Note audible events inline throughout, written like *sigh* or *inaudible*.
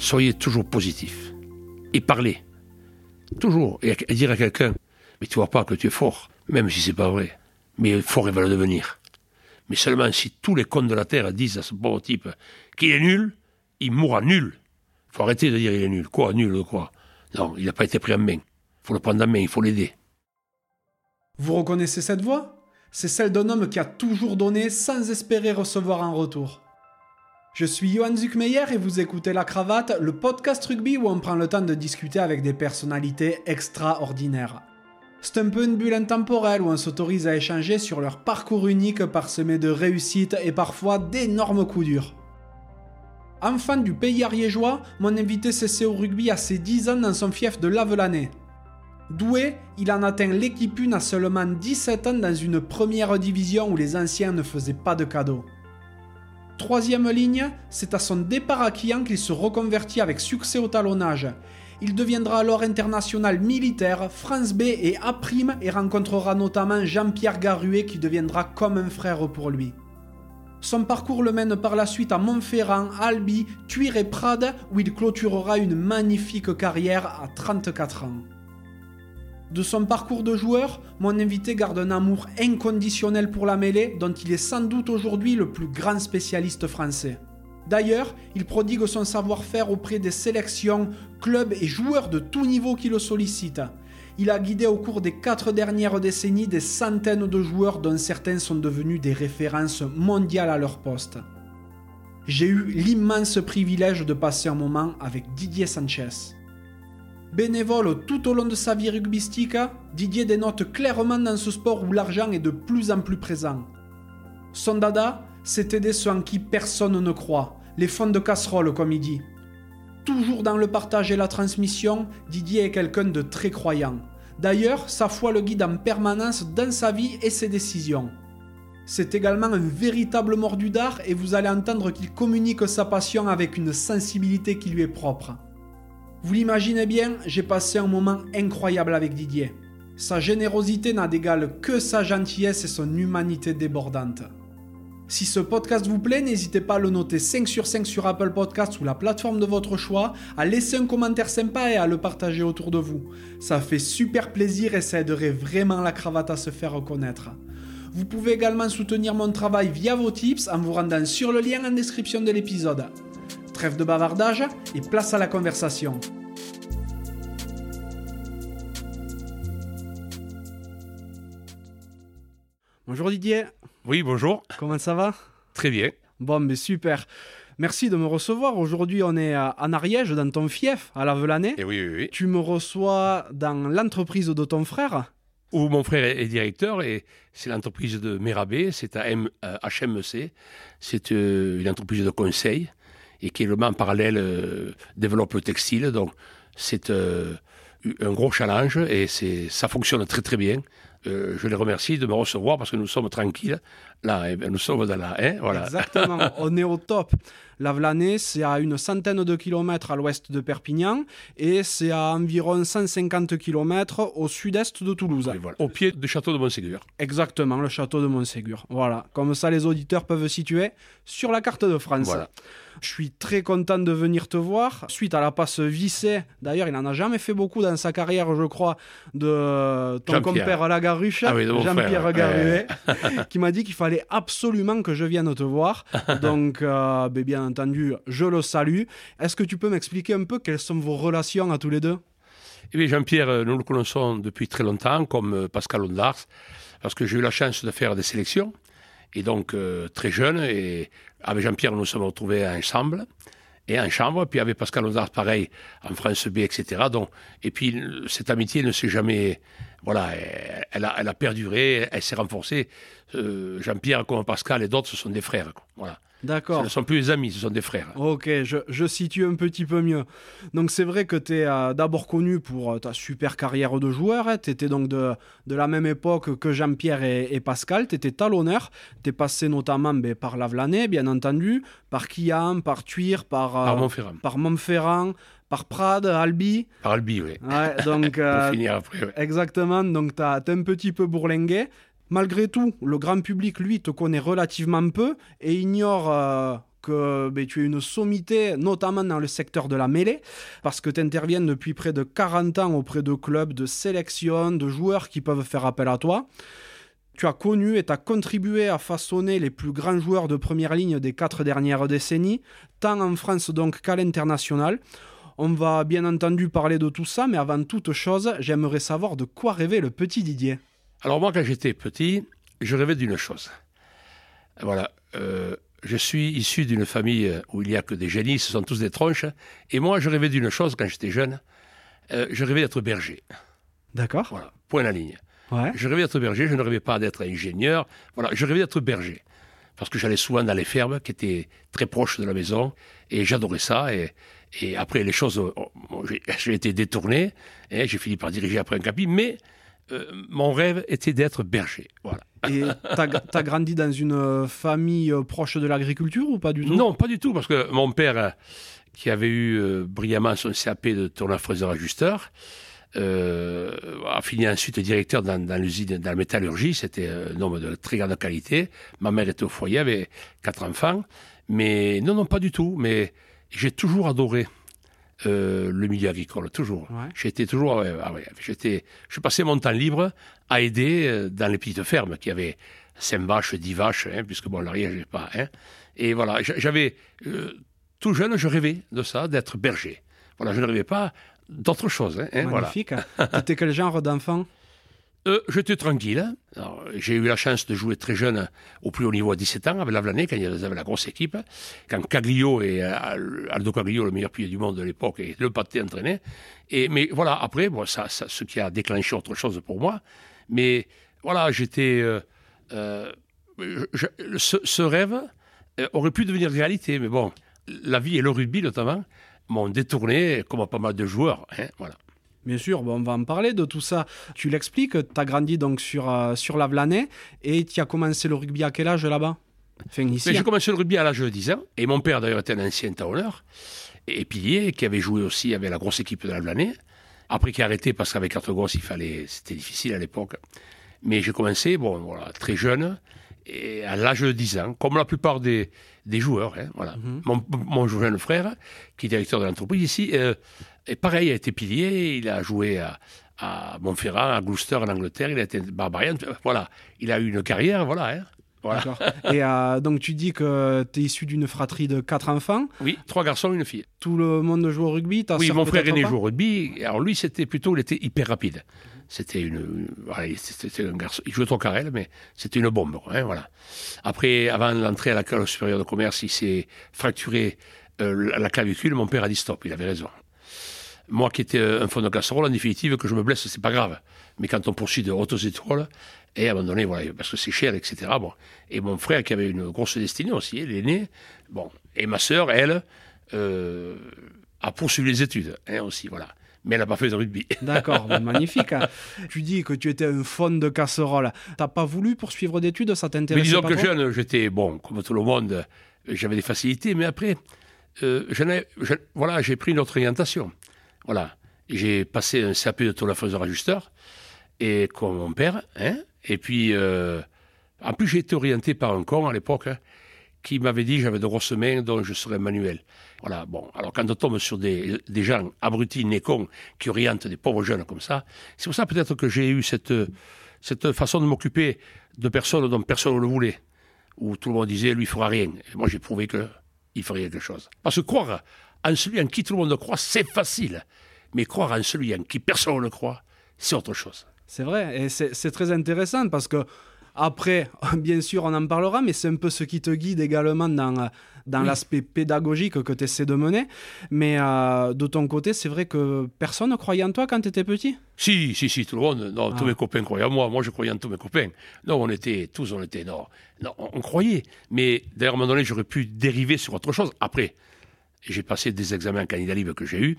soyez toujours positif. Et parlez. Toujours. Et, dire à quelqu'un, mais tu vois pas que tu es fort, même si c'est pas vrai. Mais fort, il va le devenir. Mais seulement si tous les cons de la Terre disent à ce pauvre type qu'il est nul, il mourra nul. faut arrêter de dire il est nul. Quoi, nul de quoi? Non, il n'a pas été pris en main. faut le prendre en main, il faut l'aider. Vous reconnaissez cette voix? C'est celle d'un homme qui a toujours donné sans espérer recevoir un retour. Je suis Johan Zuckmeyer et vous écoutez La Cravate, le podcast rugby où on prend le temps de discuter avec des personnalités extraordinaires. C'est un peu une bulle intemporelle où on s'autorise à échanger sur leur parcours unique parsemé de réussites et parfois d'énormes coups durs. Enfant du pays ariégeois, mon invité s'essaie au rugby à ses 10 ans dans son fief de Lavelanet. Doué, il en atteint l'équipe 1 à seulement 17 ans dans une première division où les anciens ne faisaient pas de cadeaux. Troisième ligne, c'est à son départ à Kian qu'il se reconvertit avec succès au talonnage. Il deviendra alors international militaire, France B et A' et rencontrera notamment Jean-Pierre Garuet qui deviendra comme un frère pour lui. Son parcours le mène par la suite à Montferrand, Albi, Tuire et Prades où il clôturera une magnifique carrière à 34 ans. De son parcours de joueur, mon invité garde un amour inconditionnel pour la mêlée dont il est sans doute aujourd'hui le plus grand spécialiste français. D'ailleurs, il prodigue son savoir-faire auprès des sélections, clubs et joueurs de tout niveau qui le sollicitent. Il a guidé au cours des quatre dernières décennies des centaines de joueurs dont certains sont devenus des références mondiales à leur poste. J'ai eu l'immense privilège de passer un moment avec Didier Sanchez. Bénévole tout au long de sa vie rugbystique, Didier dénote clairement dans ce sport où l'argent est de plus en plus présent. Son dada, c'est aider ceux en qui personne ne croit, les fonds de casserole comme il dit. Toujours dans le partage et la transmission, Didier est quelqu'un de très croyant. D'ailleurs, sa foi le guide en permanence dans sa vie et ses décisions. C'est également un véritable mordu d'art et vous allez entendre qu'il communique sa passion avec une sensibilité qui lui est propre. Vous l'imaginez bien, j'ai passé un moment incroyable avec Didier. Sa générosité n'a d'égal que sa gentillesse et son humanité débordante. Si ce podcast vous plaît, n'hésitez pas à le noter 5 sur 5 sur Apple Podcasts ou la plateforme de votre choix, à laisser un commentaire sympa et à le partager autour de vous. Ça fait super plaisir et ça aiderait vraiment la cravate à se faire reconnaître. Vous pouvez également soutenir mon travail via vos tips en vous rendant sur le lien en description de l'épisode. Trêve de bavardage et place à la conversation. Bonjour Didier. Oui, bonjour. Comment ça va? Très bien. Bon, mais super. Merci de me recevoir. Aujourd'hui, on est en Ariège, dans ton fief, à la Velanée. Et eh oui, oui, oui. Tu me reçois dans l'entreprise de ton frère? Où mon frère est directeur et c'est l'entreprise de Mérabé, c'est à HMEC. C'est euh, une entreprise de conseil et qui, en parallèle, euh, développe le textile. Donc, c'est euh, un gros challenge et ça fonctionne très très bien. Euh, je les remercie de me recevoir parce que nous sommes tranquilles. Là, ben, nous sommes dans la haie. Voilà. Exactement, *laughs* on est au top. La Vlanée, c'est à une centaine de kilomètres à l'ouest de Perpignan et c'est à environ 150 kilomètres au sud-est de Toulouse. Au pied du château de Montségur. Exactement, le château de Montségur. Voilà, comme ça les auditeurs peuvent situer sur la carte de France. Voilà. Je suis très content de venir te voir. Suite à la passe vissée, d'ailleurs, il n'en a jamais fait beaucoup dans sa carrière, je crois, de ton compère Lagaruche, ah Jean-Pierre Garuet, *laughs* qui m'a dit qu'il fallait absolument que je vienne te voir. *laughs* Donc, euh, ben, bien entendu, je le salue. Est-ce que tu peux m'expliquer un peu quelles sont vos relations à tous les deux? Eh Jean-Pierre, euh, nous le connaissons depuis très longtemps, comme euh, Pascal Ondars, parce que j'ai eu la chance de faire des sélections et donc euh, très jeune. Et avec Jean-Pierre, nous nous sommes retrouvés ensemble et en chambre. Puis avec Pascal Ozard, pareil, en France B, etc. Donc, et puis cette amitié ne s'est jamais. Voilà, elle a, elle a perduré, elle s'est renforcée. Euh, Jean-Pierre, comme Pascal et d'autres, ce sont des frères. Voilà. D'accord. Ce ne sont plus des amis, ce sont des frères. Ok, je, situe un petit peu mieux. Donc c'est vrai que tu es euh, d'abord connu pour euh, ta super carrière de joueur. Hein. Tu étais donc de, de, la même époque que Jean-Pierre et, Pascal. Tu étais talonneur. Tu es passé notamment ben, par Lavelanet, bien entendu, par Kiam, par Tuir, par, euh, par Montferrand. Par Montferrand par Prades, Albi. Par Albi, oui. Ouais, donc, *laughs* Pour finir après, Exactement, donc tu as, un petit peu bourlingué. Malgré tout, le grand public, lui, te connaît relativement peu et ignore euh, que ben, tu es une sommité, notamment dans le secteur de la mêlée, parce que tu interviens depuis près de 40 ans auprès de clubs, de sélection, de joueurs qui peuvent faire appel à toi. Tu as connu et tu as contribué à façonner les plus grands joueurs de première ligne des quatre dernières décennies, tant en France donc qu'à l'international. On va bien entendu parler de tout ça, mais avant toute chose, j'aimerais savoir de quoi rêvait le petit Didier. Alors moi, quand j'étais petit, je rêvais d'une chose. Voilà, euh, je suis issu d'une famille où il n'y a que des génies, ce sont tous des tronches. Et moi, je rêvais d'une chose quand j'étais jeune. Euh, je rêvais d'être berger. D'accord. Voilà, point la ligne. Ouais. Je rêvais d'être berger, je ne rêvais pas d'être ingénieur. Voilà, je rêvais d'être berger. Parce que j'allais souvent dans les fermes qui étaient très proches de la maison. Et j'adorais ça. Et, et après, les choses, *laughs* j'ai été détourné. Et j'ai fini par diriger après un capi. Mais euh, mon rêve était d'être berger. Voilà. Et t'as *laughs* as grandi dans une euh, famille euh, proche de l'agriculture ou pas du tout? Non, pas du tout, parce que mon père, qui avait eu euh, brillamment son CAP de tourneur-fraiseur-ajusteur, euh, a fini ensuite directeur dans, dans l'usine, dans la métallurgie. C'était un homme de très grande qualité. Ma mère était au foyer, avait quatre enfants. Mais non, non, pas du tout. Mais j'ai toujours adoré euh, le milieu agricole, toujours. Ouais. J'étais toujours, ouais, ah ouais, j'étais, je passais mon temps libre à aider euh, dans les petites fermes qui avaient cinq vaches, dix vaches, hein, puisque bon, l'arrière, j'ai pas. Hein. Et voilà, j'a- j'avais euh, tout jeune, je rêvais de ça, d'être berger. Voilà, je ne rêvais pas d'autre chose. Hein, hein, voilà. Magnifique. T'étais quel genre d'enfant? Euh, J'étais tranquille. J'ai eu la chance de jouer très jeune au plus haut niveau à 17 ans avec Lavelanet, quand ils avaient la grosse équipe. Quand Caglio et euh, Aldo Caglio, le meilleur pilier du monde de l'époque, et le pâté entraîné. Et, mais voilà, après, ça, ce qui a déclenché autre chose pour moi. Mais voilà, j'étais. euh, euh, ce, rêve euh, aurait pu devenir réalité, mais bon, la vie et le rugby notamment m'ont détourné, comme pas mal de joueurs. hein, voilà. Bien sûr, bon, on va en parler de tout ça. Tu l'expliques, tu as grandi donc sur, euh, sur la Vlanée et tu as commencé le rugby à quel âge là-bas? Enfin, ici. Mais j'ai hein. commencé le rugby à l'âge de 10 ans. Et mon père, d'ailleurs, était un ancien talonneur et pilier qui avait joué aussi avec la grosse équipe de la Blanée. Après, qui a arrêté parce qu'avec quatre grosses, il fallait, c'était difficile à l'époque. Mais j'ai commencé, bon, voilà, très jeune, et à l'âge de 10 ans, comme la plupart des, des joueurs. hein, voilà. Mhm. mon, mon jeune frère, qui est directeur de l'entreprise ici, euh, est pareil, a été pilier. Il a joué à, à Montferrand, à Gloucester, en Angleterre. Il a été barbarian. Voilà. Il a eu une carrière, voilà. hein. Voilà. Et euh, donc tu dis que tu es issu d'une fratrie de quatre enfants. Oui, trois garçons, une fille. Tout le monde joue au rugby Oui, mon frère aîné joue au rugby. Alors lui, c'était plutôt, il était hyper rapide. C'était une, voilà, il- c'était un garçon. Il jouait trop carrel, mais c'était une bombe. hein, voilà. Après, avant d'entrer à l'école supérieure de commerce, il s'est fracturé euh, la- la clavicule. Mon père a dit stop. Il avait raison. Moi, qui étais un fond de casserole, en définitive, que je me blesse, c'est pas grave. Mais quand on poursuit de hautes étoiles, et à un moment donné, voilà, parce que c'est cher, etc. Bon. Et mon frère, qui avait une grosse destinée aussi, l'aîné, bon. Et ma sœur, elle, euh, a poursuivi les études, hein, aussi, voilà. Mais elle n'a pas fait de rugby. *laughs* D'accord, magnifique. hein. Tu dis que tu étais un fond de casserole. T'as pas voulu poursuivre d'études Ça Mais t'intéressait disons pas que trop jeune, j'étais, bon, comme tout le monde, j'avais des facilités, mais après, euh, ai- voilà, j'ai pris une autre orientation. Voilà. J'ai passé un CAP de tourneur ajusteur, et comme mon père, hein, et puis, euh, en plus, j'ai été orienté par un con à l'époque, hein, qui m'avait dit j'avais de grosses mains, donc je serais manuel. Voilà, bon, alors quand on tombe sur des, des gens abrutis, nés cons, qui orientent des pauvres jeunes comme ça, c'est pour ça peut-être que j'ai eu cette, cette façon de m'occuper de personnes dont personne ne le voulait où tout le monde disait lui il fera rien. Et moi j'ai prouvé que il ferait quelque chose. Parce que croire en celui en qui tout le monde croit, c'est facile. Mais croire en celui en qui personne ne croit, c'est autre chose. C'est vrai, et c'est très intéressant parce que après, *laughs* bien sûr, on en parlera, mais c'est un peu ce qui te guide également dans, dans Oui. l'aspect pédagogique que tu essaies de mener. Mais euh, de ton côté, c'est vrai que personne ne croyait en toi quand tu étais petit? Si, si, si, tout le monde, non, tous Ah. mes copains croyaient en moi, moi je croyais en tous mes copains. Non, on était, tous on était, non, non on, on croyait. Mais d'ailleurs, à un moment donné, j'aurais pu dériver sur autre chose. Après, j'ai passé des examens en candidat libre que j'ai eu,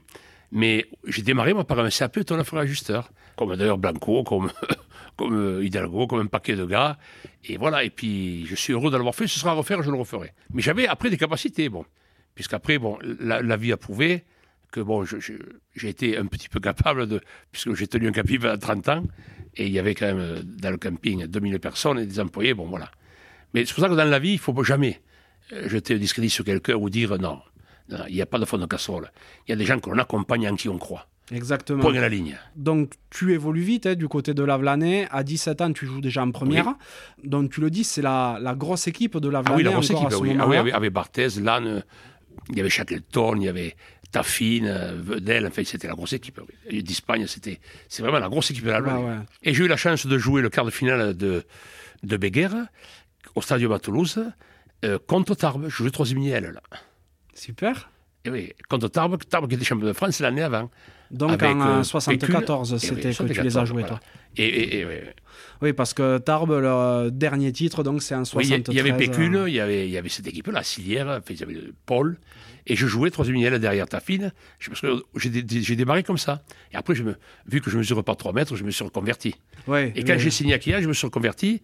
mais j'ai démarré moi par un CAP ton affaire ajusteur, comme d'ailleurs Blanco, comme, *laughs* comme euh, Hidalgo, comme un paquet de gars. Et voilà, et puis je suis heureux de l'avoir fait, ce sera à refaire, je le referai. Mais j'avais après des capacités, bon, puisqu'après, bon, la, vie a prouvé que bon, j'ai été un petit peu capable de, puisque j'ai tenu un camping à 30 ans, et il y avait quand même euh, dans le camping 2000 personnes et des employés, bon voilà. Mais c'est pour ça que dans la vie, il faut jamais euh, jeter un discrédit sur quelqu'un ou dire non, il n'y a pas de fond de casserole. Il y a des gens qu'on accompagne en qui on croit. Exactement. Point à la ligne. Donc tu évolues vite hein, du côté de Lavelanet. À 17 ans, tu joues déjà en première. Donc tu le dis, c'est la, la grosse équipe de Lavelanet Ah oui, la grosse équipe, oui. Ah oui, avec, Barthez, Lannes, il y avait Shackleton, il y avait Taffine, euh, Vedel, enfin c'était la grosse équipe. D'Espagne, c'était c'est vraiment la grosse équipe de l'Allemagne. Ouais. Et j'ai eu la chance de jouer le quart de finale de, de Béguerre, au Stadium à Toulouse, euh, contre Tarbes. Je jouais troisième là. Super. Et oui, contre Tarbes, Tarbes qui était champion de France l'année avant. Donc en euh, 74, Pécule. c'était oui, que tu les as 74, joués, voilà. toi. Et, et- et, oui, Oui, parce que Tarbes, leur dernier titre, donc c'est en Oui, il y 73. a- il y avait Pécule, euh, il y avait, il y avait cette équipe-là, Silière, il y avait Paul, et je jouais troisième ligne derrière souviens, J'ai dé- j'ai démarré comme ça. Et après, je me, vu que je mesure pas 3 mètres, je me suis reconverti. ouais, Et quand j'ai signé à Kia, je me suis reconverti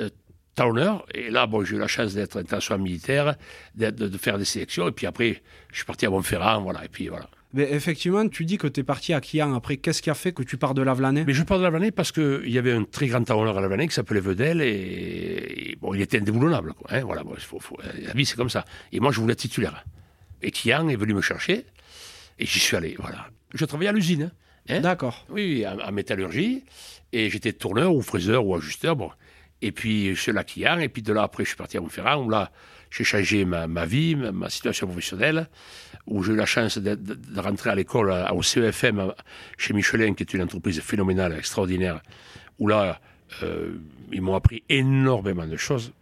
euh, talonneur. Et là, bon, j'ai eu la chance d'être international militaire, de, de faire des sélections. Et puis après, je suis parti à Montferrand, voilà. Et puis voilà. Mais effectivement, tu dis que tu es parti à Kian. Après, qu'est-ce qui a fait que tu pars de Lavelanet Mais je parle de Lavanais parce qu'il y avait un très grand talonneur à Lavanais qui s'appelait Vedel et, et bon, il était indéboulonnable. Quoi, hein, voilà, bon, il faut- faut- la vie, c'est comme ça. Et moi, je voulais être titulaire. Et Kian est venu me chercher et j'y suis allé. Voilà. Je travaillais à l'usine. hein. D'accord. Oui, en, en métallurgie. Et j'étais tourneur ou fraiseur ou ajusteur. Bon. Et puis, là Kian. Et puis de là, après, je suis parti à Montferrand où là, j'ai changé ma, ma vie, ma, situation professionnelle, où j'ai eu la chance de, de- rentrer à l'école, au CEFM, chez Michelin, qui est une entreprise phénoménale, extraordinaire, où là, euh, ils m'ont appris énormément de choses.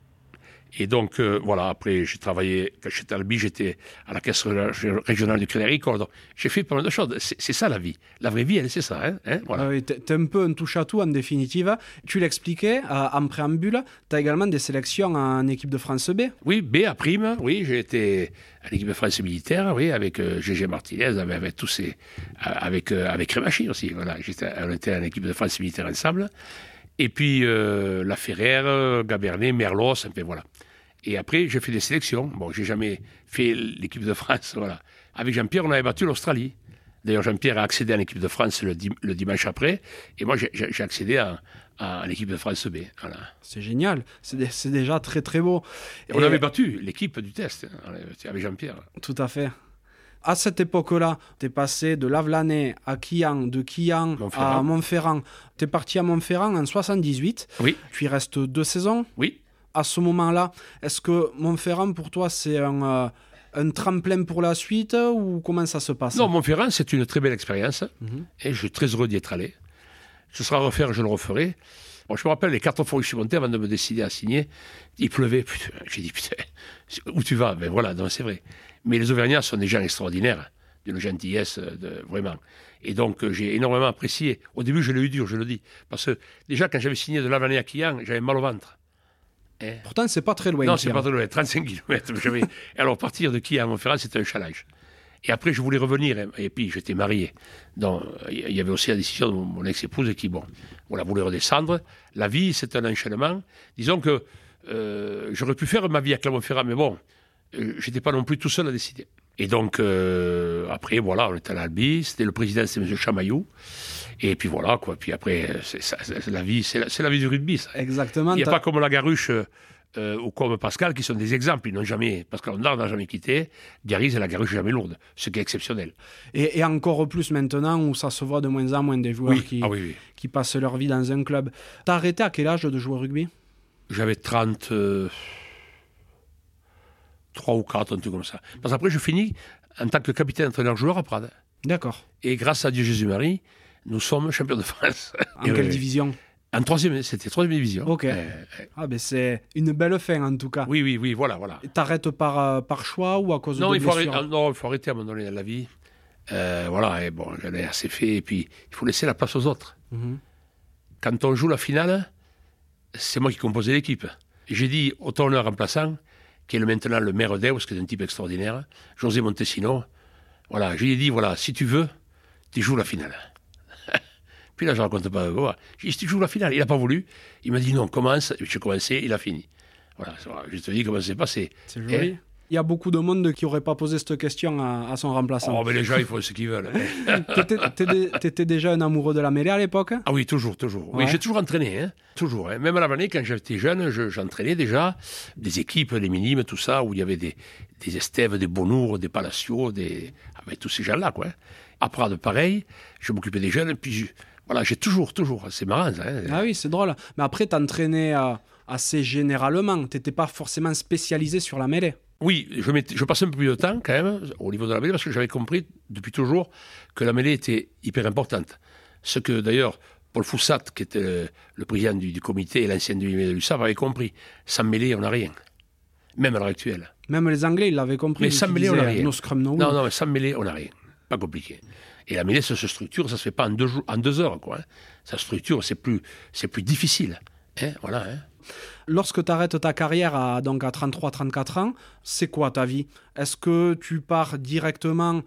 Et donc, euh, voilà, après, j'ai travaillé, quand j'étais à Albi, j'étais à la caisse ré- régionale du Crédit Agricole. Donc, j'ai fait pas mal de choses. C'est ça la vie. La vraie vie, c'est ça. Hein, hein, voilà. Ah oui, t'es un peu un touche-à-tout en définitive. Tu l'expliquais euh, en préambule, tu as également des sélections en équipe de France B. Oui, B à prime, oui, j'ai été à l'équipe de France militaire, oui, avec euh, Gégé Martinez, avec, avec tous ces. avec, euh, avec Rémachi aussi, voilà. On était à l'équipe de France militaire ensemble. Et puis, euh, La Ferrère, Gabernet, Merlos, enfin voilà. Et après, j'ai fait des sélections. Bon, j'ai jamais fait l'équipe de France, *laughs* voilà. Avec Jean-Pierre, on avait battu l'Australie. D'ailleurs, Jean-Pierre a accédé à l'équipe de France le, dim- le dimanche après. Et moi, j'ai accédé à, à l'équipe de France B. Voilà. C'est génial. C'est dé- c'est déjà très très beau. Et on avait battu l'équipe du test hein, avec Jean-Pierre. Tout à fait. À cette époque-là, tu es passé de Lavelanet à Kian, de Kian Montferrand. à Montferrand. Tu es parti à Montferrand en 78. Oui, Tu y restes deux saisons. oui. À ce moment-là, est-ce que Montferrand, pour toi, c'est un, euh, un tremplin pour la suite ou comment ça se passe? Non, Montferrand, c'est une très belle expérience. Mhm. Et je suis très heureux d'y être allé. Ce sera à refaire, je le referai. Bon, je me rappelle les quatre fois où je suis monté avant de me décider à signer. Il pleuvait. J'ai dit, putain, où tu vas? Ben voilà, non, c'est vrai. Mais les Auvergnats sont des gens extraordinaires, d'une gentillesse, euh, de, vraiment. Et donc, euh, j'ai énormément apprécié. Au début, je l'ai eu dur, je le dis. Parce que déjà, quand j'avais signé de l'Avenir à Quillan, j'avais mal au ventre. Hein Pourtant, c'est pas très loin. Non, c'est pas très loin, 35 km. *laughs* Alors, partir de qui à Montferrand, c'était un challenge. Et après, je voulais revenir. Et puis, j'étais marié. Donc, il y avait aussi la décision de mon ex-épouse qui, bon, voilà, voulait redescendre. La vie, c'est un enchaînement. Disons que euh, j'aurais pu faire ma vie à Clermont-Ferrand, mais bon, euh, j'étais pas non plus tout seul à décider. Et donc, euh, après, voilà, on était à l'Albi. C'était le président, c'était M. Chamaillou. Et puis voilà, quoi. Puis après, euh, c'est ça, c'est la vie, c'est la, c'est la vie du rugby, ça. Exactement. Il n'y a t'as- pas comme la Garuche euh, ou comme Pascal qui sont des exemples. Ils n'ont jamais, Pascal Ondard n'a jamais quitté. Diarise et la Garuche jamais lourde, ce qui est exceptionnel. Et, et encore plus maintenant où ça se voit de moins en moins des joueurs qui, Ah oui, oui. qui passent leur vie dans un club. T'as arrêté à quel âge de jouer au rugby? J'avais 30. euh, 3 ou 4, un truc comme ça. Parce qu'après, je finis en tant que capitaine entraîneur-joueur à Prades. D'accord. Et grâce à Dieu Jésus-Marie, nous sommes champions de France. En quelle division En troisième, c'était troisième division. Ok. Euh, Ah ben c'est une belle fin en tout cas. oui, oui, oui, voilà, voilà. T'arrêtes par, euh, par choix ou à cause Non, de il faut, arrêter, non, il faut arrêter à un moment donné dans la vie. Euh, voilà, et bon, j'en ai assez fait. Et puis, il faut laisser la place aux autres. Mhm. Quand on joue la finale, c'est moi qui composais l'équipe. J'ai dit au tourneur remplaçant, qui est le- maintenant le maire d'Eus, qui est un type extraordinaire, José Montesino, voilà, je lui ai dit, voilà, si tu veux, tu joues la finale. Puis là, je raconte pas. Voilà. J'ai dit, tu joues la finale. Il n'a pas voulu. Il m'a dit, non, commence. J'ai commencé, il a fini. Voilà, je te dis comment c'est passé. C'est joli. Il y a beaucoup de monde qui n'aurait pas posé cette question à, son remplaçant. Oh, mais les gens, ils font ce qu'ils veulent. *laughs* Tu étais déjà un amoureux de la mêlée à l'époque? Ah oui, toujours, toujours. Oui, j'ai toujours entraîné, hein. toujours. Hein. Même à la l'année, quand j'étais jeune, j'entraînais déjà des équipes, des minimes, tout ça, où il y avait des, des Estèves, des Bonours, des Palacios, des... Ah, tous ces gens-là, quoi. Après, de pareil, je m'occupais des jeunes, puis voilà, j'ai toujours, toujours, c'est marrant. Hein. Ah oui, c'est drôle. Mais après, t'entraînais euh, assez généralement, t'étais pas forcément spécialisé sur la mêlée. Oui, je, je, passais un peu plus de temps quand même au niveau de la mêlée parce que j'avais compris depuis toujours que la mêlée était hyper importante. Ce que d'ailleurs Paul Foussat, qui était le, président du, comité et l'ancien du de l'USAP, avait compris. Sans mêlée, on n'a rien. Même à l'heure actuelle. Même les Anglais, ils l'avaient compris. Mais sans mêlée, on n'a rien. non, non, mais sans mêlée, on n'a rien. Pas compliqué. Et la ça se structure, ça se fait pas en deux, jours, en deux heures. Quoi, hein. Ça structure, c'est plus, c'est plus difficile. Hein, voilà. Hein. Lorsque tu arrêtes ta carrière à, donc à 33-34 ans, c'est quoi ta vie? Est-ce que tu pars directement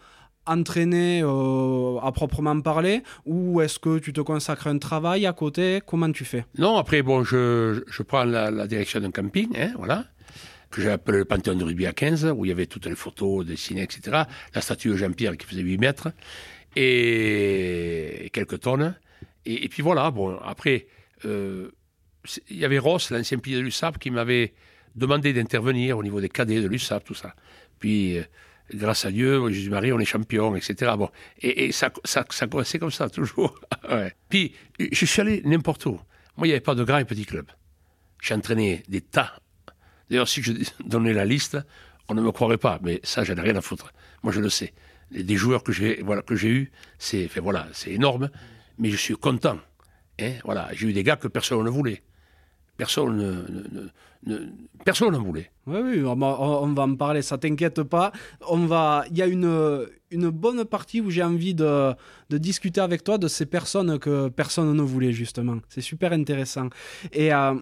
entraîner euh, à proprement parler? Ou est-ce que tu te consacres un travail à côté? Comment tu fais? Non, après, bon, je, je prends la, direction d'un camping, hein, voilà, que j'ai appelé le Panthéon de rugby à 15, où il y avait toutes les photos dessinées, etc. La statue de Jean-Pierre qui faisait 8 mètres et, quelques tonnes. Et, puis voilà, bon, après, euh, il y avait Ross, l'ancien pilier de l'USAP, qui m'avait demandé d'intervenir au niveau des cadets de l'USAP, tout ça. Puis, euh, grâce à Dieu, Jésus-Marie, on est champion, etc. Bon, et, ça, ça, ça commençait comme ça, *laughs* toujours. Puis, je suis allé n'importe où. Moi, il n'y avait pas de grands et petits clubs. J'ai entraîné des tas. D'ailleurs, si je *laughs* donnais la liste, on ne me croirait pas, mais ça, j'en ai rien à foutre. Moi, je le sais. Des joueurs que j'ai voilà, que j'ai eus, c'est voilà, énorme, mais je suis content. Hein, voilà, j'ai eu des gars que personne ne voulait. Personne ne, ne, personne n'en voulait. Oui, oui, on va, en parler, ça t'inquiète pas. On va, il y a une, une bonne partie où j'ai envie de, de, discuter avec toi de ces personnes que personne ne voulait justement. C'est super intéressant. Et euh,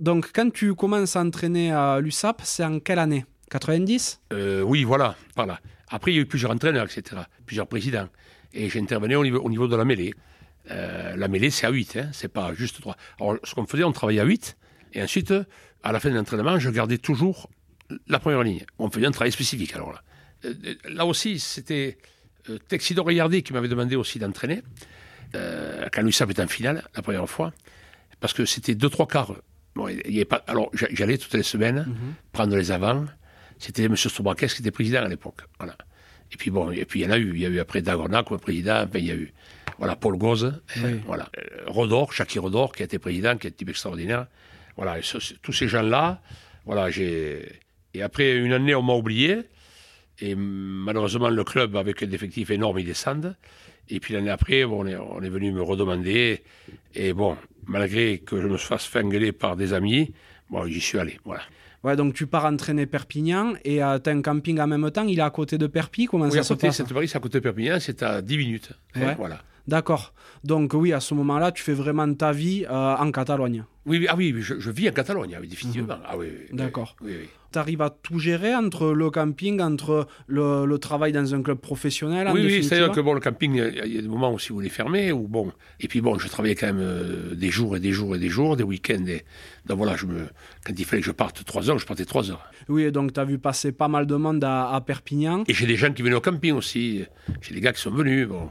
donc, quand tu commences à entraîner à l'USAP, c'est en quelle année? 90 euh, Oui, voilà, voilà. Après, il y a eu plusieurs entraîneurs, etc., plusieurs présidents. Et j'intervenais au niveau, au niveau de la mêlée. Euh, la mêlée, c'est à 8, hein, c'est pas juste 3. Alors, ce qu'on faisait, on travaillait à 8, et ensuite, à la fin de l'entraînement, je gardais toujours la première ligne. On faisait un travail spécifique, alors là. Euh, là aussi, c'était euh, Texido Rayardi qui m'avait demandé aussi d'entraîner, euh, quand l'USAP était en finale, la première fois, parce que c'était 2-3 quarts. Bon, il y avait pas, alors, j'allais toutes les semaines mhm. prendre les avants. C'était M. Stobrakes qui était président à l'époque. Voilà. Et puis bon, et puis il y en a eu. Il y a eu après Dagona comme président. il y a eu voilà, Paul Gauze, voilà. Euh, Rodor, Jackie Rodor, qui a été président, qui est un type extraordinaire. Voilà, tous ces gens-là, voilà, j'ai. Et après une année, on m'a oublié. Et malheureusement, le club, avec un effectif énorme, il descend. Et puis l'année après, on, est, on est venu me redemander. Et bon, malgré que je me fasse fingler par des amis, bon, j'y suis allé. Voilà. Ouais, donc tu pars entraîner Perpignan et euh, tu as un camping en même temps. Il est à côté de Perpignan. Comment ça à côté, se passe c'est à côté de Perpignan, c'est à 10 minutes. Voilà. D'accord. Donc oui, à ce moment-là, tu fais vraiment ta vie euh, en Catalogne. Oui, oui, ah oui, je, vis en Catalogne, définitivement. Mhm. Ah oui, D'accord. Tu arrives à tout gérer entre le camping, entre le, travail dans un club professionnel Oui, oui c'est-à-dire que bon, le camping, il y a des moments où si vous les fermez, ou bon. Et puis bon, je travaillais quand même euh, des jours et des jours et des jours, des week-ends. Et... Donc voilà, je me... quand il fallait que je parte trois heures, je partais trois heures. Oui, et donc tu as vu passer pas mal de monde à, à Perpignan. Et j'ai des gens qui venaient au camping aussi. J'ai des gars qui sont venus. Bon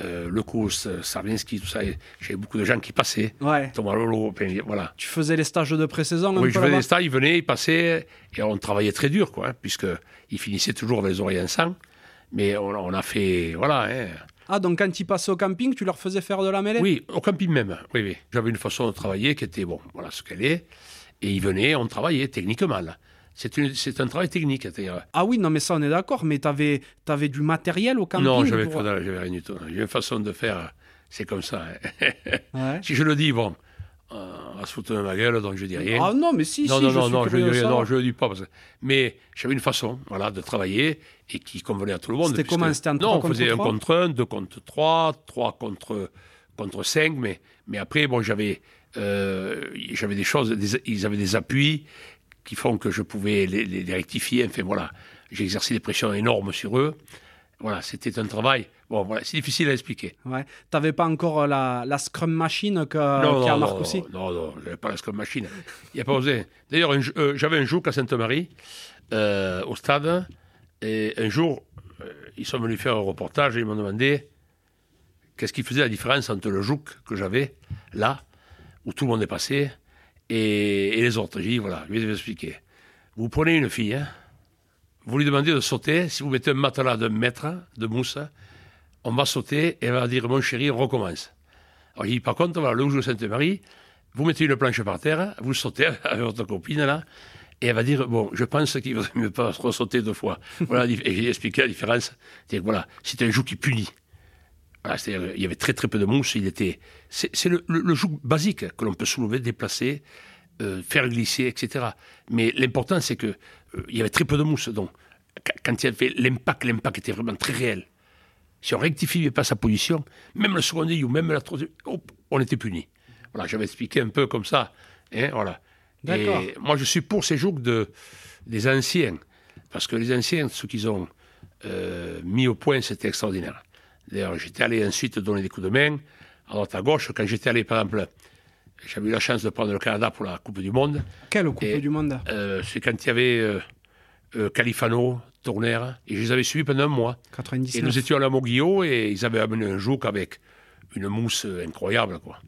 euh, Le Lecous, Sarvinsky, tout ça. J'avais beaucoup de gens qui passaient. Ouais. Thomas Lolo, voilà. Tu faisais les stages de pré-saison Oui, je faisais les stages, ils venaient, ils passaient, et on travaillait très dur, quoi, hein, puisqu'ils finissaient toujours avec les oreilles en sang. Mais on, a fait, voilà. Hein. Ah, donc quand ils passaient au camping, tu leur faisais faire de la mêlée? Oui, au camping même. Oui, oui. J'avais une façon de travailler qui était, bon, voilà ce qu'elle est. Et ils venaient, on travaillait techniquement. Là. C'est un travail technique. Ah oui, non, mais ça, on est d'accord. Mais tu avais, avais, du matériel au camping Non, j'avais rien du tout. J'ai une façon de faire, c'est comme ça. Hein. *laughs* Si je le dis, bon, euh, on va se foutre de ma gueule, donc je dis rien. Ah non, mais si, non, si, non, je non, non, je dis rien, non, je le dis pas. Mais j'avais une façon, voilà, de travailler et qui convenait à tout le monde. C'était comment C'était un Non, on faisait un contre un, deux contre trois, trois contre contre cinq, mais mais après, bon, j'avais euh, j'avais des choses, ils avaient des appuis qui font que je pouvais les, rectifier. Enfin voilà, j'ai exercé des pressions énormes sur eux. Voilà, c'était un travail. Bon, voilà, c'est difficile à expliquer. Ouais. T'avais pas encore la, la Scrum Machine que, qu'il y a Marc aussi? Non, non, j'avais pas la Scrum Machine. Il n'y a pas osé. D'ailleurs, euh, j'avais un jour à Sainte-Marie, euh, au stade, et un jour, euh, ils sont venus faire un reportage et ils m'ont demandé qu'est-ce qui faisait la différence entre le jouk que j'avais, là, où tout le monde est passé, et, les autres. J'ai dit, voilà, je vais vous expliquer. Vous prenez une fille, hein, vous lui demandez de sauter, si vous mettez un matelas d'un mètre de mousse, on va sauter et elle va dire, mon chéri, on recommence. Alors, j'ai dit, par contre, voilà, le jour de Sainte-Marie, vous mettez une planche par terre, vous sautez *laughs* avec votre copine là, et elle va dire Bon, je pense qu'il vaudrait mieux pas *laughs* ressauter deux fois. Voilà, et j'ai expliqué la différence. C'est voilà, c'était un joug qui punit. Voilà, c'est-à-dire, il y avait très très peu de mousse. Il était, c'est, le, le, le joug basique que l'on peut soulever, déplacer, euh, faire glisser, etc. Mais l'important, c'est que euh, il y avait très peu de mousse. Donc, qu- quand il y avait l'impact, l'impact était vraiment très réel. Si on rectifiait pas sa position, même le second ou même la troisième, hop, on était puni. Voilà, j'avais expliqué un peu comme ça. Hein, voilà. Et moi, je suis pour ces jougs de, des anciens. Parce que les anciens, ce qu'ils ont euh, mis au point, c'était extraordinaire. D'ailleurs, j'étais allé ensuite donner des coups de main à droite à gauche. Quand j'étais allé, par exemple, j'avais eu la chance de prendre le Canada pour la Coupe du Monde. Quelle Coupe Et- du Monde? Euh, c'est quand il y avait euh, euh, Califano, Tourner, et je les avais suivis pendant un mois. Et 99. nous étions à la Moguillot et ils avaient amené un jouk avec une mousse incroyable. Quoi.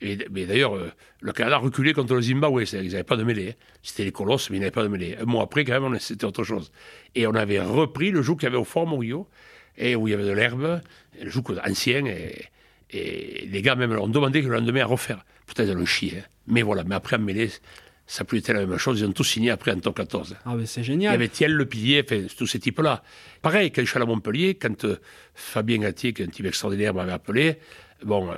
Et, mais d'ailleurs, le Canada reculait contre le Zimbabwe. c'est-à-dire qu'ils n'avaient pas de mêlée. hein. C'était les colosses, mais ils n'avaient pas de mêlée. Un mois après, quand même, c'était autre chose. Et on avait repris le jouk qu'il y avait au fort Moguillot, et où il y avait de l'herbe, le jouk ancien. Et, et les gars, même, ont demandé que le lendemain à refaire. Peut-être le chier. hein. Mais voilà, mais après, en mêlée, ça plus été la même chose. Ils ont tous signé après en top 14. Ah, mais c'est Il y génial. avait Thiel, le pilier, enfin, tous ces types-là. Pareil, quand je suis allé à Montpellier, quand euh, Fabien Gatier, qui est un type extraordinaire, m'avait appelé, bon, euh,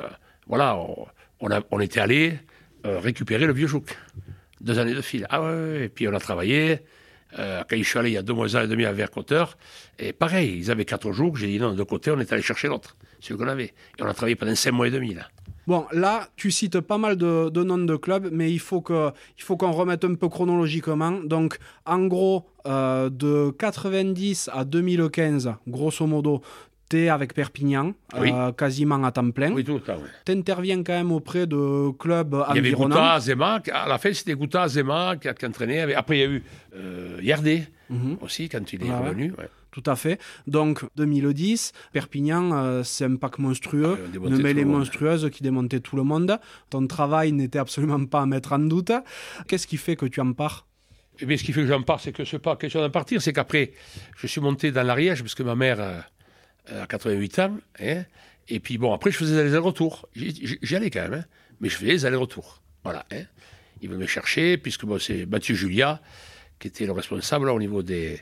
voilà, on, on, a- on était allé euh, récupérer le vieux jouk. Deux années de fil. Ah ouais, ouais, et puis on a travaillé. Euh, quand je suis allé il y a deux mois et demi à Vercoteur, et pareil, ils avaient quatre jours, j'ai dit non, de côté, on est allé chercher l'autre, celui qu'on avait. Et on a travaillé pendant cinq mois et demi, là. Bon, là, tu cites pas mal de, noms de clubs, mais il faut que, il faut qu'on remette un peu chronologiquement. Donc, en gros, euh, de 90 à 2015, grosso modo, avec Perpignan, Oui. euh, quasiment à temps plein. Oui, tout le temps, ouais. T'interviens quand même auprès de clubs Il y avait. Gouta, Zema, à la fin c'était Gouta, Zema qui, qui entraînait. Après il y a eu euh, Yardé Mhm. aussi quand il est revenu. ouais. Tout à fait. Donc, 2010, Perpignan, euh, c'est un pack monstrueux, Ah, une mêlée monstrueuse qui démontait tout le monde. Ton travail n'était absolument pas à mettre en doute. Qu'est-ce qui fait que tu en pars? Eh bien, ce qui fait que j'en pars, c'est que ce pas question d'en partir, c'est qu'après, je suis monté dans l'Ariège, parce que ma mère euh, a 88 ans, hein, et puis bon, après, je faisais des allers-retours. J'y allais quand même, hein, mais je faisais des allers-retours. Voilà. Hein. Ils venaient me chercher, puisque bon, c'est Mathieu Julia, qui était le responsable là, au niveau des,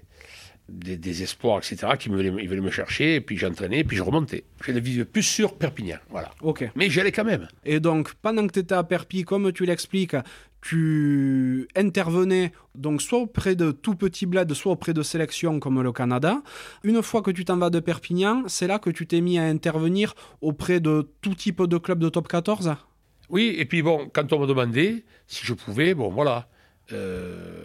des, des espoirs, etc., qui me venait, il venait me chercher, et puis j'entraînais, et puis je remontais. Je vivais plus sur Perpignan, voilà. Ok. Mais j'y allais quand même. Et donc, pendant que tu étais à Perpi, comme tu l'expliques, tu intervenais donc soit auprès de tout petits bleds, soit auprès de sélections comme le Canada. Une fois que tu t'en vas de Perpignan, c'est là que tu t'es mis à intervenir auprès de tout type de clubs de top 14 Oui, et puis bon, quand on me demandait si je pouvais, bon, voilà, euh,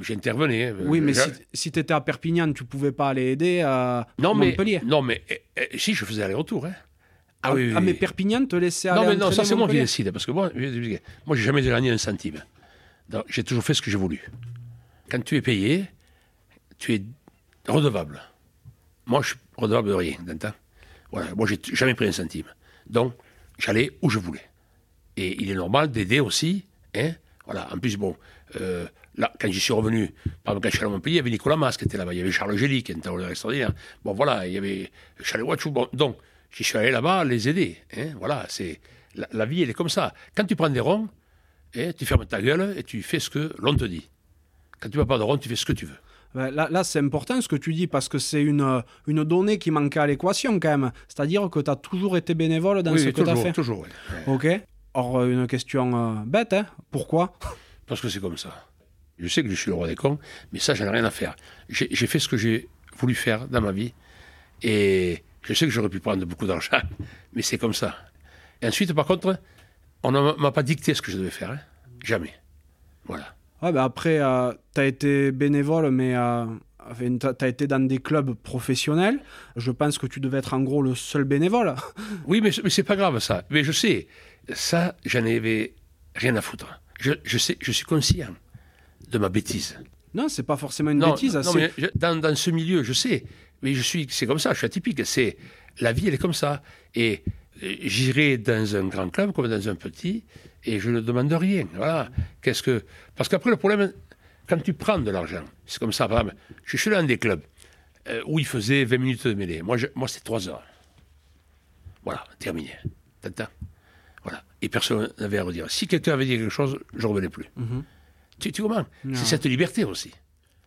j'intervenais. Oui, mais J'a- si, si tu étais à Perpignan, tu pouvais pas aller aider à non, mais, Montpellier. non, mais eh, eh, si, je faisais aller-retour. Hein. Ah, Ah, oui, oui, ah, mais. Perpignan te laissait aller Non, mais non, ça c'est moi qui décide, parce que moi, je moi, j'ai jamais gagné un centime. Donc, J'ai toujours fait ce que j'ai voulu. Quand tu es payé, tu es redevable. Moi, je suis redevable de rien, t'entends? Voilà, moi, j'ai jamais pris un centime. Donc, j'allais où je voulais. Et il est normal d'aider aussi, hein Voilà, en plus, bon, euh, là, quand j'y suis revenu, par exemple, quand je suis allé à Montpellier, il y avait Nicolas Mas qui était là-bas, il y avait Charles Gély qui était un extraordinaire. Bon, voilà, il y avait Charles Watchou. Bon, donc, j'y suis allé là-bas les aider, hein Voilà, c'est... La, la vie, elle est comme ça. Quand tu prends des ronds, hein, tu fermes ta gueule et tu fais ce que l'on te dit. Quand tu vas pas de ronds, tu fais ce que tu veux. Ouais, Là, là c'est important ce que tu dis parce que c'est une, une donnée qui manquait à l'équation quand même. C'est-à-dire que tu as toujours été bénévole dans oui, ce que tu as fait. toujours. Ouais. Ok. Or, euh, une question euh, bête, hein. Pourquoi? Parce que c'est comme ça. Je sais que je suis le roi des cons, mais ça, j'en ai rien à faire. J'ai fait ce que j'ai voulu faire dans ma vie. Et je sais que j'aurais pu prendre beaucoup d'argent, mais c'est comme ça. Et ensuite, par contre, on ne m'a pas dicté ce que je devais faire. hein. Jamais. Voilà. Ouais, bah après, tu as été bénévole, mais euh, tu as été dans des clubs professionnels. Je pense que tu devais être en gros le seul bénévole. *laughs* Oui, mais, mais c'est pas grave ça. Mais je sais, ça, j'en avais rien à foutre. Je, je, sais, je suis conscient de ma bêtise. Non, c'est pas forcément une bêtise. Non, mais dans, dans, ce milieu, je sais. Mais je suis, c'est comme ça, je suis atypique. C'est, la vie, elle est comme ça. Et j'irai dans un grand club comme dans un petit, et je ne demande rien. Voilà. Qu'est-ce que... Parce qu'après, le problème, quand tu prends de l'argent, c'est comme ça, par exemple, je suis dans des clubs euh, où il faisait 20 minutes de mêlée. Moi, moi c'est 3 heures. Voilà, terminé. Tata. Voilà. Et personne n'avait à redire. Si quelqu'un avait dit quelque chose, je ne revenais plus. Mhm. Tu, tu comprends? C'est cette liberté aussi.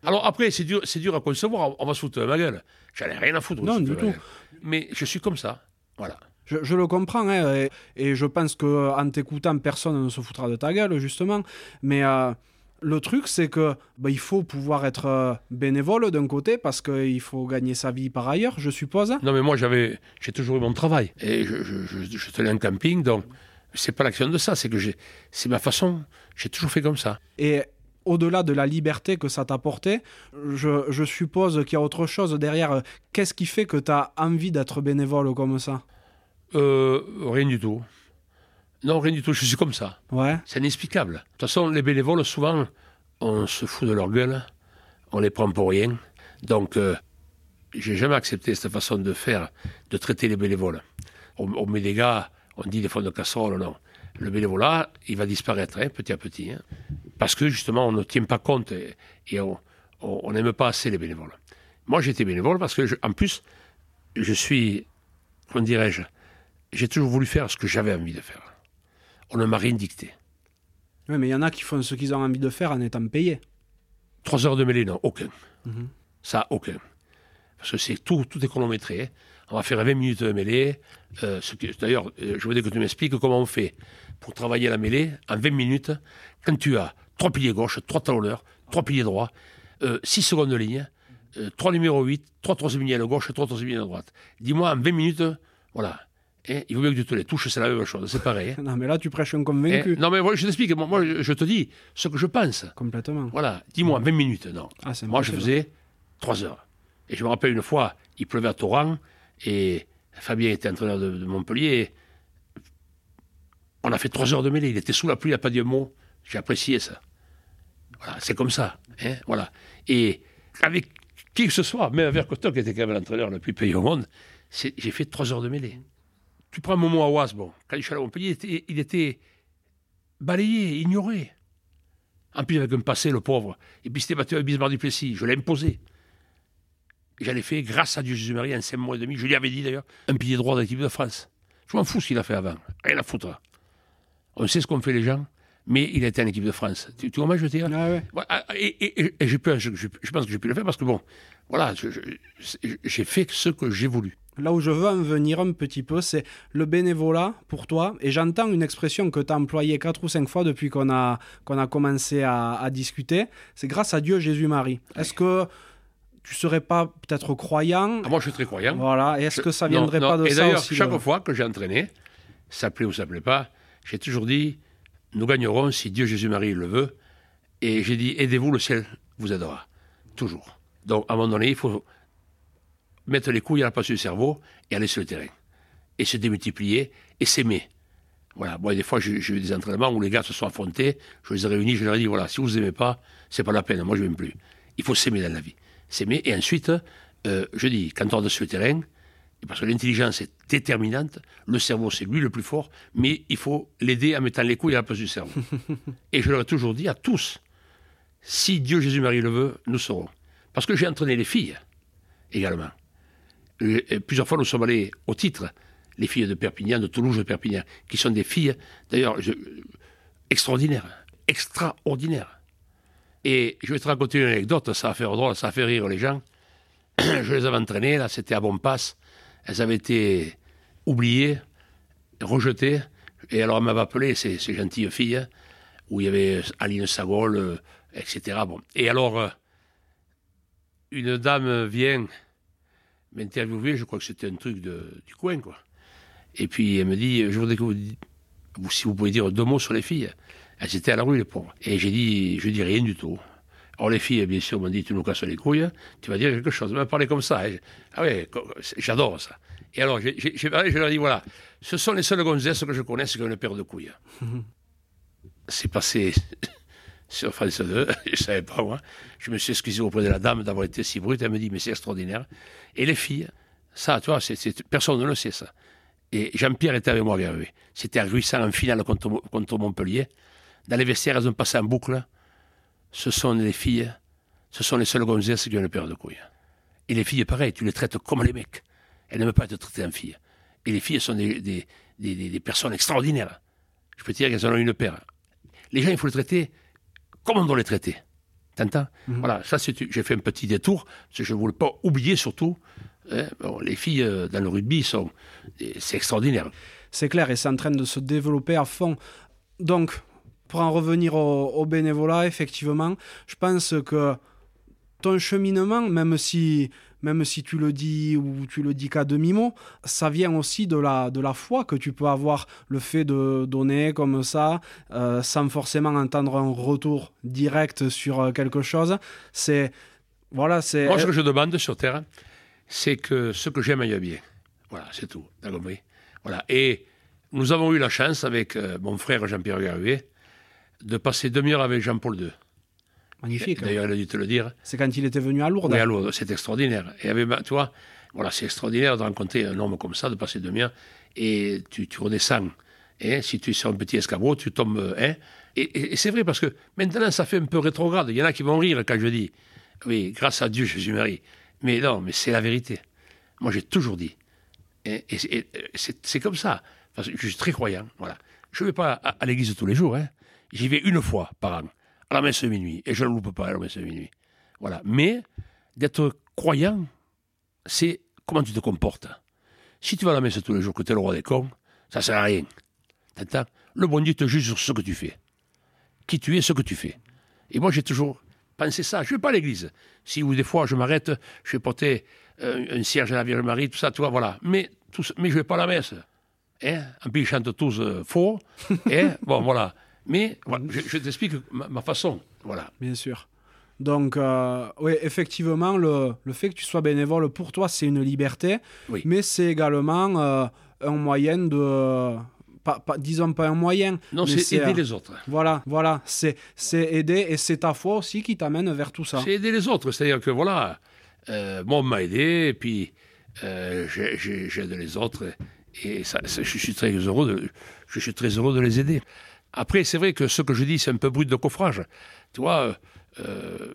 Alors après, c'est dur, c'est dur à concevoir. On va se foutre de ma gueule. J'en ai rien à foutre. Non, du tout. Mais je suis comme ça. Voilà. Je, le comprends, hein, et, je pense qu'en t'écoutant, personne ne se foutra de ta gueule, justement. Mais euh, le truc, c'est que bah, il faut pouvoir être euh, bénévole d'un côté, parce qu'il faut gagner sa vie par ailleurs, je suppose. Non, mais moi, j'avais, j'ai toujours eu mon travail. Et je, je, tenais un camping, donc c'est pas l'action de ça, c'est que c'est ma façon. J'ai toujours fait comme ça. Et au-delà de la liberté que ça t'a apporté, je, je suppose qu'il y a autre chose derrière. Qu'est-ce qui fait que tu as envie d'être bénévole comme ça? Euh, Rien du tout. Non, rien du tout, je suis comme ça. Ouais. C'est inexplicable. De toute façon, les bénévoles, souvent, on se fout de leur gueule, on les prend pour rien. Donc, euh, j'ai jamais accepté cette façon de faire, de traiter les bénévoles. On, met des gars, on dit des fonds de casserole, non. Le bénévolat, il va disparaître hein, petit à petit. Hein. Parce que justement, on ne tient pas compte et, on n'aime pas assez les bénévoles. Moi, j'étais bénévole parce que, en plus, je suis, comment dirais-je, j'ai toujours voulu faire ce que j'avais envie de faire. On ne m'a rien dicté. Oui, mais il y en a qui font ce qu'ils ont envie de faire en étant payés. Trois heures de mêlée, non, aucun. Mhm. Ça, aucun. Parce que c'est tout, tout est chronométré. On va faire 20 minutes de mêlée. Euh, d'ailleurs, euh, je voudrais que tu m'expliques comment on fait pour travailler la mêlée en 20 minutes quand tu as trois piliers gauche, trois talonneurs, trois piliers droits, 6 euh, secondes de ligne, trois numéros 8, trois troisième ligne à gauche, trois troisième ligne à droite. Dis-moi en 20 minutes, voilà, il vaut mieux que tu te les touches, c'est la même chose, c'est pareil. Hein. *laughs* non, mais là, tu prêches un convaincu. Eh, non, mais je t'explique, moi, je te dis ce que je pense. Complètement. Voilà, dis-moi, 20 minutes, non. Ah, moi, je faisais 3 heures. Et je me rappelle une fois, il pleuvait à torrent, et Fabien était entraîneur de, Montpellier, on a fait 3 heures de mêlée, il était sous la pluie, il n'a pas dit un mot. J'ai apprécié ça. Voilà, c'est comme ça. Hein, voilà. Et avec qui que ce soit, même avec Coton, qui était quand même l'entraîneur le plus payé au monde, j'ai fait 3 heures de mêlée tu prends Momo Awas, bon, quand il est à Montpellier, il était, il était balayé, ignoré. En plus, avec un passé, le pauvre. Et puis, c'était battu avec Bismarck Duplessis. Je l'ai imposé. Ai fait, grâce à Dieu Jésus-Marie, en 5 mois et demi, je lui avais dit d'ailleurs, un pilier droit de l'équipe de France. Je m'en fous ce qu'il a fait avant. Rien à foutre. On sait ce qu'ont fait les gens, mais il été en équipe de France. Tu, vois, je veux dire ah ouais. Ah, Et, et, je, pense que j'ai pu le faire parce que, bon, voilà, j'ai fait ce que j'ai voulu là où je veux en venir un petit peu, c'est le bénévolat pour toi. Et j'entends une expression que tu as employée quatre ou cinq fois depuis qu'on a, qu'on a commencé à, discuter. C'est grâce à Dieu, Jésus-Marie. Est-ce que tu serais pas peut-être croyant? Ah, Moi, je suis très croyant. Voilà. Est-ce que ça viendrait pas de ça Et d'ailleurs, chaque fois que j'ai entraîné, ça plaît ou ça plaît pas, j'ai toujours dit nous gagnerons si Dieu Jésus-Marie le veut. Et j'ai dit aidez-vous, le ciel vous aidera. Toujours. Donc, à un moment donné, il faut mettre les couilles à la place du cerveau et aller sur le terrain. Et se démultiplier et s'aimer. Voilà. Bon, des fois, j'ai eu des entraînements où les gars se sont affrontés, je les ai réunis, je leur ai dit voilà, si vous n'aimez pas, c'est pas la peine, moi je n'aime plus. Il faut s'aimer dans la vie. S'aimer, et ensuite, euh, je dis, quand on est sur le terrain, parce que l'intelligence est déterminante, le cerveau c'est lui le plus fort, mais il faut l'aider en mettant les couilles à la place du cerveau. *laughs* et je leur ai toujours dit à tous, si Dieu Jésus-Marie le veut, nous serons. Parce que j'ai entraîné les filles également plusieurs fois, nous sommes allés au titre, les filles de Perpignan, de Toulouse, de Perpignan, qui sont des filles, d'ailleurs, extraordinaires, extraordinaires. Et je vais te raconter une anecdote, ça a fait drôle, ça a fait rire les gens. *clears throat* je les avais entraînées, là, c'était à bon passe. Elles avaient été oubliées, rejetées. Et alors, elle m'avait appelé, ces, gentilles filles, où il y avait Aline Sagol, euh, etc. Bon. Et alors, euh, une dame vient m'interviewer, je crois que c'était un truc de, du coin, quoi. Et puis elle me dit, je voudrais que vous, si vous pouvez dire deux mots sur les filles. Elles étaient à la rue, les pauvres. Et j'ai dit, je dis rien du tout. Alors les filles, bien sûr, m'ont dit, tu nous casses les couilles, tu vas dire quelque chose. Elles m'ont parlé comme ça. Ah ouais, j'adore ça. Et alors, j'ai parlé, je leur ai dit, voilà, ce sont les seules gonzesses que je connaisse qui ont une paire de couilles. *laughs* C'est passé *laughs* sur France 2, *laughs* je ne savais pas moi. Je me suis excusé auprès de la dame d'avoir été si brute. Elle me dit, mais c'est extraordinaire. Et les filles, ça, tu vois, personne ne le sait, ça. Et Jean-Pierre était avec moi, bien C'était à Ruissant en finale contre, contre, Montpellier. Dans les vestiaires, elles ont passé en boucle. Ce sont les filles, ce sont les seules gonzesses qui ont une paire de couilles. Et les filles, pareil, tu les traites comme les mecs. Elles n'aiment pas être traitées en filles. Et les filles sont des, des, des, personnes extraordinaires. Je peux te dire qu'elles en ont une paire. Les gens, il faut les traiter comme on doit les traiter. T'entends? Mhm. Voilà, ça, j'ai fait un petit détour, parce que je ne voulais pas oublier surtout Hein, les filles euh, dans le rugby, sont, c'est extraordinaire. C'est clair, et c'est en train de se développer à fond. Donc, pour en revenir au, bénévolat, effectivement, je pense que ton cheminement, même si, même si tu le dis ou tu le dis qu'à demi-mot, ça vient aussi de la, de la foi que tu peux avoir, le fait de donner comme ça, euh, sans forcément entendre un retour direct sur euh, quelque chose. C'est. Voilà, c'est. Moi, ce que je demande sur Terre, c'est que ce que j'aime aille bien. Voilà, c'est tout. T'as compris? Voilà. Et nous avons eu la chance, avec euh, mon frère Jean-Pierre Garuet, de passer demi-heure avec Jean-Paul II. Magnifique. D'ailleurs, il a dû te le dire. C'est quand il était venu à Lourdes. Oui, à Lourdes. C'est extraordinaire. Et avec, tu vois, voilà, c'est extraordinaire de rencontrer un homme comme ça, de passer demi-heure, et tu, tu redescends. Si tu es sur un petit escabeau, tu tombes. Hein, et, et c'est vrai parce que maintenant, ça fait un peu rétrograde. Il y en a qui vont rire quand je dis Oui, grâce à Dieu, Jésus-Marie. Mais non, mais c'est la vérité. Moi, j'ai toujours dit. Et, c'est comme ça. Parce que je suis très croyant. Voilà. Je ne vais pas à, l'église tous les jours. Hein. J'y vais une fois par an, à la messe de minuit. Et je ne loupe pas à la messe de minuit. Voilà. Mais d'être croyant, c'est comment tu te comportes. Si tu vas à la messe tous les jours, que tu es le roi des cons, ça ne sert à rien. T'entends? Le bon Dieu te juge sur ce que tu fais. Qui tu es, ce que tu fais. Et moi, j'ai toujours pensez ça. Je ne vais pas à l'église. Si ou des fois je m'arrête, je vais porter euh, un cierge à la Vierge Marie, tout ça, tu vois, voilà. Mais, tout, mais je ne vais pas à la messe. Hein? En plus, ils chantent tous euh, faux. hein? *laughs* Bon, voilà. Mais je, t'explique ma, façon. Voilà. Bien sûr. Donc, euh, oui, effectivement, le, le, fait que tu sois bénévole, pour toi, c'est une liberté. Oui. Mais c'est également un moyen de pas, disons pas un moyen. Non, c'est aider les autres. Voilà, voilà, c'est aider et c'est ta foi aussi qui t'amène vers tout ça. C'est aider les autres, c'est-à-dire que voilà, euh, moi on m'a aidé et puis euh, j'aide les autres et ça, je suis très heureux de, je suis très heureux de les aider. Après, c'est vrai que ce que je dis, c'est un peu brut de coffrage. Tu vois, euh,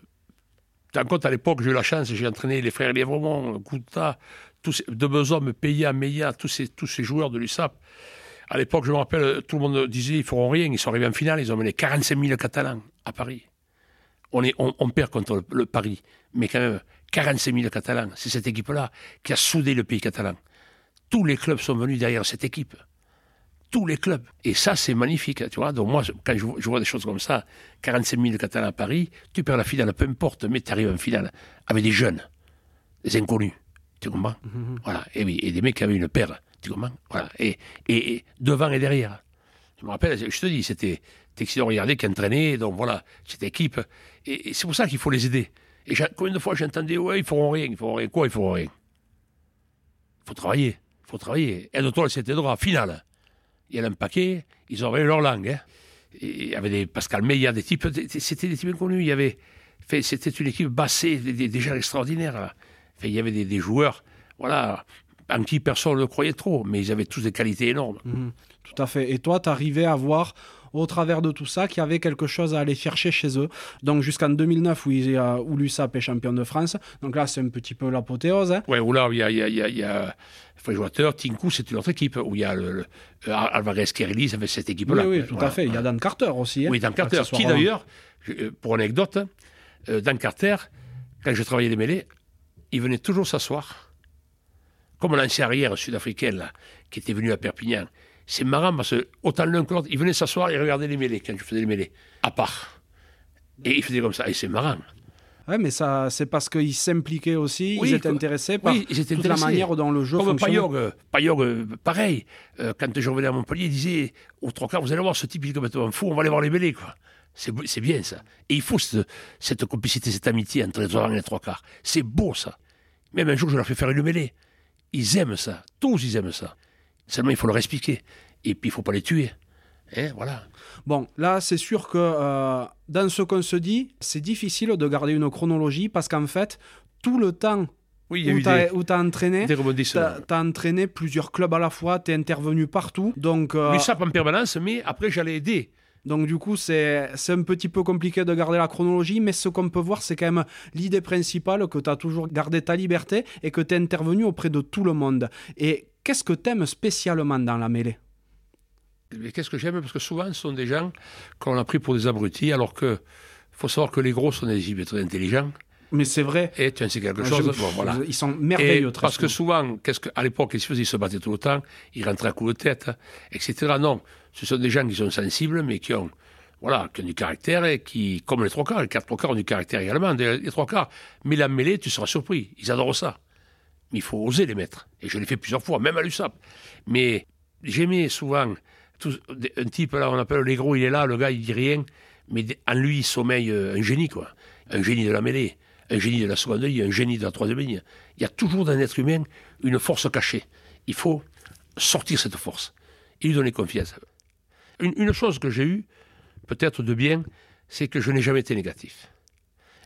tu compte à l'époque, j'ai eu la chance, j'ai entraîné les frères Lièvremont, Kouta, tous de hommes, Paya, Meia, tous ces, tous ces joueurs de l'USAP. À l'époque, je me rappelle, tout le monde disait ils feront rien. Ils sont arrivés en finale, ils ont mené 45 000 Catalans à Paris. On, est, on, perd contre le, Paris, mais quand même 45 000 Catalans. C'est cette équipe-là qui a soudé le pays catalan. Tous les clubs sont venus derrière cette équipe. Tous les clubs. Et ça, c'est magnifique. Tu vois Donc moi, quand je, vois des choses comme ça, 45 000 Catalans à Paris, tu perds la finale, peu importe, mais tu arrives en finale avec des jeunes, des inconnus. Tu comprends? Mm-hmm. Voilà. Et, et des mecs qui avaient une paire voilà. Et, et, devant et derrière. Je me rappelle, je te dis, c'était Texidor qui entraînait, donc voilà, cette équipe. Et, c'est pour ça qu'il faut les aider. Et combien de fois j'entendais, ouais, ils feront rien, ils feront rien. Quoi, ils feront rien? Il faut travailler, il faut travailler. Et toi, c'était droit, finale. Il y a un paquet, ils ont leur langue. Hein. il y avait des Pascal Meillat, des types, c'était des types inconnus. Il y avait, c'était une équipe bassée, déjà extraordinaire. il y avait des, des joueurs, voilà, en qui personne ne croyait trop, mais ils avaient tous des qualités énormes. Mhm. tout à fait. Et toi, tu arrivais à voir au travers de tout ça qu'il y avait quelque chose à aller chercher chez eux. Donc jusqu'en 2009 où, il, où l'USAP est champion de France. Donc là, c'est un petit peu l'apothéose. Hein. Oui, où là, il y a, il y a, il y a joueur, Tinku, c'est une autre équipe, où il y a le, euh, Alvarez Kerelis avec cette équipe-là. Oui, oui, tout à fait. Il y a Dan Carter aussi. Hein, oui, Dan Carter, qui d'ailleurs, euh, pour anecdote, euh, Dan Carter, quand je travaillais les mêlées, il venait toujours s'asseoir comme l'ancien arrière sud-africain, qui était venu à Perpignan. C'est marrant parce que autant l'un que l'autre, il venait s'asseoir et regarder les mêlées quand je faisais les mêlées, à part. Et il faisait comme ça, et c'est marrant. Oui, mais ça, c'est parce qu'ils s'impliquaient aussi, ils étaient intéressés par toute la manière dont le jeu Comme Payog, Payog, euh, pareil. Euh, quand je revenais à Montpellier, il disait, au trois quarts, vous allez voir ce type, il est complètement fou, on va aller voir les mêlées, quoi. C'est bien ça. Et il faut cette, cette, complicité, cette amitié entre les trois et les trois quarts. C'est beau ça. Même un jour, je leur fais faire une mêlée. Ils aiment ça. Tous, ils aiment ça. Seulement, il faut leur expliquer. Et puis, il ne faut pas les tuer. Hein, voilà. Bon, là, c'est sûr que euh, dans ce qu'on se dit, c'est difficile de garder une chronologie parce qu'en fait, tout le temps oui, où tu as, entraîné, tu as, entraîné plusieurs clubs à la fois, tu es intervenu partout. Donc, euh, ça en permanence, mais après, j'allais aider. Donc du coup, c'est un petit peu compliqué de garder la chronologie, mais ce qu'on peut voir, c'est quand même l'idée principale, que tu as toujours gardé ta liberté et que tu es intervenu auprès de tout le monde. Et qu'est-ce que tu aimes spécialement dans la mêlée? Qu'est-ce que j'aime? Parce que souvent, ce sont des gens qu'on a pris pour des abrutis, alors que faut savoir que les gros sont des types très intelligents. Mais c'est vrai. Et tu en sais quelque chose. voilà. Ils sont merveilleux. parce que souvent, qu'est-ce que, à l'époque, ils se faisaient Ils se battaient tout le temps, ils rentraient à coups de tête, etc. Non, ce sont des gens qui sont sensibles, mais qui ont, voilà, qui ont du caractère et qui, comme les trois quarts, les quatre trois quarts ont du caractère également, les trois quarts. Mais la mêlée, tu seras surpris. Ils adorent ça. Mais il faut oser les mettre. Et je l'ai fait plusieurs fois, même à l'USAP. Mais j'aimais souvent un type, là, on appelle les gros, il est là, le gars, il dit rien, mais en lui, il sommeille euh, un génie, quoi. Un génie de la mêlée, un génie de la seconde ligne, un génie de la troisième ligne. Il y a toujours dans l'être humain une force cachée. Il faut sortir cette force et lui donner confiance. Une, chose que j'ai eue, peut-être de bien, c'est que je n'ai jamais été négatif.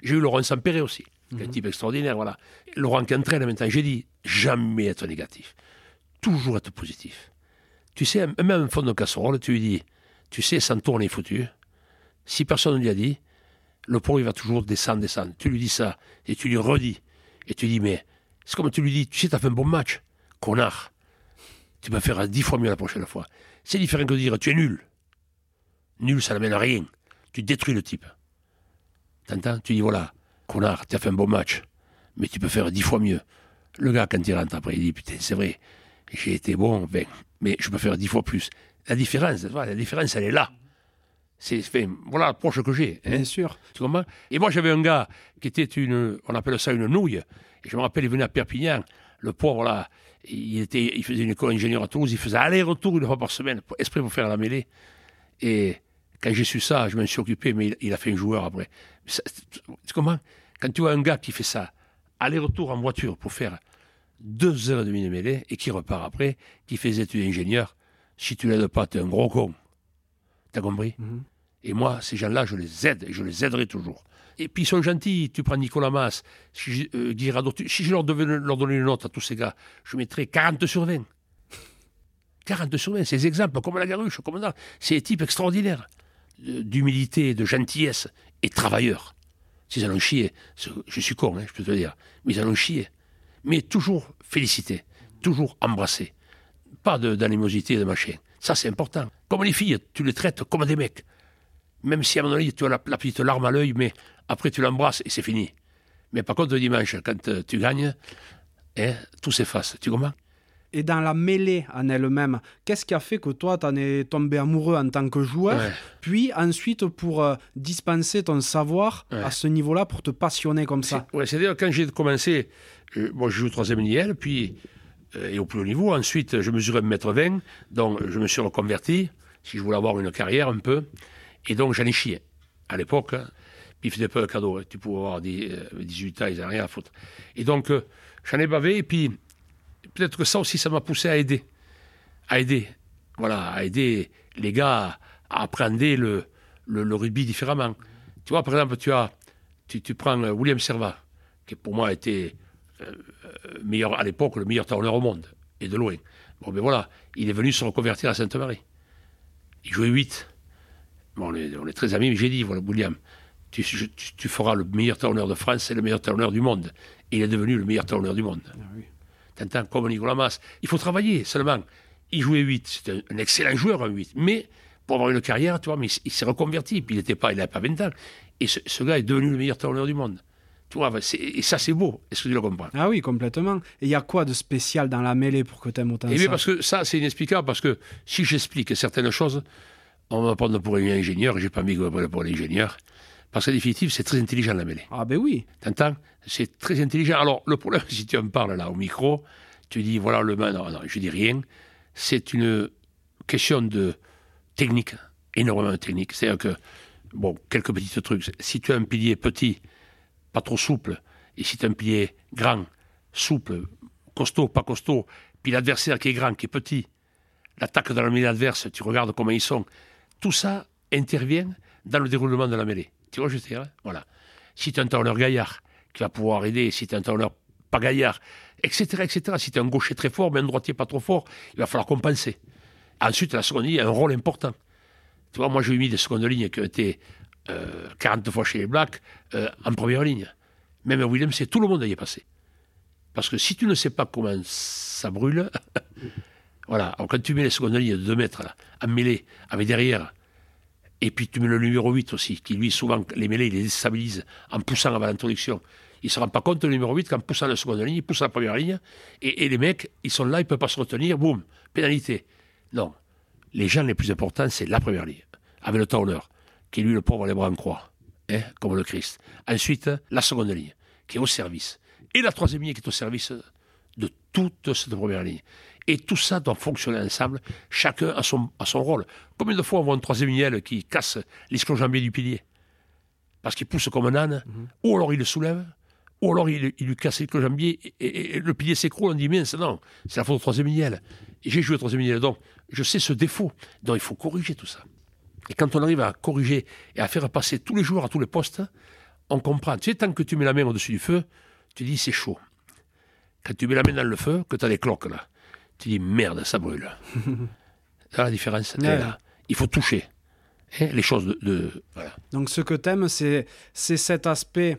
J'ai eu Laurent Sampéré aussi, un mhm. type extraordinaire, voilà. Laurent entraîne maintenant, j'ai dit jamais être négatif, toujours être positif. Tu sais, même un fond de casserole, tu lui dis, tu sais, sans tourne est foutu. Si personne ne lui a dit, le pro, il va toujours descendre, descendre. Tu lui dis ça, et tu lui redis. Et tu dis, mais c'est comme tu lui dis, tu sais, tu as fait un bon match, connard. Tu vas faire dix fois mieux la prochaine fois. C'est différent que de dire, tu es nul. Nul, ça n'amène à rien. Tu détruis le type. T'entends? Tu dis, voilà, connard, tu as fait un bon match, mais tu peux faire dix fois mieux. Le gars, quand il rentre après, il dit, putain, c'est vrai, j'ai été bon, ben, mais je peux faire dix fois plus. La différence, la différence, elle est là. C'est, voilà l'approche que j'ai. Hein. Bien sûr. Tu comprends? Et moi, j'avais un gars qui était une, on appelle ça une nouille. Et je me rappelle, il venait à Perpignan. Le pauvre, là, il, était, il faisait une école d'ingénieur à Toulouse. Il faisait aller-retour une fois par semaine, esprit pour faire la mêlée. Et quand j'ai su ça, je m'en suis occupé, mais il, a fait un joueur après. tu comprends? Quand tu vois un gars qui fait ça, aller-retour en voiture pour faire deux heures et demie de mêlée et qui repart après, qui fait des études d'ingénieur. Si tu l'aides pas, es un gros con. T'as compris? Mhm. Et moi, ces gens-là, je les aide et je les aiderai toujours. Et puis ils sont gentils. Tu prends Nicolas Mas, si, euh, si je leur devais leur donner une note à tous ces gars, je mettrais 40 sur 20. 40 sur 20, ces exemples, comme la Garuche, comme ça. C'est des types extraordinaires d'humilité, de gentillesse et travailleurs. S'ils allons chier, je suis con, hein, je peux te le dire, mais ils allont chier mais toujours féliciter, toujours embrasser. Pas d'animosité de, de machin. Ça, c'est important. Comme les filles, tu les traites comme des mecs. Même si à un moment donné, tu as la, petite larme à l'œil, mais après, tu l'embrasses et c'est fini. Mais par contre, le dimanche, quand euh, tu gagnes, hein, tout s'efface. Tu comprends? Et dans la mêlée en elle-même, qu'est-ce qui a fait que toi, tu en es tombé amoureux en tant que joueur, puis ensuite pour euh, dispenser ton savoir à ce niveau-là, pour te passionner comme ça? Ouais, c'est-à-dire quand j'ai commencé, je, je joue troisième NIL, puis euh, et au plus haut niveau. Ensuite, je mesurais 1m20, donc je me suis reconverti, si je voulais avoir une carrière un peu, et donc j'en ai chié. À l'époque, hein. puis il pas de cadeau, hein. tu pouvais avoir 18 ans, ils n'avaient rien à foutre. Et donc, euh, j'en ai bavé, et puis peut-être que ça aussi, ça m'a poussé à aider. À aider. Voilà, à aider les gars à apprendre le, le, rugby différemment. Tu vois, par exemple, tu, as, tu, tu prends euh, William Servat, qui pour moi était euh, meilleur à l'époque, le meilleur tourneur au monde, et de loin. Bon, ben voilà, il est venu se reconvertir à Sainte-Marie. Il jouait 8. Bon, on est, très amis, mais j'ai dit, voilà, William, tu, tu, feras le meilleur tourneur de France et le meilleur tourneur du monde. Et il est devenu le meilleur tourneur du monde. Ah oui comme Nicolas Mas. Il faut travailler seulement. Il jouait 8, c'était un excellent joueur, un 8. Mais pour avoir une carrière, tu vois, mais il, s'est reconverti, puis il n'était pas, il n'avait pas 20 ans. Et ce, gars est devenu le meilleur tourneur du monde. Tu vois, et ça c'est beau. Est-ce que tu le comprends? Ah oui, complètement. Et il y a quoi de spécial dans la mêlée pour que tu aimes autant eh ça? parce que ça c'est inexplicable, parce que si j'explique certaines choses, on va prendre pour un ingénieur, et j'ai pas mis pour l'ingénieur. Parce qu'en définitive, c'est très intelligent la mêlée. Ah ben oui. T'entends? C'est très intelligent. Alors, le problème, *laughs* si tu me parles là au micro, tu dis voilà le main, non, non, je dis rien. C'est une question de technique, énormément de technique. C'est-à-dire que bon, quelques petits trucs. Si tu as un pilier petit, trop souple, et si tu un pilier grand, souple, costaud, pas costaud, puis l'adversaire qui est grand, qui est petit, l'attaque dans la mêlée adverse, tu regardes comment ils sont, tout ça intervient dans le déroulement de la mêlée. Tu vois, je sais, hein? Voilà. Si tu un talonneur gaillard qui va pouvoir aider, si tu as un talonneur pas gaillard, etc., etc. Si tu as un gaucher très fort, mais un droitier pas trop fort, il va falloir compenser. Ensuite, la seconde ligne a un rôle important. Tu vois, moi, j'ai mis des secondes lignes qui ont été 40 euh, fois chez les Blacks euh, en première ligne. Même Williams, c'est tout le monde y est passé. Parce que si tu ne sais pas comment ça brûle, *laughs* voilà. quand tu mets les secondes lignes de 2 mètres, en mêlée, avec derrière, et puis tu mets le numéro 8 aussi, qui lui, souvent, les mêlées, il les déstabilise en poussant avant l'introduction. Il ne se rend pas compte, le numéro 8, qu'en poussant la seconde ligne, il pousse la première ligne, et, et les mecs, ils sont là, ils ne peuvent pas se retenir, boum, pénalité. Non. Les gens les plus importants, c'est la première ligne, avec le tauneur, qui est lui le pauvre les bras en croix, hein, comme le Christ. Ensuite, la seconde ligne, qui est au service. Et la troisième ligne qui est au service de toute cette première ligne. Et tout ça doit fonctionner ensemble, chacun à son, à son rôle. Combien de fois on voit une troisième ligne qui casse l'ischio-jambier du pilier Parce qu'il pousse comme un âne, mhm. ou alors il le soulève, ou alors il, lui casse le jambier et, le pilier s'écroule, on dit mince, non, c'est la faute du troisième miel. J'ai joué au troisième miel, donc je sais ce défaut. Donc il faut corriger tout ça. Et quand on arrive à corriger et à faire passer tous les joueurs à tous les postes, on comprend. Tu sais, tant que tu mets la main au-dessus du feu, tu dis c'est chaud. Quand tu mets la main dans le feu, que tu as des cloques là, tu dis merde, ça brûle. *laughs* là, la différence, là. Il faut toucher hein, les choses de. Donc ce que tu aimes, c'est cet aspect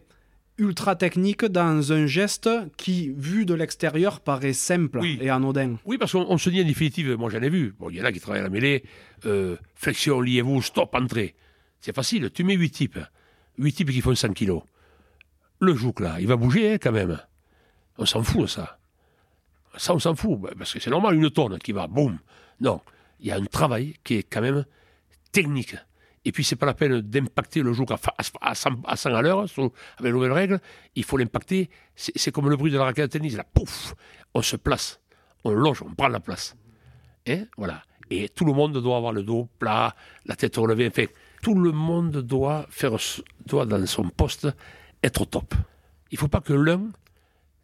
ultra technique dans un geste qui, vu de l'extérieur, paraît simple et anodin. Oui, parce qu'on se dit en définitive, moi j'en ai vu, bon, il y en a qui travaillent à la mêlée, euh, flexion, liez-vous, stop, entrée. C'est facile, tu mets 8 types, 8 types qui font 100 kilos. Le jouk là, il va bouger hein, quand même. On s'en fout de ça. Ça, on s'en fout, bah, parce que c'est normal, une tonne qui va, boum. Non, il y a un travail qui est quand même technique. Et puis, c'est pas la peine d'impacter le jour à, 100, à l'heure, avec les nouvelles règles. Il faut l'impacter. C'est comme le bruit de la raquette de tennis. Là, pouf, on se place, on loge, on prend la place. Hein, voilà. Et tout le monde doit avoir le dos plat, la tête relevée. Enfin, tout le monde doit faire, doit dans son poste être au top. Il ne faut pas que l'un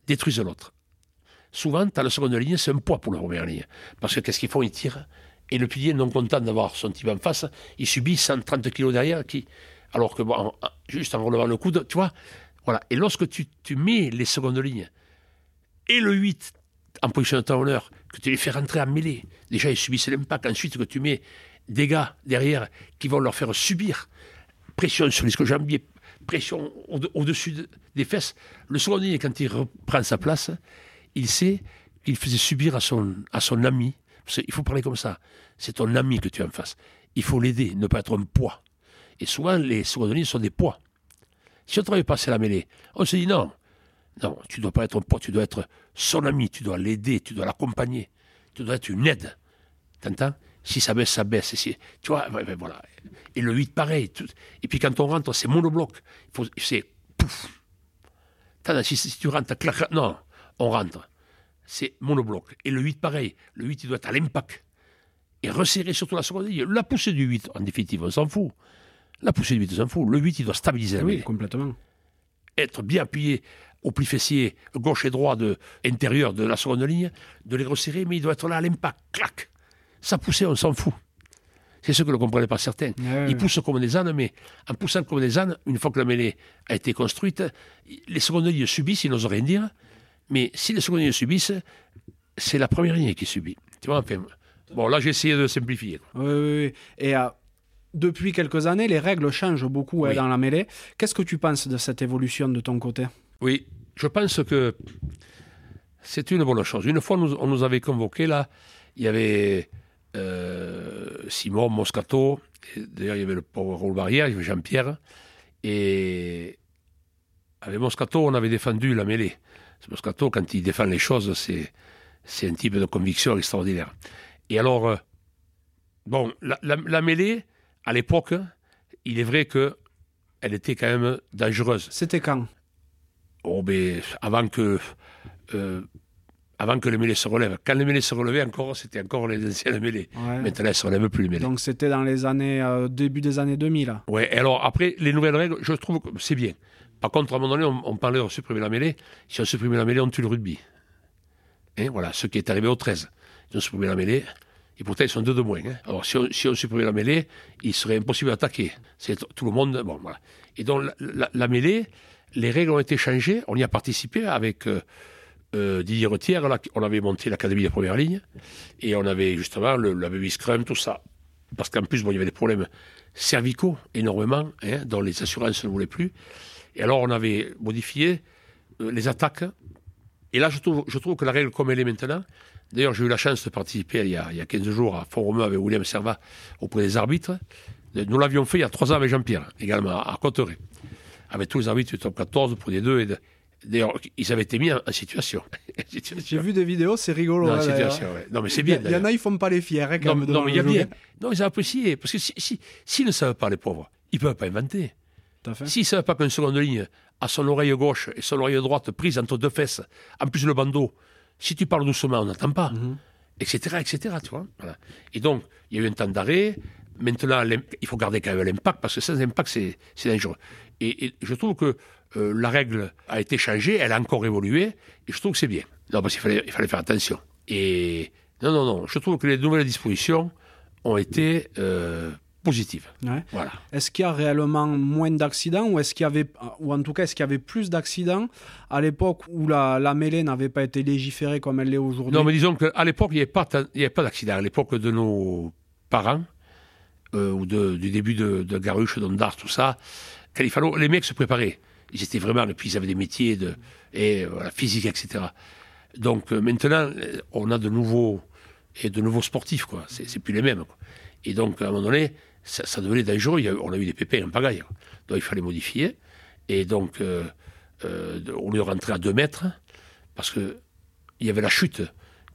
détruise l'autre. Souvent, as la seconde ligne, c'est un poids pour la première ligne. Parce que qu'est-ce qu'ils font? Ils tirent et le pilier, non content d'avoir son type en face, il subit 130 kilos derrière, qui, alors que juste en relevant le coude, tu vois. Voilà. Et lorsque tu, mets les secondes lignes et le 8 en position de talonneur, que tu les fais rentrer en mêlée, déjà ils subissent l'impact, ensuite que tu mets des gars derrière qui vont leur faire subir pression sur les jambiers, pression au-dessus des fesses. Le second ligne, quand il reprend sa place, il sait qu'il faisait subir à son, à son ami il faut parler comme ça. C'est ton ami que tu as en face. Il faut l'aider, ne pas être un poids. Et souvent, les secondes sont des poids. Si on travaille passer la mêlée, on se dit non, non, tu ne dois pas être un poids, tu dois être son ami, tu dois l'aider, tu dois l'accompagner, tu dois être une aide. T'entends? Si ça baisse, ça baisse. tu vois, voilà. Et le 8, pareil. et puis quand on rentre, c'est monobloc. C'est pouf. Si, si tu rentres, clac, non, on rentre c'est monobloc. Et le 8, pareil. Le 8, il doit être à l'impact. Et resserrer surtout la seconde ligne. La poussée du 8, en définitive, on s'en fout. La poussée du 8, on s'en fout. Le 8, il doit stabiliser la Oui, complètement. Être bien appuyé au pli fessier gauche et droit de, intérieur de la seconde ligne, de les resserrer, mais il doit être là à l'impact. Clac Sa poussée, on s'en fout. C'est ce que ne comprenaient pas certains. Ils poussent comme des ânes, mais en poussant comme des ânes, une fois que la mêlée a été construite, les secondes lignes subissent, ils n'osent rien dire, mais si les secondes subissent, c'est la première ligne qui subit. Tu vois, bon, là, j'ai essayé de simplifier. Oui, oui, oui. Et euh, depuis quelques années, les règles changent beaucoup hein, dans la mêlée. Qu'est-ce que tu penses de cette évolution de ton côté? Oui, je pense que c'est une bonne chose. Une fois, on nous avait convoqués, là, il y avait euh, Simon Moscato, d'ailleurs, il y avait le pauvre Raoul Barrière, il y avait Jean-Pierre, et avec Moscato, on avait défendu la mêlée. Moscato, quand il défend les choses, c'est, c'est un type de conviction extraordinaire. Et alors, euh, bon, la, mêlée, à l'époque, il est vrai que elle était quand même dangereuse. C'était quand? Oh, ben, avant que. Euh, avant que les mêlées se relèvent. Quand les mêlées se relevaient encore, c'était encore les anciennes mêlées. Ouais. Maintenant, elles ne se relèvent plus les mêlées. Donc c'était dans les années euh, début des années 2000. Ouais, et alors après, les nouvelles règles, je trouve que c'est bien. Par contre, à un moment donné, on, parlait de supprimer la mêlée. Si on supprimait la mêlée, on tue le rugby. Hein, voilà, ce qui est arrivé au 13. Ils ont supprimé la mêlée, et pourtant ils sont deux de moins. hein. Alors si on, supprimait la mêlée, il serait impossible d'attaquer. C'est tout le monde. Bon, voilà. Et donc la, mêlée, les règles ont été changées. On y a participé avec euh, euh, Didier Retière. On avait monté l'académie de première ligne, et on avait justement le, la baby scrum, tout ça. Parce qu'en plus, bon, il y avait des problèmes cervicaux énormément, hein, dont les assurances ne voulaient plus. Et alors, on avait modifié euh, les attaques. Et là, je trouve, je trouve que la règle comme elle est maintenant, d'ailleurs, j'ai eu la chance de participer il y a, il y a 15 jours à Font-Romeu avec William Servat auprès des arbitres. Nous l'avions fait il y a trois ans avec Jean-Pierre, également à Cotteret. Avec tous les arbitres du top 14, pour les deux. et de- D'ailleurs, ils avaient été mis en, *laughs* situation. J'ai vu des vidéos, c'est rigolo. Non, ouais. Non, mais c'est Il y a- bien. Il y en a, ils font pas les fiers hein, quand Non, même. non, devant mais il y a bien. Non, ils ont apprécié. Parce que s'ils si, s'ils ne savent pas, les pauvres, ils ne peuvent pas inventer. Tout à fait. S'ils ne pas qu'une seconde ligne a son oreille gauche et son oreille droite prise entre deux fesses, en plus le bandeau, si tu parles doucement, on n'entend pas, Mhm. etc., etc., tu vois. Voilà. Et donc, il y a eu un temps d'arrêt. Maintenant, il faut garder quand même l'impact, parce que sans impact, c'est c'est dangereux. Et, et je trouve que euh, la règle a été changée, elle a encore évolué, et je trouve que c'est bien. Non, parce qu'il fallait, il fallait faire attention. Et non, non, non, je trouve que les nouvelles dispositions ont été euh, Ouais. Voilà. Est-ce qu'il y a réellement moins d'accidents ou est-ce qu'il y avait, ou en tout cas, est-ce qu'il y avait plus d'accidents à l'époque où la, la mêlée n'avait pas été légiférée comme elle l'est aujourd'hui? Non, mais disons qu'à l'époque, il n'y avait pas, tant- il y avait pas d'accident. À l'époque de nos parents, euh, ou de- du début de, de Garuche, d'Ondars, tout ça, fallait, les mecs se préparaient. Ils étaient vraiment, et puis ils avaient des métiers de et, euh, voilà, physique, etc. Donc euh, maintenant, on a de nouveaux, et de nouveaux sportifs, quoi. C'est c'est plus les mêmes. quoi. Et donc, à un moment donné, ça, devenait dangereux. On a eu des pépins en pagaille. Donc, il fallait modifier. Et donc, euh, euh, au à 2 mètres, parce que il y avait la chute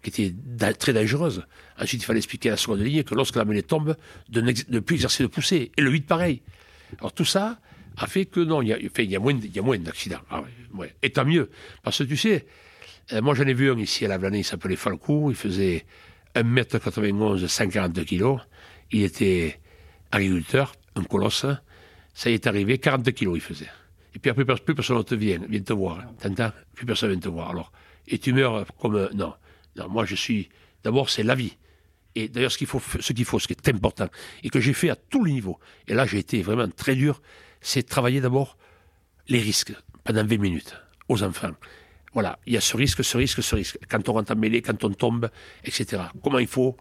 qui était très dangereuse. Ensuite, il fallait expliquer à la seconde ligne que lorsque la mêlée tombe, de ne plus exercer de poussée. Et le 8, pareil. Alors tout ça a fait que non, il y a, y a moins, d'accidents. Ah. Et tant mieux. Parce que tu sais, euh, moi j'en ai vu un ici à la Vlanée, il s'appelait Falcou, il faisait 1m91, 140 kg. Il était agriculteur, un colosse. Ça y est arrivé, 40 kilos il faisait. Et puis après, plus personne ne te vient, vient te voir. T'entends? Plus personne vient te voir. Alors, et tu meurs comme... Non, non moi je suis... D'abord, c'est la vie. Et d'ailleurs, ce qu'il faut, ce qu'il faut, ce qui est important, et que j'ai fait à tous les niveaux, et là j'ai été vraiment très dur, c'est travailler d'abord les risques pendant 20 minutes aux enfants. Voilà, il y a ce risque, ce risque, ce risque. Quand on rentre en mêlée, quand on tombe, etc. Comment il faut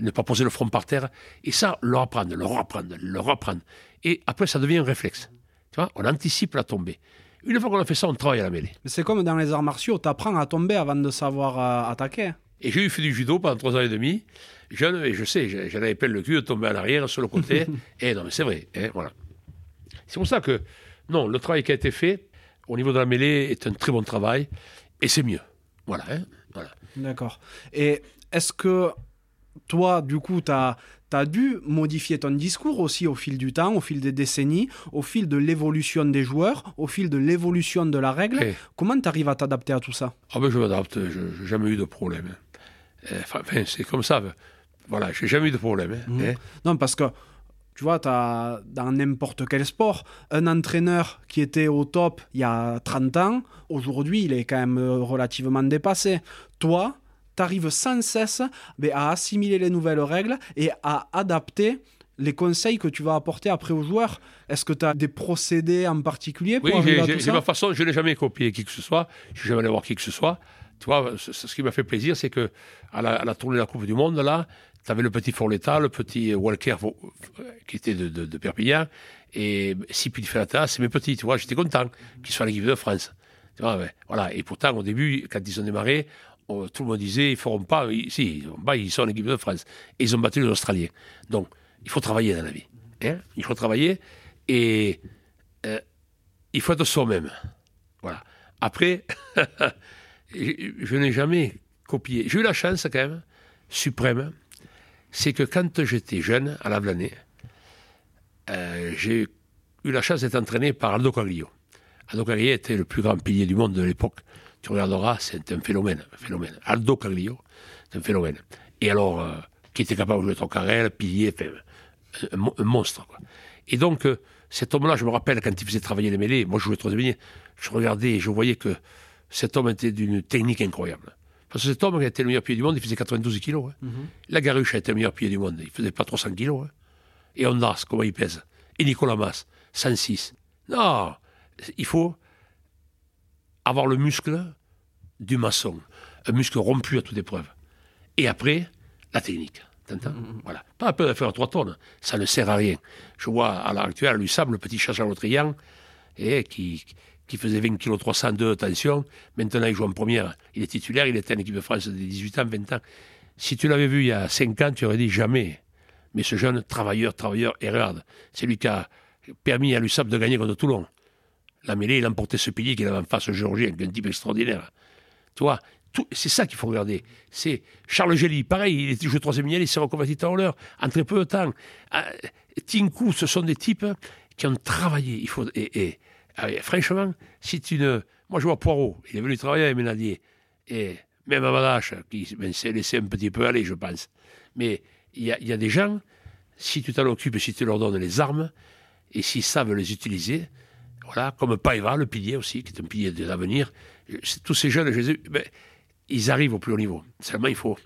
ne pas poser le front par terre. Et ça, leur apprendre, leur apprendre, leur apprendre. Et après, ça devient un réflexe. Tu vois, on anticipe la tombée. Une fois qu'on a fait ça, on travaille à la mêlée. Mais C'est comme dans les arts martiaux, t'apprends à tomber avant de savoir euh, attaquer. Et j'ai eu fait du judo pendant trois ans et demi, jeune, et je sais, j'en avais plein le cul de tomber à l'arrière, sur le côté. *laughs* et non, mais c'est vrai, hein, voilà. C'est pour ça que, non, le travail qui a été fait au niveau de la mêlée est un très bon travail, et c'est mieux. Voilà, hein, voilà. D'accord. Et est-ce que toi, du coup, tu as, dû modifier ton discours aussi au fil du temps, au fil des décennies, au fil de l'évolution des joueurs, au fil de l'évolution de la règle Eh. Comment tu arrives à t'adapter à tout ça? Ah ben je m'adapte, je n'ai jamais eu de problème. Euh, Enfin, c'est comme ça. Voilà, j'ai jamais eu de problème. hein, Mhm. hein. Non, parce que tu vois, as, dans n'importe quel sport, un entraîneur qui était au top il y a 30 ans, aujourd'hui, il est quand même euh, relativement dépassé. Toi, tu arrives sans cesse mais, à assimiler les nouvelles règles et à adapter les conseils que tu vas apporter après aux joueurs. Est-ce que tu as des procédés en particulier pour Oui, j'ai- ma façon, je n'ai jamais copié qui que ce soit, je n'ai jamais allé voir qui que ce soit. Tu vois, ce, ce qui m'a fait plaisir, c'est que à la, à la tournée de la Coupe du Monde, là, tu avais le petit Forletta, le petit Walker, qui était de, de- de Perpignan, et Sipi Felata, c'est mes petits, tu vois, j'étais content qu'ils soient à l'équipe de France. Tu vois, ouais, voilà. Et pourtant, au début, quand ils ont démarré, tout le monde disait, ils feront pas, ils, si, ils, pas, ils sont en équipe de France. Et ils ont battu les Australiens. Donc, il faut travailler dans la vie. hein. il faut travailler, et euh, il faut être soi-même. Voilà. Après, *laughs* je, n'ai jamais copié. J'ai eu la chance quand même, suprême, c'est que quand j'étais jeune, à la Vlanée, euh, j'ai eu la chance d'être entraîné par Aldo Caglio. Aldo Caglio était le plus grand pilier du monde de l'époque. Tu regarderas, c'est un phénomène, un phénomène. Aldo Caglio, c'est un phénomène. Et alors, euh, qui était capable de jouer ton carrel, pilier, un, un, monstre. Quoi. Et donc, euh, cet homme-là, je me rappelle quand il faisait travailler les mêlées, moi je jouais troisième ligne, je regardais et je voyais que cet homme était d'une technique incroyable. Parce que cet homme qui était le meilleur pied du monde, il faisait 92 kilos. Hein. Mhm. La Garuche a été le meilleur pied du monde, il faisait pas 300 kilos. Hein. Et Ondas, comment il pèse? Et Nicolas Mas, 106. Non, il faut avoir le muscle du maçon, un muscle rompu à toute épreuve. Et après, la technique. T'entends mm-hmm. Voilà. Pas un peu de faire 3 tonnes, ça ne sert à rien. Je vois à l'heure actuelle, l'USAM, le petit chasseur triangle, et qui, qui faisait 20 kg 302, attention, maintenant il joue en première, il est titulaire, il était en équipe de France des 18 ans, 20 ans. Si tu l'avais vu il y a 5 ans, tu aurais dit jamais. Mais ce jeune travailleur, travailleur, et regarde, c'est lui qui a permis à l'USAP de gagner contre Toulon. La mêlée, il a emporté ce pilier qu'il avait en face Géorgien, un type extraordinaire. Tu vois, c'est ça qu'il faut regarder. C'est Charles Gély, pareil, il était troisième ligne, il s'est reconverti en l'heure en très peu de temps. Ah, Tinku, ce sont des types qui ont travaillé. Et, ah franchement, si tu ne. Moi, je vois Poirot, il est venu travailler avec Ménadier. Et même Amadache, qui ben, s'est laissé un petit peu aller, je pense. Mais il y, y, a des gens, si tu t'en occupes, si tu leur donnes les armes, et s'ils savent les utiliser, voilà, comme Paiva, le pilier aussi, qui est un pilier de l'avenir. Tous ces jeunes, Jésus, ben, ils arrivent au plus haut niveau. Seulement, il faut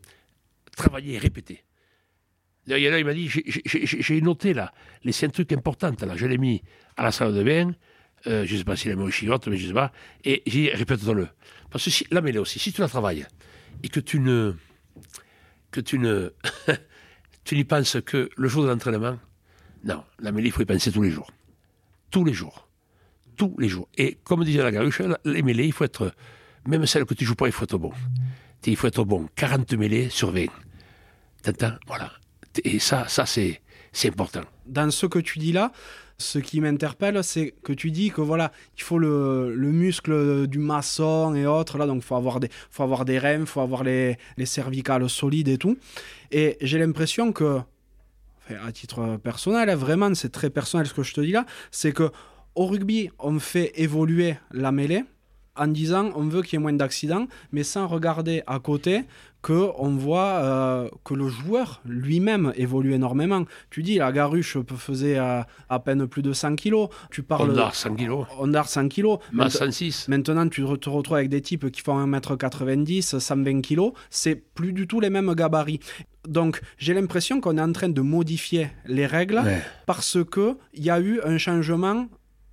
travailler et répéter. D'ailleurs, il m'a dit, j'ai noté là, les cinq trucs importants, là, je l'ai mis à la salle de bain, euh, je ne sais pas s'il a mis au chiotte, mais je ne sais pas, et j'ai dit, répète-le. Parce que si, mais là aussi, si tu la travailles, et que tu ne, que tu ne, *laughs* tu n'y penses que le jour de l'entraînement, non, la mêlée, il faut y penser tous les jours. Tous les jours tous les jours. Et comme disait la Garuche, les mêlées, il faut être, même celles que tu joues pas, il faut être bon. Il faut être bon. 40 mêlées sur 20. T'entends Voilà. Et ça, ça c'est, important. Dans ce que tu dis là, ce qui m'interpelle, c'est que tu dis que voilà, il faut le, le, muscle du maçon et autres, là, donc faut avoir des, faut avoir des reins, faut avoir les, les cervicales solides et tout. Et j'ai l'impression que, à titre personnel, vraiment, c'est très personnel ce que je te dis là, c'est que au rugby, on fait évoluer la mêlée en disant on veut qu'il y ait moins d'accidents, mais sans regarder à côté que on voit euh, que le joueur lui-même évolue énormément. Tu dis la Garuche faisait à, peine plus de 100 kilos. Tu parles Ondar 100 kilos. Ondar 100 kilos. 106. Maintenant, tu te retrouves avec des types qui font 1m90, 120 kilos. C'est plus du tout les mêmes gabarits. Donc, j'ai l'impression qu'on est en train de modifier les règles parce que il y a eu un changement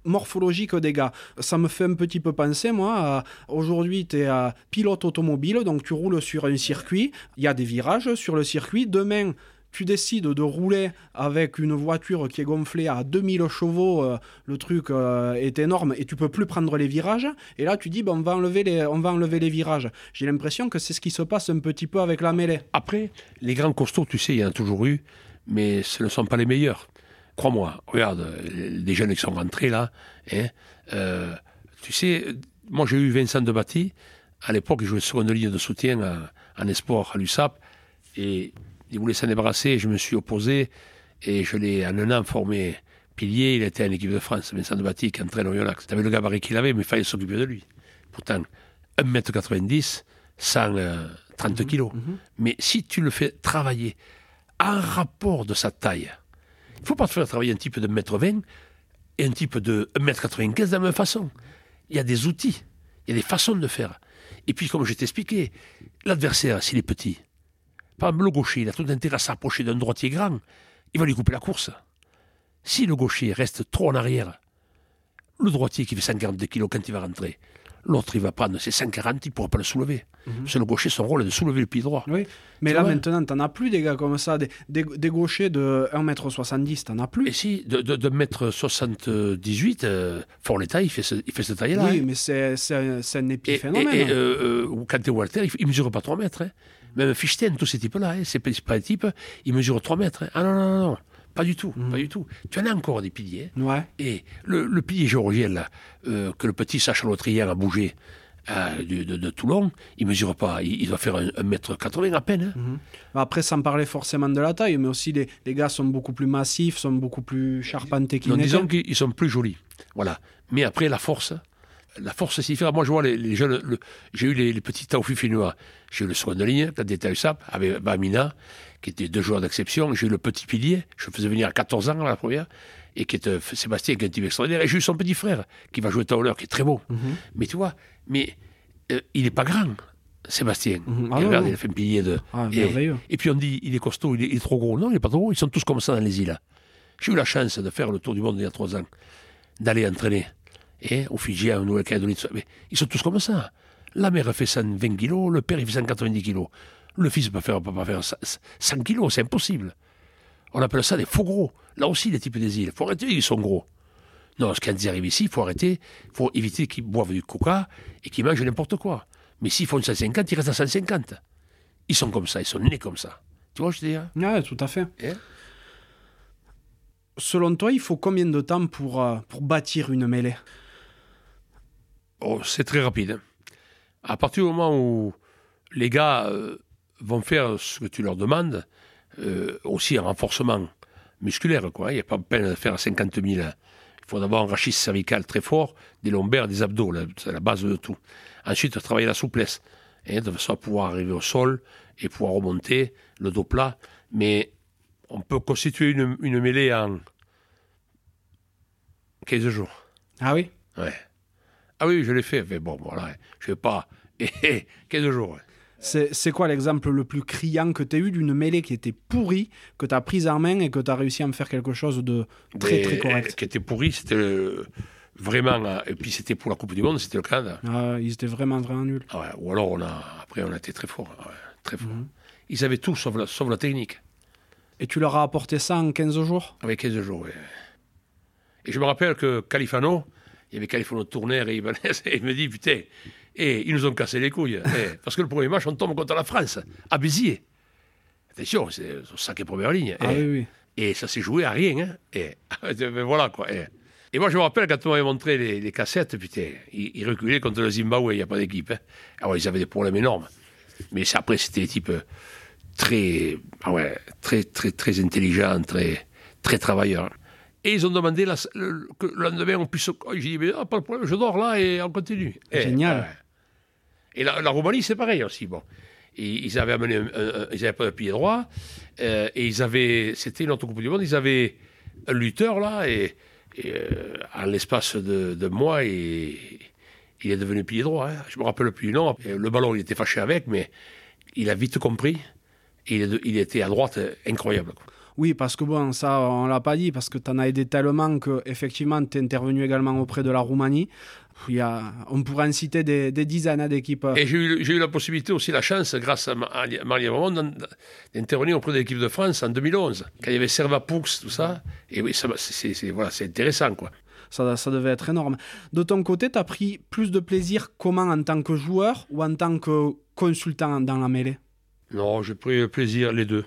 morphologique des gars. Ça me fait un petit peu penser, moi, aujourd'hui, tu es pilote automobile, donc tu roules sur un circuit, il y a des virages sur le circuit, demain, tu décides de rouler avec une voiture qui est gonflée à 2000 chevaux, euh, le truc euh, est énorme et tu peux plus prendre les virages. Et là, tu dis, on, va enlever les, on va enlever les virages. J'ai l'impression que c'est ce qui se passe un petit peu avec la mêlée. Après, les grands costauds, tu sais, il y en a toujours eu, mais ce ne sont pas les meilleurs. Crois-moi, regarde, les jeunes qui sont rentrés là, hein, euh, tu sais, moi j'ai eu Vincent de Batti, à l'époque il jouait sur une ligne de soutien en, espoir à l'USAP, et il voulait s'en débarrasser, je me suis opposé, et je l'ai en un an formé pilier, il était en équipe de France, Vincent de Batti qui entraîne au Yonax. T'avais le gabarit qu'il avait, mais il fallait s'occuper de lui. Pourtant, 1m90, 130 kg. Mais si tu le fais travailler en rapport de sa taille, il faut pas te faire travailler un type de 1m20 et un type de 1m95 de la même façon. Il y a des outils, il y a des façons de faire. Et puis, comme je t'ai expliqué, l'adversaire, s'il est petit, par exemple, le gaucher, il a tout intérêt à s'approcher d'un droitier grand, il va lui couper la course. Si le gaucher reste trop en arrière, le droitier qui fait 142 kg quand il va rentrer, L'autre, il va prendre ses 140, il ne pourra pas le soulever. Mhm. C'est le gaucher, son rôle est de soulever le pied droit. Oui, mais là, maintenant, tu n'en as plus des gars comme ça, des, des, gauchers de 1m70, tu n'en as plus. Et si, de, de, de 1m78, euh, Fort l'État, il fait, ce, il fait cette taille-là. Oui, hein. mais c'est, c'est, un épiphénomène. Et, et euh, euh, quand tu es Walter, il ne mesure pas 3 mètres. Hein. Même Fichten, tous ces types-là, hein, c'est pas types, ils mesurent 3 mètres. Hein. Ah non, non, non, non. Pas du tout, pas du tout. Tu en as encore des piliers. Ouais. Et le, pilier géorgien, là, euh, que le petit Sacha a bougé euh, de, Toulon, il mesure pas, il, doit faire 1m80 à peine. Hein. Mhm. Après, sans parler forcément de la taille, mais aussi les, les gars sont beaucoup plus massifs, sont beaucoup plus charpentés qu'ils Disons qu'ils sont plus jolis. Voilà. Mais après, la force, la force, c'est différent. Moi, je vois les, jeunes. j'ai eu les, petits Taoufi finnois. J'ai eu le soin de ligne, des Sap, avec Bamina, qui était deux joueurs d'exception. J'ai eu le petit pilier, je le faisais venir à 14 ans, la première, et qui était Sébastien, qui est un type extraordinaire. Et j'ai eu son petit frère, qui va jouer Tauler, qui est très beau. Mhm. Mais tu vois, mais euh, il n'est pas grand. Sébastien. Mhm. Ah regarde, il a fait un pilier de. Ah, et, puis on dit, il est costaud, il est, trop gros. Non, il n'est pas trop gros. Ils sont tous comme ça dans les îles. J'ai eu la chance de faire le tour du monde il y a trois ans, d'aller entraîner. Et au Fidji, à Nouvelle-Calédonie, ils sont tous comme ça. La mère fait 120 kilos, le père il fait 190 kilos. Le fils ne peut, faire, peut pas faire 100 kilos, c'est impossible. On appelle ça des faux gros. Là aussi, les types des îles. Il faut arrêter, ils sont gros. Non, quand ils arrivent ici, il faut arrêter. Il faut éviter qu'ils boivent du coca et qu'ils mangent n'importe quoi. Mais s'ils font 150, ils restent à 150. Ils sont comme ça, ils sont nés comme ça. Tu vois, je te dis hein? Oui, tout à fait. Selon toi, il faut combien de temps pour, euh, pour bâtir une mêlée? Oh, C'est très rapide. À partir du moment où les gars euh, vont faire ce que tu leur demandes, euh, aussi un renforcement musculaire, quoi. Il n'y a pas peine de faire 50 000. Il faut d'abord un rachis cervical très fort, des lombaires, des abdos, c'est la base de tout. Ensuite, travailler la souplesse, hein, de façon à pouvoir arriver au sol et pouvoir remonter, le dos plat. Mais on peut constituer une, une mêlée en 15 jours. Ah oui? Ouais. Ah oui, je l'ai fait. Mais bon, voilà, je ne vais pas. *laughs* 15 jours. C'est quoi l'exemple le plus criant que tu as eu d'une mêlée qui était pourrie, que tu as prise en main et que tu as réussi à me faire quelque chose de très très correct Qui était pourri, c'était vraiment. Euh, et puis c'était pour la Coupe du Monde, c'était le Canada. Ah, ils étaient vraiment vraiment nuls. Ah ou alors on a, après on a été très fort. très fort. Mhm. Ils avaient tout sauf la, sauf la technique. Et tu leur as apporté ça en 15 jours? Avec 15 jours, oui. Et je me rappelle que Califano, il y avait Califano Tourner et Ibanez, *laughs* et il me dit, putain, et ils nous ont cassé les couilles. Eh, *laughs* parce que le premier match, on tombe contre la France, à Béziers. Attention, c'est sacré première ligne. Ah, oui, oui. Et ça s'est joué à rien. Hein. *laughs* Et, voilà, quoi. Et, moi, je me rappelle quand on m'avait montré les, cassettes, putain, ils, reculaient contre le Zimbabwe, il n'y a pas d'équipe. Hein. Alors, ah ils avaient des problèmes énormes. Mais après, c'était des types très, ah ouais, très, très, très intelligents, très, très travailleurs. Et ils ont demandé la, le, que le lendemain on puisse. J'ai dit, ah, pas de problème, je dors là et on continue. Génial. Et la, Roumanie, c'est pareil aussi. Bon. Et ils avaient amené, ils n'avaient pas de pied droit, euh, et ils avaient, c'était une autre Coupe du Monde, ils avaient un lutteur là, et, euh, en l'espace de, mois, et, il est devenu pied droit. Hein. Je me rappelle plus le nom. Le ballon, il était fâché avec, mais il a vite compris, et il, il était à droite incroyable. Oui, parce que bon, ça, on l'a pas dit, parce que tu en as aidé tellement que effectivement, tu es intervenu également auprès de la Roumanie. Il y a, on pourrait en citer des, dizaines hein, d'équipes. Et j'ai eu, eu, la possibilité aussi, la chance, grâce à Marie Ramon, d'intervenir auprès de l'équipe de France en 2011, quand il y avait Serva Poux, tout ça. Et oui, c'est voilà, intéressant, quoi. Ça, ça, devait être énorme. De ton côté, tu as pris plus de plaisir comment en tant que joueur ou en tant que consultant dans la mêlée? Non, j'ai pris plaisir les deux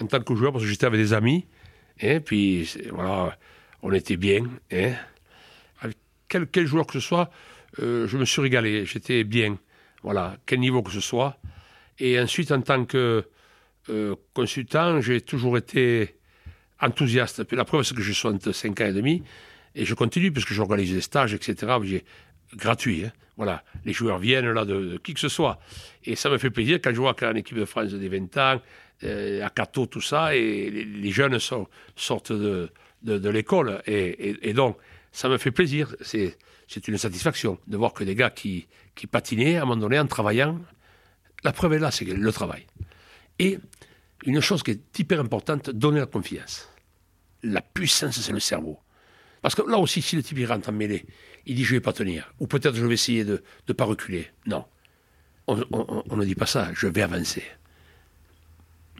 en tant que joueur parce que j'étais avec des amis. Et puis, voilà, on était bien. Hein. Quel, joueur que ce soit, euh, je me suis régalé. J'étais bien. Voilà, quel niveau que ce soit. Et ensuite, en tant que euh, consultant, j'ai toujours été enthousiaste. La preuve, c'est que j'ai 65 ans et demi. Et je continue, puisque j'organise des stages, etc. Gratuit. Hein. Voilà, les joueurs viennent là de, qui que ce soit. Et ça me fait plaisir quand je vois qu'en équipe de France des 20 ans, euh, à Cato, tout ça, et les, jeunes sortent de, l'école. Et, donc, ça me fait plaisir. C'est, une satisfaction de voir que des gars qui, patinaient, à un moment donné, en travaillant, la preuve est là, c'est le travail. Et une chose qui est hyper importante, donner la confiance. La puissance, c'est le cerveau. Parce que là aussi, si le type rentre en mêlée, il dit je vais pas tenir, ou peut-être je vais essayer de ne pas reculer. Non. On, on, ne dit pas ça, je vais avancer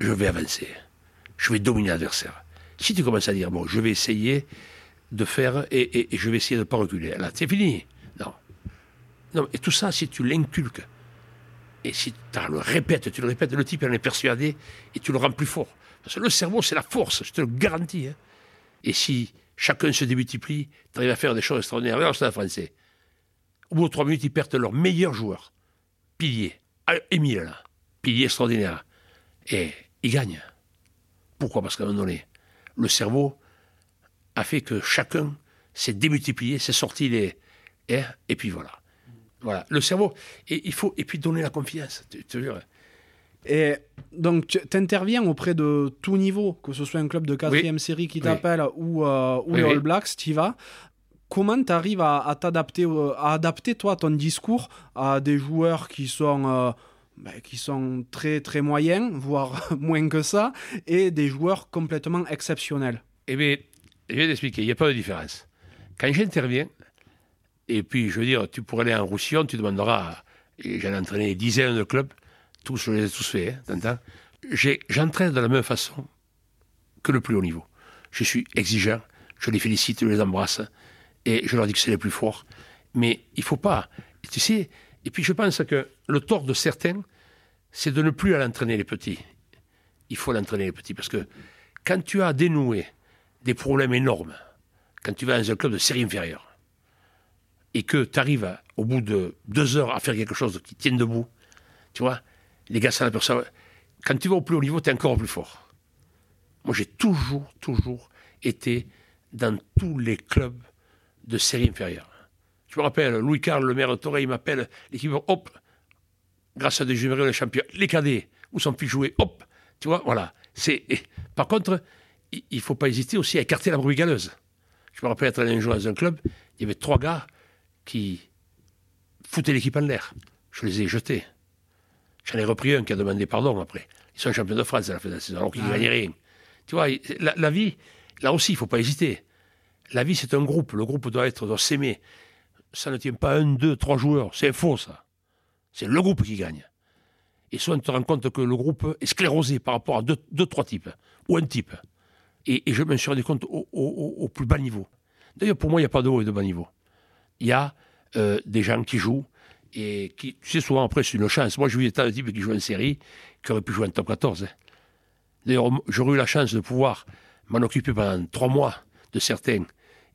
je vais avancer. Je vais dominer l'adversaire. Si tu commences à dire, bon, je vais essayer de faire et, je vais essayer de ne pas reculer, là, c'est fini. Non. Non, et tout ça, si tu l'inculques, et si tu le répètes, tu le répètes, le type en est persuadé et tu le rends plus fort. Parce que le cerveau, c'est la force, je te le garantis. Hein. Et si chacun se démultiplie, tu arrives à faire des choses extraordinaires. Alors, c'est français. Au bout de trois minutes, ils perdent leur meilleur joueur. Pilier. Ah, Émile, là. Pilier extraordinaire. Et il gagne. Pourquoi? Parce qu'à un moment donné, le cerveau a fait que chacun s'est démultiplié, s'est sorti les, Et, et puis voilà. Voilà. Le cerveau, et il faut, et puis donner la confiance. Tu, tu vois. Et donc, tu interviens auprès de tout niveau, que ce soit un club de quatrième série qui t'appelle ou, euh, ou Oui, les oui. All Blacks, tu y vas. Comment tu arrives à, à t'adapter, à adapter toi ton discours à des joueurs qui sont, euh, ben, qui sont très très moyens, voire *laughs* moins que ça, et des joueurs complètement exceptionnels? Eh bien, je vais t'expliquer, il n'y a pas de différence. Quand j'interviens, et puis je veux dire, tu pourrais aller en Roussillon, tu demanderas, j'en ai entraîné des dizaines de clubs, tous, je les ai tous faits, hein, t'entends J'entraîne de la même façon que le plus haut niveau. Je suis exigeant, je les félicite, je les embrasse, et je leur dis que c'est les plus forts. Mais il faut pas, tu sais, et puis je pense que le tort de certains, c'est de ne plus aller entraîner les petits. Il faut l'entraîner les petits, parce que quand tu as dénoué des problèmes énormes, quand tu vas dans un club de série inférieure, et que tu arrives au bout de deux heures à faire quelque chose qui tienne debout, tu vois, les gars, ça l'aperçoivent. Quand tu vas au plus haut niveau, tu es encore plus fort. Moi, j'ai toujours, toujours été dans tous les clubs de série inférieure. Je me rappelle, Louis Carl, le maire de Torre, il m'appelle, l'équipe, hop, grâce à des jumelés, les champions, les cadets, où sont plus joués, hop, tu vois, voilà. C'est, par contre, il ne faut pas hésiter aussi à écarter la brebis galeuse. Je me rappelle être allé un jour dans un club, il y avait trois gars qui foutaient l'équipe en l'air. Je les ai jetés. J'en ai repris un qui a demandé pardon après. Ils sont champions de France à la fin de la saison, alors qu'ils ne Ah gagnaient rien. Tu vois, la, la vie, là aussi, il ne faut pas hésiter. La vie, c'est un groupe. Le groupe doit être, doit s'aimer. Ça ne tient pas un, deux, trois joueurs. C'est faux, ça. C'est le groupe qui gagne. Et souvent, tu te rends compte que le groupe est sclérosé par rapport à deux, deux trois types, ou un type. Et, je me suis rendu compte au plus bas niveau. D'ailleurs, pour moi, il n'y a pas de haut et de bas niveau. Il y a euh, des gens qui jouent, et qui, tu sais, souvent après, c'est une chance. Moi, j'ai vu des tas de types qui jouent en série, qui auraient pu jouer en top 14. hein. D'ailleurs, j'aurais eu la chance de pouvoir m'en occuper pendant trois mois de certains,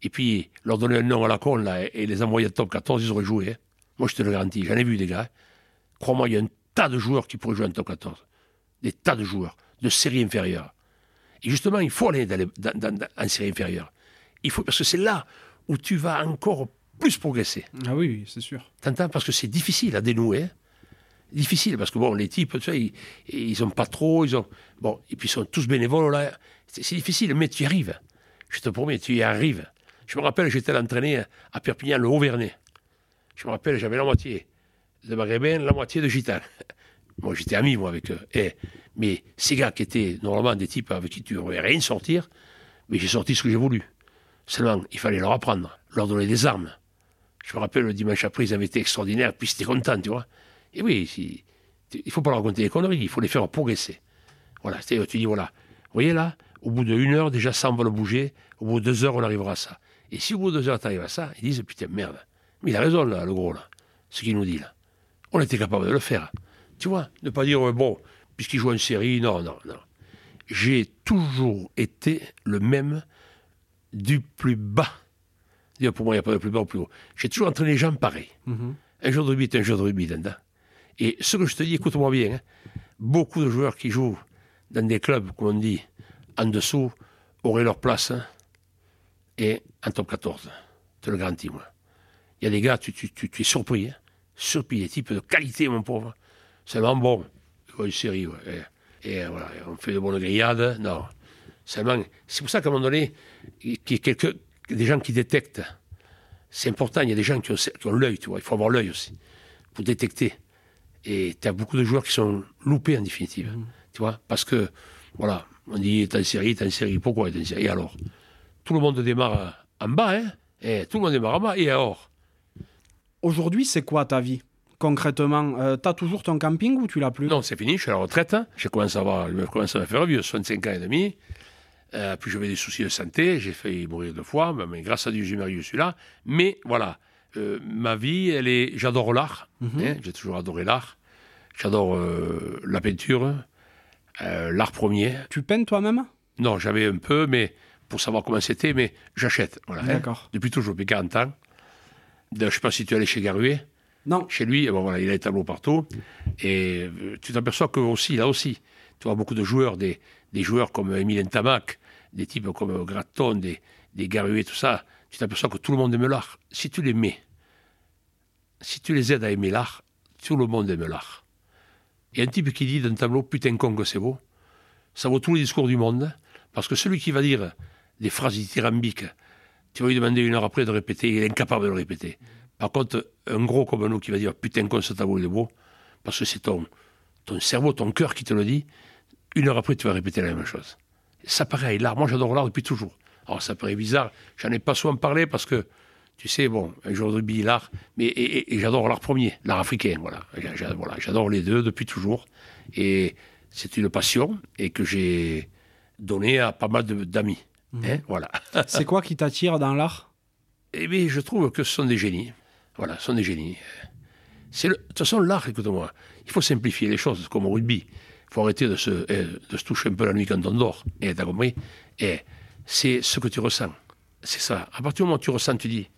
et puis leur donner un nom à la con, là, et les envoyer en top 14, ils auraient joué. hein. Moi, je te le garantis, j'en ai vu des gars. hein. Crois-moi, il y a un tas de joueurs qui pourraient jouer en top 14. Des tas de joueurs, de série inférieure. Et justement, il faut aller dans les- dans- dans- dans- en série inférieure. Il faut, parce que c'est là où tu vas encore plus progresser. Ah oui, oui, c'est sûr. T'entends? Parce que c'est difficile à dénouer. hein. Difficile, parce que bon, les types, tu sais, ils, ils ont pas trop, ils ont. Bon, et puis ils sont tous bénévoles, là. C'est difficile, mais tu y arrives. Je te promets, tu y arrives. Je me rappelle, j'étais allé entraîner à Perpignan, le Haut-Vernay. Je me rappelle, j'avais la moitié de Maghrébins, la moitié de Gitanes. Moi, j'étais ami, moi, avec eux. Et, mais ces gars qui étaient normalement des types avec qui tu ne pouvais rien sortir, mais j'ai sorti ce que j'ai voulu. Seulement, il fallait leur apprendre, leur donner des armes. Je me rappelle, le dimanche après, ils avaient été extraordinaires, puis ils étaient contents, tu vois. Et oui, il ne faut pas leur raconter des conneries, il faut les faire progresser. Voilà, c'est- tu dis, voilà, vous voyez là, au bout d'une heure, déjà 100 vont bouger, au bout de deux heures, on arrivera à ça. Et si au bout de deux heures, tu arrives à ça, ils disent, putain, merde. Mais il a raison, là, le gros, là, ce qu'il nous dit, là. On était capable de le faire. Tu vois, ne pas dire, euh, bon, puisqu'il joue en série, non, non, non. J'ai toujours été le même du plus bas. Pour moi, il n'y a pas de plus bas ou plus haut. J'ai toujours entraîné les gens pareils. Un jour de rugby est un jour de rugby, Danda. Et ce que je te dis, écoute-moi bien, hein, beaucoup de joueurs qui jouent dans des clubs, comme on dit, en dessous, auraient leur place hein, et en top 14. Je te le garantis, moi. Il y a des gars, tu, tu- tu- tu es surpris, hein, surpris, des types de qualité, mon pauvre. Seulement, bon, une série, ouais, et, et voilà, on fait de bonnes grillades, non. Seulement, c'est pour ça qu'à un moment donné, qu'il y ait quelques, des gens qui détectent. C'est important, il y a des gens qui ont, l'œil, tu vois, il faut avoir l'œil aussi, pour détecter. Et tu as beaucoup de joueurs qui sont loupés en définitive, tu vois, parce que, voilà, on dit, t'es en série, t'es en série, pourquoi t'es en série alors? Tout le monde démarre en bas, hein, et tout le monde démarre en bas, et alors Aujourd'hui, c'est quoi ta vie? Concrètement, euh, t'as toujours ton camping ou tu l'as plus? Non, c'est fini, je suis à la retraite. hein. Je commence à avoir, je commence à me faire vieux, 65 ans et demi. Euh, puis j'avais des soucis de santé, j'ai failli mourir deux fois, mais, grâce à Dieu, j'ai marié, je suis là. Mais voilà, euh, ma vie, elle est, j'adore l'art. hein, j'ai toujours adoré l'art. J'adore euh, la peinture, euh, l'art premier. Tu peines toi-même? Non, j'avais un peu, mais pour savoir comment c'était, mais j'achète. Voilà, hein. D'accord. Depuis toujours, depuis 40 ans. Je ne sais pas si tu es allé chez Garuet Chez lui, bon, voilà, il a des tableaux partout. Et euh, tu t'aperçois que aussi, là aussi, tu vois beaucoup de joueurs, des, joueurs comme Emile Tamac, des types comme Gratton, des, des tout ça. Tu t'aperçois que tout le monde aime l'art. Si tu les mets si tu les aides à aimer l'art, tout le monde aime l'art. Et un type qui dit d'un tableau, putain con que c'est beau, ça vaut tous les discours du monde, parce que celui qui va dire des phrases dithyrambiques, tu vas lui demander une heure après de répéter, il est incapable de le répéter. Par contre, un gros comme nous qui va dire, putain con ce tableau il est beau, parce que c'est ton, ton cerveau, ton cœur qui te le dit, une heure après tu vas répéter la même chose. Ça pareil, l'art, moi j'adore l'art depuis toujours. Alors ça paraît bizarre, j'en ai pas souvent parlé parce que tu sais, bon, un jour de rugby, l'art, mais et, j'adore l'art premier, l'art africain, voilà. J'adore les deux depuis toujours. Et c'est une passion et que j'ai donné à pas mal d'amis. Mhm. Hein, voilà. c'est quoi qui t'attire dans l'art? Eh bien, je trouve que ce sont des génies. Voilà, ce sont des génies. Le, de toute façon, l'art, écoute-moi, il faut simplifier les choses, comme au rugby. Il faut arrêter de se, eh, de se toucher un peu la nuit quand on dort. Et eh, t'as compris? Et eh, c'est ce que tu ressens. C'est ça. À partir du moment où tu ressens, tu dis,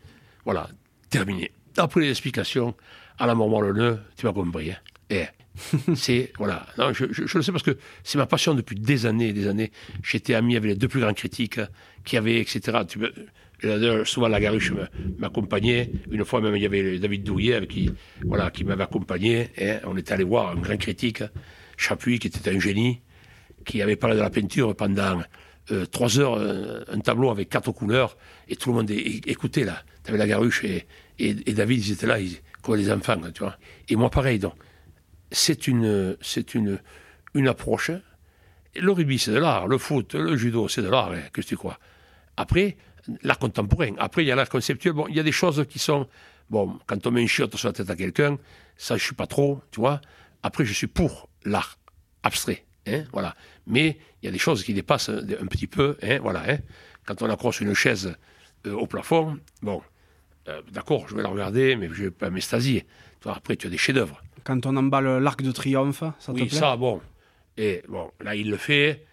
voilà, terminé. Après l'explication, à la mort le nœud, tu m'as compris. Hein. Et *laughs* c'est, voilà. Non, je, le sais parce que c'est ma passion depuis des années et des années. J'étais ami avec les deux plus grands critiques qui avaient, etc. Tu, souvent la garuche m'accompagnait. Une fois même, il y avait David Douillet qui, voilà, qui m'avait accompagné. Et on était allé voir un grand critique, Chapuis, qui était un génie, qui avait parlé de la peinture pendant euh, trois heures, euh, un tableau avec quatre couleurs, et tout le monde écoutait là. Tu avais la garuche et, et, David, ils étaient là, ils, comme les enfants, tu vois. Et moi, pareil, donc. C'est une, c'est une, une approche. Le rugby, c'est de l'art. Le foot, le judo, c'est de l'art. Hein, que tu crois? Après, l'art contemporain. Après, il y a l'art conceptuel. Bon, il y a des choses qui sont. Bon, quand on met une chiotte sur la tête à quelqu'un, ça, je suis pas trop, tu vois. Après, je suis pour l'art abstrait. Hein, voilà. Mais il y a des choses qui dépassent un petit peu. Hein, voilà, hein. Quand on accroche une chaise euh, au plafond, bon, euh, d'accord, je vais la regarder, mais je ne vais pas m'estasier. Après, tu as des chefs-d'œuvre. Quand on emballe l'arc de triomphe, ça te oui, ça, bon. Et bon, là, il le fait.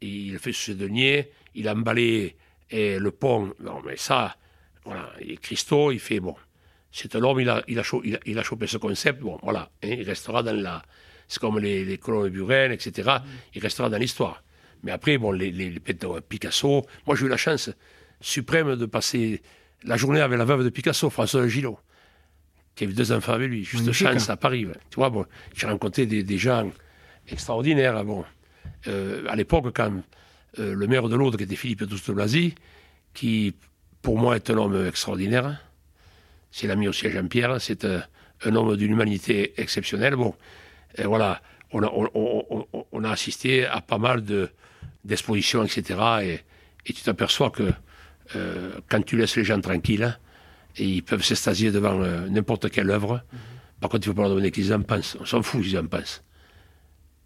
Il le fait sur ses deniers. Il a emballé et le pont. Non, mais ça, voilà. Et Christo, il fait, bon, c'est un homme, il a, il, a chopé, il, a, chopé ce concept. Bon, voilà. il restera dans la. C'est comme les, les colons de Buren, etc. Il restera dans l'histoire. Mais après, bon, les, les, les Picasso. Moi, j'ai eu la chance suprême de passer la journée avec la veuve de Picasso, François Gillot, qui avait deux enfants avec lui, juste chance à Paris. Tu vois, bon, j'ai rencontré des, gens extraordinaires. Bon, euh, à l'époque, quand euh, le maire de l'Aude, qui était Philippe Douste Blasi, qui pour moi est un homme extraordinaire, c'est l'ami aussi à Jean-Pierre, c'est euh, un homme d'une humanité exceptionnelle. Bon, et voilà, on a, on, a, assisté à pas mal d'expositions, etc. Et, et tu t'aperçois que euh, quand tu laisses les gens tranquilles, hein, et ils peuvent s'estasier devant euh, n'importe quelle œuvre. Par contre, il ne faut pas leur donner qu'ils en pensent. On s'en fout qu'ils en pensent.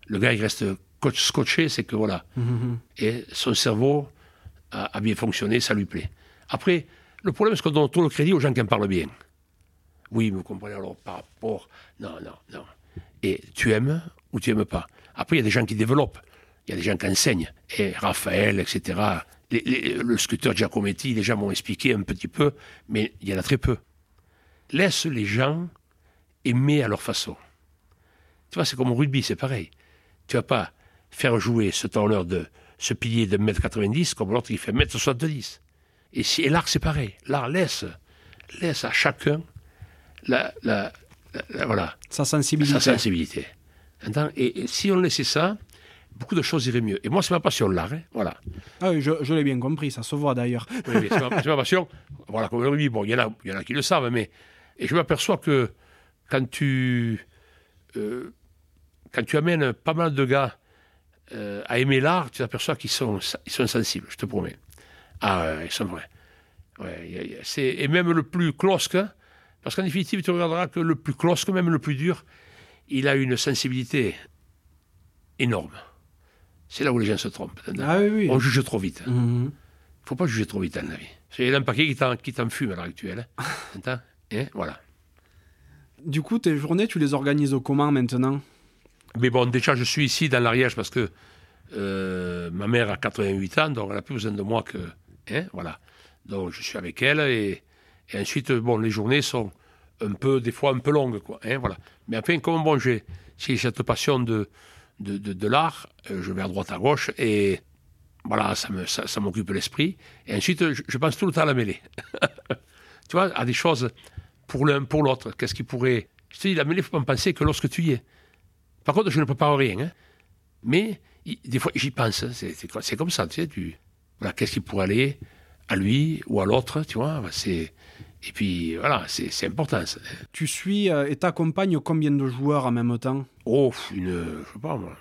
Le gars, il reste scotché, c'est que voilà. Et son cerveau a, bien fonctionné, ça lui plaît. Après, le problème, c'est qu'on donne tout le crédit aux gens qui en parlent bien. Oui, vous comprenez alors par rapport. Non, non, non. Et tu aimes ou tu n'aimes pas. Après, il y a des gens qui développent. Il y a des gens qui enseignent. Et Raphaël, etc le sculpteur Giacometti, les gens m'ont expliqué un petit peu, mais il y en a très peu. Laisse les gens aimer à leur façon. Tu vois, c'est comme au rugby, c'est pareil. Tu vas pas faire jouer ce tourneur de ce pilier de 1m90 comme l'autre qui fait 1m70. Et, si, et l'art, c'est pareil. L'art laisse, laisse à chacun la, la, voilà, sa sensibilité. Sa sensibilité. Et, et si on laissait ça, beaucoup de choses iraient mieux. Et moi, c'est ma passion, l'art. Hein, voilà. Ah oui, je, l'ai bien compris, ça se voit d'ailleurs. Oui, c'est ma, passion. Voilà, comme le bon, il y, en a, y en a qui le savent, mais. Et je m'aperçois que quand tu. Euh, quand tu amènes pas mal de gars euh, à aimer l'art, tu t'aperçois qu'ils sont, ils sont sensibles, je te promets. Ah, ils sont vrais. Ouais, et même le plus closque, hein, parce qu'en définitive, tu regarderas que le plus closque, même le plus dur, il a une sensibilité énorme. C'est là où les gens se trompent. Ah On juge trop vite. Il mhm. ne faut pas juger trop vite dans la vie. Il y a un paquet qui t'en fume à l'heure actuelle. Hein. *laughs* Et voilà. Du coup, tes journées, tu les organises comment maintenant? Mais bon, déjà, je suis ici dans l'Ariège parce que euh, ma mère a 88 ans, donc elle n'a plus besoin de moi que. Hein, voilà. Donc je suis avec elle et, ensuite, bon, les journées sont un peu, des fois un peu longues, quoi. Hein, voilà. Mais enfin, comme bon, j'ai cette passion de, de, l'art, euh, je vais à droite à gauche et voilà, ça, me, ça, m'occupe l'esprit. Et ensuite, je, pense tout le temps à la mêlée. *laughs* tu vois, à des choses pour l'un, pour l'autre. Qu'est-ce qui pourrait. Je te dis, la mêlée, il ne faut pas penser que lorsque tu y es. Par contre, je ne prépare rien. Hein. Mais des fois, j'y pense. Hein. C'est comme ça, tu sais. Tu, voilà, qu'est-ce qui pourrait aller à lui ou à l'autre, tu vois. C'est. Et puis voilà, c'est important. Tu suis euh, et t'accompagnes combien de joueurs en même temps? Oh, une, je sais pas moi.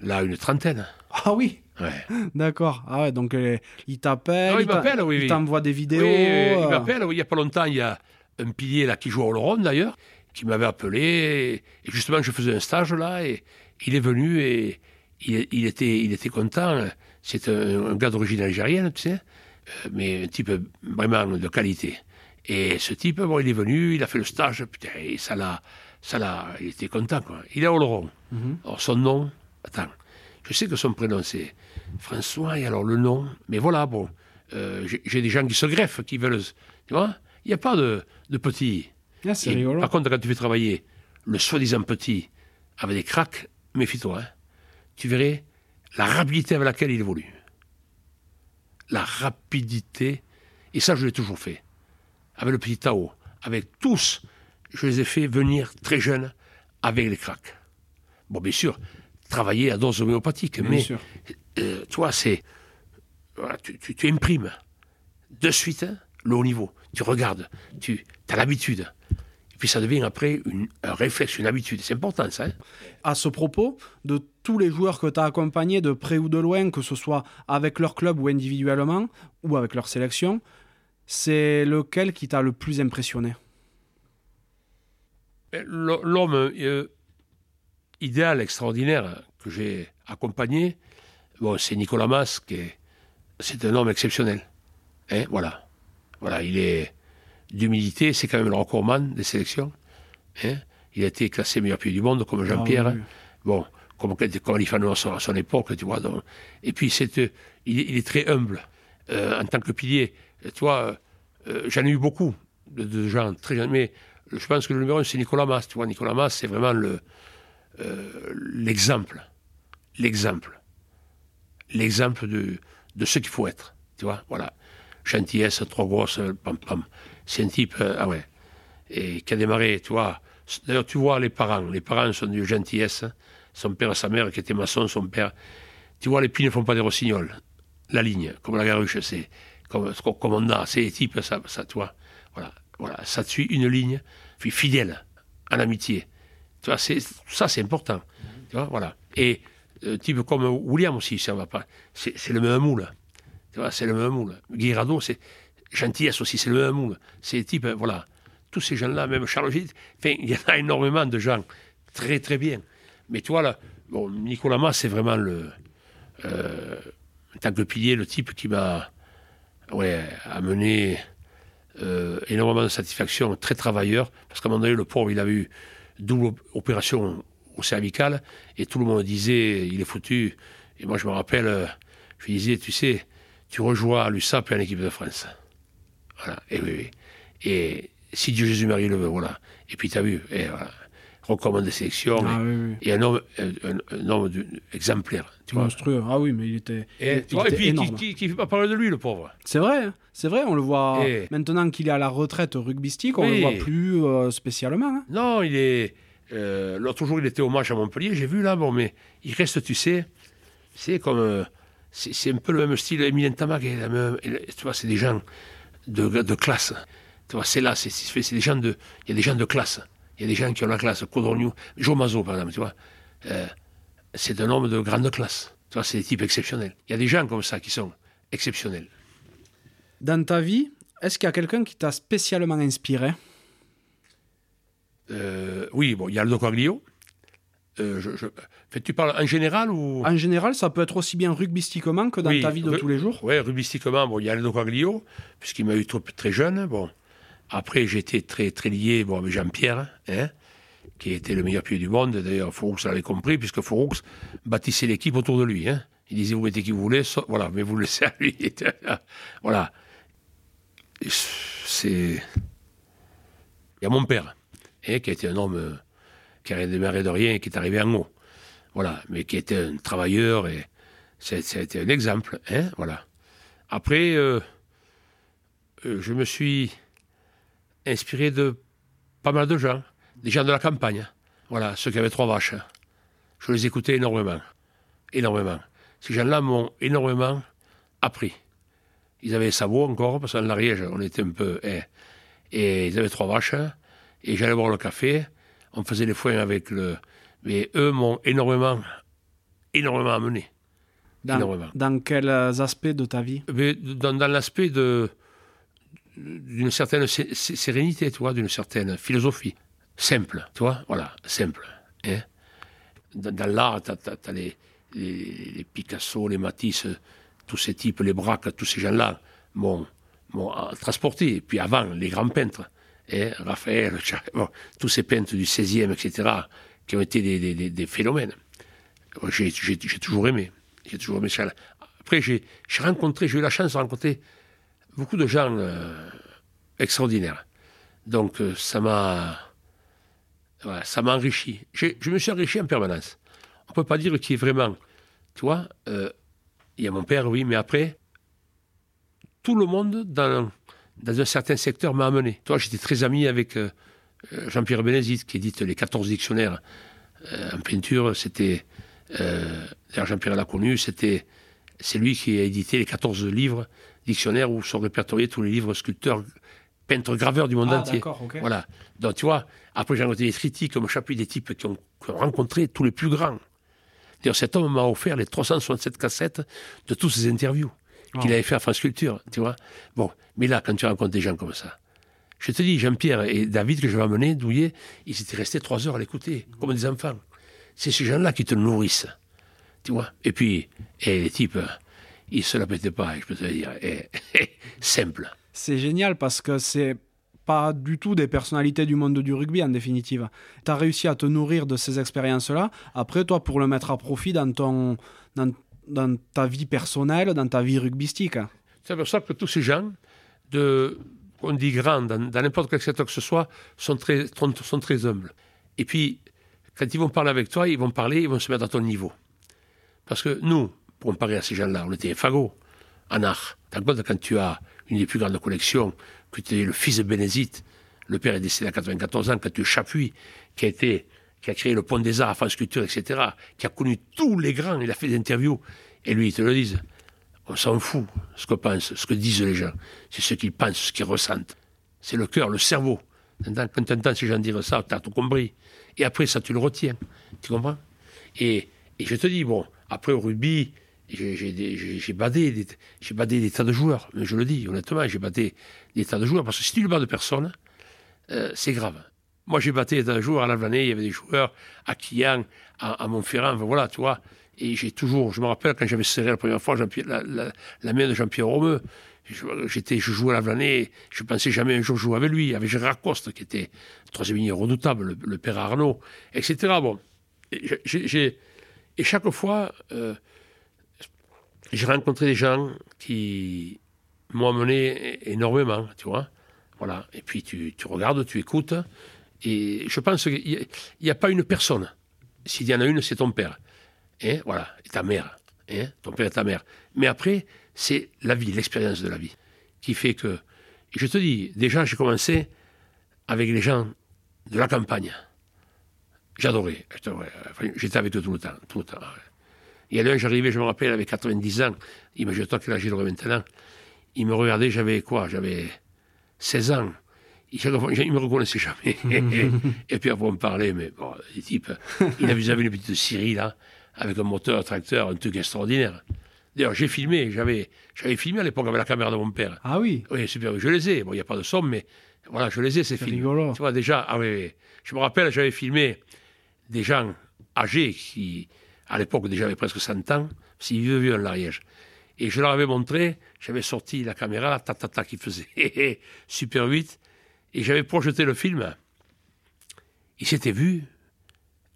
Là, une trentaine. Ah oui? Ouais. *laughs* D'accord. Ah ouais, donc euh, il t'appelle, il, oui, t'envoie des vidéos. Oui, euh... il m'appelle. Oui, il y a pas longtemps, il y a un pilier là qui joue au Laurent d'ailleurs, qui m'avait appelé. Et justement, je faisais un stage là, et il est venu et il, il était, il était content. C'est un, un, gars d'origine algérienne, tu sais, euh, mais un type vraiment de qualité. Et ce type, bon, il est venu, il a fait le stage, putain, et ça l'a, ça l'a, il était content quoi. Il est au Laurent. Mm -hmm. Alors son nom, attends. Je sais que son prénom c'est François et alors le nom. Mais voilà, bon, euh, j'ai des gens qui se greffent, qui veulent. Tu vois Il n'y a pas de, de petits. Ah, rigolo. Par contre, quand tu fais travailler le soi-disant petit avec des cracks, méfie-toi. Hein. Tu verrais la rapidité avec laquelle il évolue. La rapidité. Et ça, je l'ai toujours fait. Avec le petit Tao. Avec tous, je les ai fait venir très jeunes avec les cracks. Bon, bien sûr, travailler à dose homéopathique. Bien mais sûr. Euh, toi, c'est. Voilà, tu, tu, tu, imprimes de suite hein, le haut niveau. Tu regardes, tu as l'habitude. Et puis ça devient après une, un réflexe, une habitude. C'est important ça. Hein à ce propos, de tous les joueurs que tu as accompagnés de près ou de loin, que ce soit avec leur club ou individuellement, ou avec leur sélection, c'est lequel qui t'a le plus impressionné? L'homme euh, idéal, extraordinaire que j'ai accompagné, bon, c'est Nicolas Mas, qui est, c'est un homme exceptionnel. Hein, voilà. Voilà, il est d'humilité, c'est quand même le recordman des sélections. Hein. Il a été classé meilleur pied du monde, comme Jean-Pierre. Ah, oui. Bon, comme, comme Alifano à son, à son époque, tu vois. Donc. Et puis, c'est, euh, il, il, est très humble euh, en tant que pilier. Tu vois, euh, j'en ai eu beaucoup de, de gens très mais je pense que le numéro un, c'est Nicolas Mas. Tu vois, Nicolas Mas, c'est vraiment le, euh, l'exemple. L'exemple. L'exemple de, de ce qu'il faut être. Tu vois, voilà. Gentillesse, trop grosse, pam pam. C'est un type, euh, ah ouais. Et qui a démarré, tu vois. D'ailleurs, tu vois les parents. Les parents sont de gentillesse. Hein. Son père et sa mère, qui était maçon, son père. Tu vois, les pieds ne font pas des rossignols. La ligne, comme la garuche, c'est comme, comme on a. C'est les types, ça, ça, tu vois. Voilà, voilà. Ça te suit une ligne, puis fidèle, en amitié. Tu vois, c'est, ça, c'est important. Tu vois, voilà. Et euh, type comme William aussi, ça va pas. C'est, c'est le même moule. C'est le même moule. Guirado, c'est gentillesse aussi, c'est le même moule. C'est type, voilà. Tous ces gens-là, même Charles Gilles, enfin, il y en a *laughs* énormément de gens très, très bien. Mais tu vois, là, Nicolas Mas, c'est vraiment le. Euh, en tant pilier, le type qui m'a amené euh, énormément de satisfaction, très travailleur, parce qu'à un moment donné, le pauvre, il a eu double opération au cervical, et tout le monde disait, il est foutu. Et moi, je me rappelle, euh, je disais, tu sais, tu rejoins à l'USAP et à l'équipe de France. Voilà, et oui, oui. Et si Dieu Jésus-Marie le veut, voilà. Et puis, tu as vu, et voilà recommande des sélections, ah, oui, oui. et un homme, un, un homme exemplaire. Tu Monstrueux, ah oui, mais il était. Et, il, tu vois, il et puis, énorme. qui, qui fait pas parler de lui, le pauvre? C'est vrai, c'est vrai, on le voit Et- maintenant qu'il est à la retraite rugbystique, on Oui. le voit plus euh, spécialement. hein. Non, il est. Euh, L'autre jour, il était au match à Montpellier, j'ai vu là, bon, mais il reste, tu sais, c'est comme. euh, c'est un peu le même style, Emilien Tamac, et la même- et le- tu vois, c'est des gens de, de classe. Tu vois, c'est là, c'est des gens de. Il y a des gens de classe. Il y a des gens qui ont la classe. Codorniou, Joe Mazot, par exemple, tu vois. euh, c'est un homme de grande classe. Tu vois, c'est des types exceptionnels. Il y a des gens comme ça qui sont exceptionnels. Dans ta vie, est-ce qu'il y a quelqu'un qui t'a spécialement inspiré? Euh, oui, bon, il y a Aldo Coaglio. Euh, je, je- fait, tu parles en général ou? En général, ça peut être aussi bien rugbystiquement que dans Oui, ta vie de tous les jours. Oui, rubistiquement, bon, il y a Aldo Coaglio, puisqu'il m'a eu trop, très jeune. Bon. Après, j'étais très, très lié bon, avec Jean-Pierre, hein, qui était le meilleur pied du monde. D'ailleurs, Fouroux l'avait compris, puisque Fouroux bâtissait l'équipe autour de lui. Hein. Il disait, vous mettez qui vous voulez, so- voilà, mais vous le laissez à lui. *laughs* voilà. C'est... Il y a mon père, hein, qui a été un homme euh, qui a démarré de rien et qui est arrivé en haut. Voilà, mais qui était un travailleur et c'était un exemple. Hein, voilà. Après, euh, euh, je me suis inspiré de pas mal de gens, des gens de la campagne. Voilà, ceux qui avaient trois vaches. Je les écoutais énormément. Énormément. Ces gens-là m'ont énormément appris. Ils avaient sabots encore, parce qu'en l'Ariège, on était un peu. eh, et ils avaient trois vaches. Et j'allais boire le café. On faisait les foins avec le. Mais eux m'ont énormément, énormément amené. Dans, Énormément. dans quels aspects de ta vie? Mais dans, dans l'aspect de d'une certaine sé- sé- sérénité, tu vois, d'une certaine philosophie. Simple, tu vois, voilà, simple. hein. Dans, dans l'art, tu as, les, les, les Picasso, les Matisse, tous ces types, les Braque, tous ces gens-là m'ont euh, transporté. Et puis avant, les grands peintres, hein, Raphaël, *laughs* bon, tous ces peintres du 16e, etc., qui ont été des, phénomènes. J'ai toujours aimé. J'ai toujours aimé ça. Après, j'ai rencontré, j'ai eu la chance de rencontrer beaucoup de gens euh, extraordinaires. Donc, euh, ça m'a voilà, ça m'a enrichi. Je me suis enrichi en permanence. On ne peut pas dire qui est vraiment. Tu vois, euh, il y a mon père, oui, mais après, tout le monde dans, un certain secteur m'a amené. Toi, j'étais très ami avec Jean-Pierre Bénézit, qui édite les 14 dictionnaires euh, en peinture. C'était. Euh, D'ailleurs, Jean-Pierre l'a connu, c'était. C'est lui qui a édité les 14 livres dictionnaires où sont répertoriés tous les livres sculpteurs, peintres, graveurs du monde Ah, entier. Voilà. Donc, tu vois, après, j'ai rencontré des critiques comme chapitre des types qui ont, qui ont rencontré tous les plus grands. D'ailleurs, cet homme m'a offert les 367 cassettes de tous ses interviews qu'il Oh. avait fait à France Culture, tu vois. Bon, mais là, quand tu rencontres des gens comme ça, je te dis, Jean-Pierre et David que je vais amener, Douillet, ils étaient restés trois heures à l'écouter, comme des enfants. C'est ces gens-là qui te nourrissent, tu vois. Et puis, et les types, ils se la pétaient pas, je peux te dire. Et, *laughs* simple. C'est génial parce que c'est pas du tout des personnalités du monde du rugby en définitive. Tu as réussi à te nourrir de ces expériences-là. Après, toi, pour le mettre à profit dans, ton, dans, dans ta vie personnelle, dans ta vie rugbystique. C'est pour ça que tous ces gens, de, on dit grands, dans, n'importe quel secteur que ce soit, sont très, sont, très humbles. Et puis, quand ils vont parler avec toi, ils vont parler, ils vont se mettre à ton niveau. Parce que nous, pour comparer à ces gens-là, on était fagots en art. T'as compte quand tu as une des plus grandes collections, que tu es le fils de Bénézite, le père est décédé à 94 ans, quand tu es Chapuis, qui a été, qui a créé le Pont des Arts France Culture, etc., qui a connu tous les grands, il a fait des interviews, et lui, ils te le disent. On s'en fout ce que pensent, ce que disent les gens. C'est ce qu'ils pensent, ce qu'ils ressentent. C'est le cœur, le cerveau. Quand tu entends ces gens dire ça, tu as tout compris. Et après, ça, tu le retiens. Tu comprends? Et, je te dis, bon, après au rugby, j'ai- badé, des- des tas de joueurs. Mais je le dis, honnêtement, j'ai badé des tas de joueurs. Parce que si tu ne bats de personne, euh, c'est grave. Moi, j'ai battu des tas de joueurs à l'Alvanais, il y avait des joueurs à Quillan, à, à Montferrand, voilà, tu vois. Et j'ai toujours, je me rappelle quand j'avais serré la première fois la, main de Jean-Pierre Romeu, je, j'étais, je jouais à l'Avlanais, je pensais jamais un jour jouer avec lui, avec Gérard Coste, qui était le troisième ligne redoutable, le, père Arnaud, etc. Bon, Et et chaque fois, euh, j'ai rencontré des gens qui m'ont amené énormément, tu vois. Voilà. Et puis tu regardes, tu écoutes, et je pense qu'il n'y a, pas une personne. S'il y en a une, c'est ton père. Hein, voilà, et ta mère. Hein, ton père et ta mère. Mais après, c'est la vie, l'expérience de la vie, qui fait que. Je te dis, déjà, j'ai commencé avec les gens de la campagne. J'adorais. J'étais avec eux tout le temps. Tout le temps. Il y a un, j'arrivais, je me rappelle, avec 90 ans. Imagine-toi quel âge il aurait maintenant. Il me regardait, j'avais quoi? J'avais 16 ans. Il ne me reconnaissait jamais. *laughs* et puis après, on me parlait, mais bon, les types, il avait avait une petite Syrie, là, avec un moteur, un tracteur, un truc extraordinaire. D'ailleurs, j'ai filmé, j'avais j'avais filmé à l'époque avec la caméra de mon père. Ah oui, Oui, super, je les ai. Bon, il n'y a pas de somme, mais voilà, je les ai, ces c'est films. rigolo. Tu vois, déjà, ah oui, oui. je me rappelle, j'avais filmé des gens âgés qui, à l'époque, déjà avaient presque 100 ans, s'ils vivaient vieux en l'Ariège. Et je leur avais montré, j'avais sorti la caméra, là, ta, ta, ta, qui faisait *laughs* super 8, et j'avais projeté le film. Ils s'étaient vus.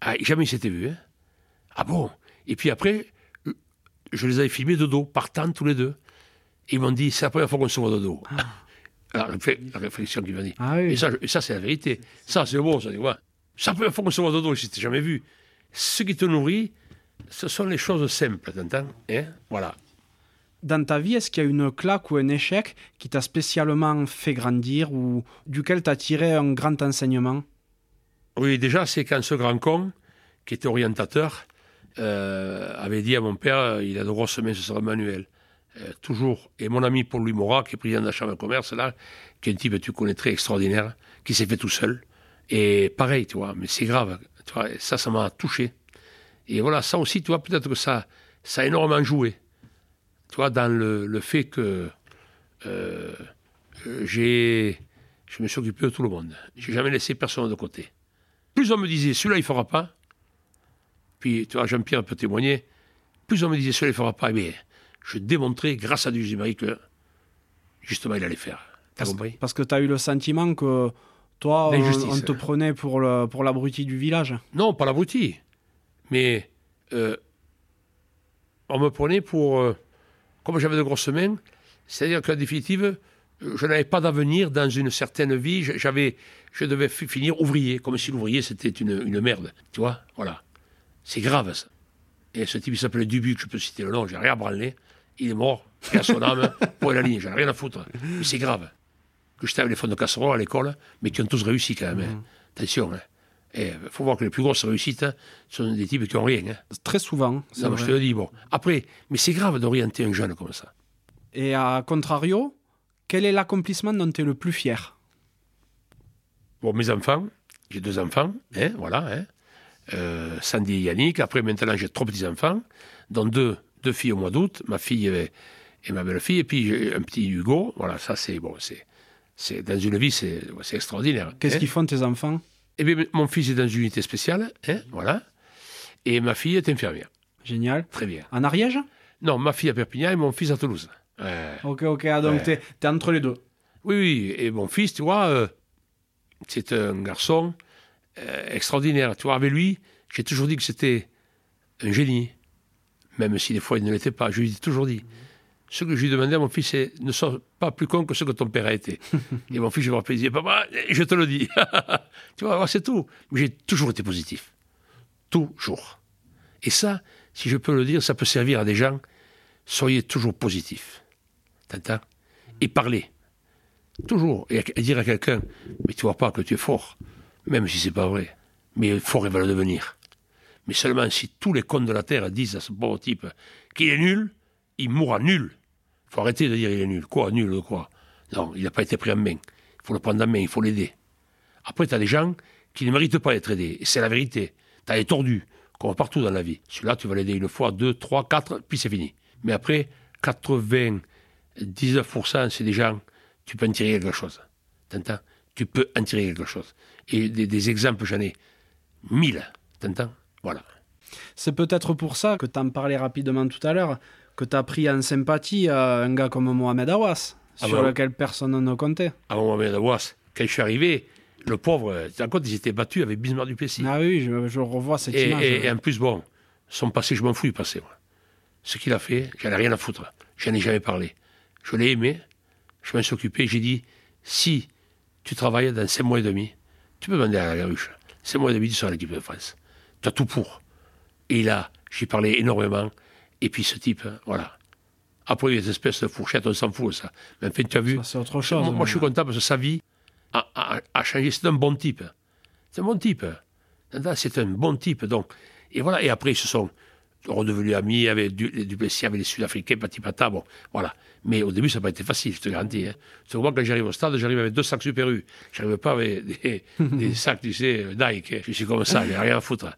Ah, jamais ils s'étaient vus. hein. Ah bon? Et puis après, je les avais filmés de dos, partant tous les deux. Ils m'ont dit, c'est la première fois qu'on se voit de dos. Alors, la réfle- la réflexion qu'ils m'ont dit. Ah oui. Et ça, je- c'est la vérité. Ça, c'est bon, ça. tu vois. C'est la première fois qu'on se voit de dos, ils ne jamais vus. Ce qui te nourrit, ce sont les choses simples, t'entends hein? Voilà. Dans ta vie, est-ce qu'il y a une claque ou un échec qui t'a spécialement fait grandir ou duquel tu as tiré un grand enseignement? Oui, déjà, c'est quand ce grand con, qui était orientateur, euh, avait dit à mon père, il a de grosses mains, ce sera Manuel. Euh, toujours. Et mon ami Paul Louis Morat, qui est président de la Chambre de commerce, là, qui est un type que tu connais très extraordinaire, qui s'est fait tout seul. Et pareil, tu vois, mais c'est grave. Tu vois, ça, ça m'a touché. Et voilà, ça aussi, tu vois, peut-être que ça, ça a énormément joué. Tu vois, dans le, fait que euh, j'ai, je me suis occupé de tout le monde. J'ai jamais laissé personne de côté. Plus on me disait, celui-là, il fera pas. Puis, tu vois, Jean-Pierre peut témoigner. Plus on me disait, celui-là, il fera pas. Mais je démontrais, grâce à Dieu numérique, que justement, il allait faire. T'as Parce, compris? parce que tu as eu le sentiment que toi, on, te prenait pour le- pour l'abruti du village. Non, pas l'abruti. Mais euh, on me prenait pour. euh, comme j'avais de grosses mains, c'est-à-dire qu'en définitive, je n'avais pas d'avenir dans une certaine vie. Je- J'avais, je devais fi- finir ouvrier, comme si l'ouvrier c'était une, une merde. Tu vois? Voilà. C'est grave ça. Et ce type, il s'appelait Dubuc, je peux citer le nom, j'ai rien branlé. Il est mort, il a son âme, *laughs* pour la ligne, j'en ai rien à foutre. Mais c'est grave. Que j'étais avec les fonds de casserole à l'école, mais qui ont tous réussi quand même. hein. Attention, hein. il faut voir que les plus grosses réussites hein, sont des types qui n'ont rien. hein. Très souvent. Non, je te le dis, bon. Après, mais c'est grave d'orienter un jeune comme ça. Et à contrario, quel est l'accomplissement dont tu es le plus fier? Bon, mes enfants, j'ai deux enfants, hein, voilà, hein. Euh, Sandy et Yannick. Après, maintenant, j'ai trois petits-enfants, dont deux, deux filles au mois d'août, ma fille et, et ma belle-fille, et puis j'ai un petit Hugo. Voilà, ça, c'est, bon, c'est, c'est, dans une vie, c'est, c'est extraordinaire. Qu'est-ce hein. qu'ils font tes enfants? Eh bien, mon fils est dans une unité spéciale, hein, voilà, et ma fille est infirmière. Génial. Très bien. En Ariège? Non, ma fille à Perpignan et mon fils à Toulouse. Ouais. Ok, ok, ah, donc Ouais. t'es t'es entre les deux. Oui, oui, et mon fils, tu vois, euh, c'est un garçon euh, extraordinaire. Tu vois, avec lui, j'ai toujours dit que c'était un génie, même si des fois il ne l'était pas. Je lui ai toujours dit. Ce que je lui demandais à mon fils, c'est ne sois pas plus con que ce que ton père a été. *laughs* et mon fils, je me rappelle, il disait, papa, je te le dis. *laughs* tu vois, c'est tout. Mais j'ai toujours été positif. Toujours. Et ça, si je peux le dire, ça peut servir à des gens. Soyez toujours positifs. T'entends? Et parlez. Toujours. Et dire à quelqu'un, mais tu vois pas que tu es fort, même si c'est pas vrai. Mais il va le devenir. Mais seulement si tous les cons de la Terre disent à ce pauvre type qu'il est nul, il mourra nul. Il faut arrêter de dire il est nul. Quoi, nul de quoi? Non, il n'a pas été pris en main. Il faut le prendre en main, il faut l'aider. Après, tu as des gens qui ne méritent pas d'être aidés. Et c'est la vérité. Tu as les tordus, comme partout dans la vie. Celui-là, tu vas l'aider une fois, deux, trois, quatre, puis c'est fini. Mais après, 99%, c'est des gens, tu peux en tirer quelque chose. T'entends? Tu peux en tirer quelque chose. Et des, des exemples, j'en ai mille. T'entends? Voilà. C'est peut-être pour ça que tu en parlais rapidement tout à l'heure, que tu as pris en sympathie euh, un gars comme Mohamed Awas, Ah sur bah, lequel personne ne comptait. Avant Mohamed Awas, quand je suis arrivé, le pauvre, tu compte, ils étaient battus avec Bismarck Duplessis. Ah oui, je, je revois cette Et, image. et- et en plus, bon, son passé, je m'en fous du passé. moi. Ce qu'il a fait, j'en ai rien à foutre. J'en ai jamais parlé. Je l'ai aimé, je m'en suis occupé. J'ai dit, si tu travailles dans 5 mois et demi, tu peux demander à la ruche. 5 mois et demi, tu seras à l'équipe de France. Tu as tout pour. Et là, j'y parlais énormément. Et puis ce type, hein, voilà. Après, les espèces de fourchettes, on s'en fout, ça. Mais enfin, tu as vu, c'est autre chose. moi, moi, je suis content parce que sa vie a, a- a changé. C'est un bon type. C'est un bon type. C'est un bon type. Donc. Et voilà. Et après, ils se sont redevenus amis avec du, les Duplessis, avec les Sud-Africains, pati pata. Bon, voilà. Mais au début, ça n'a pas été facile, je te garantis. Hein. Parce que moi, quand j'arrive au stade, j'arrive avec deux sacs Super U. Je n'arrive pas avec des, *laughs* des sacs, tu sais, Nike. Je suis comme ça, j'ai rien à foutre.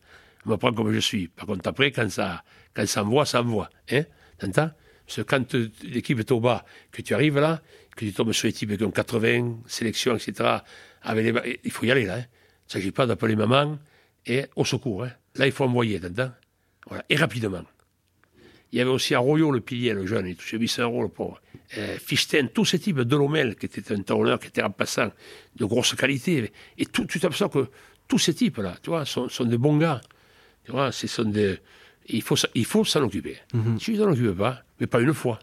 Je me prends comme je suis. Par contre, après, quand ça, quand ça envoie, ça envoie. Hein T'entends? Parce que quand l'équipe est au bas, que tu arrives là, que tu tombes sur les types qui ont 80 sélections, etc., avec les ba- il faut y aller là. hein. Il ne s'agit pas d'appeler maman et au secours. hein. Là, il faut envoyer, t'entends? Voilà. Et rapidement. Il y avait aussi Arroyo, le pilier, le jeune, il touchait 800 euros, le pauvre. Euh, Fichten, tous ces types, Delomel, qui était un talonneur, qui était remplaçant, de grosse qualité. Et tout, tu t'aperçois que tous ces types-là, tu vois, sont, sont des bons gars. Tu vois, ce sont des... Il faut, il faut s'en occuper. Si tu ne t'en occupes pas, mais pas une fois,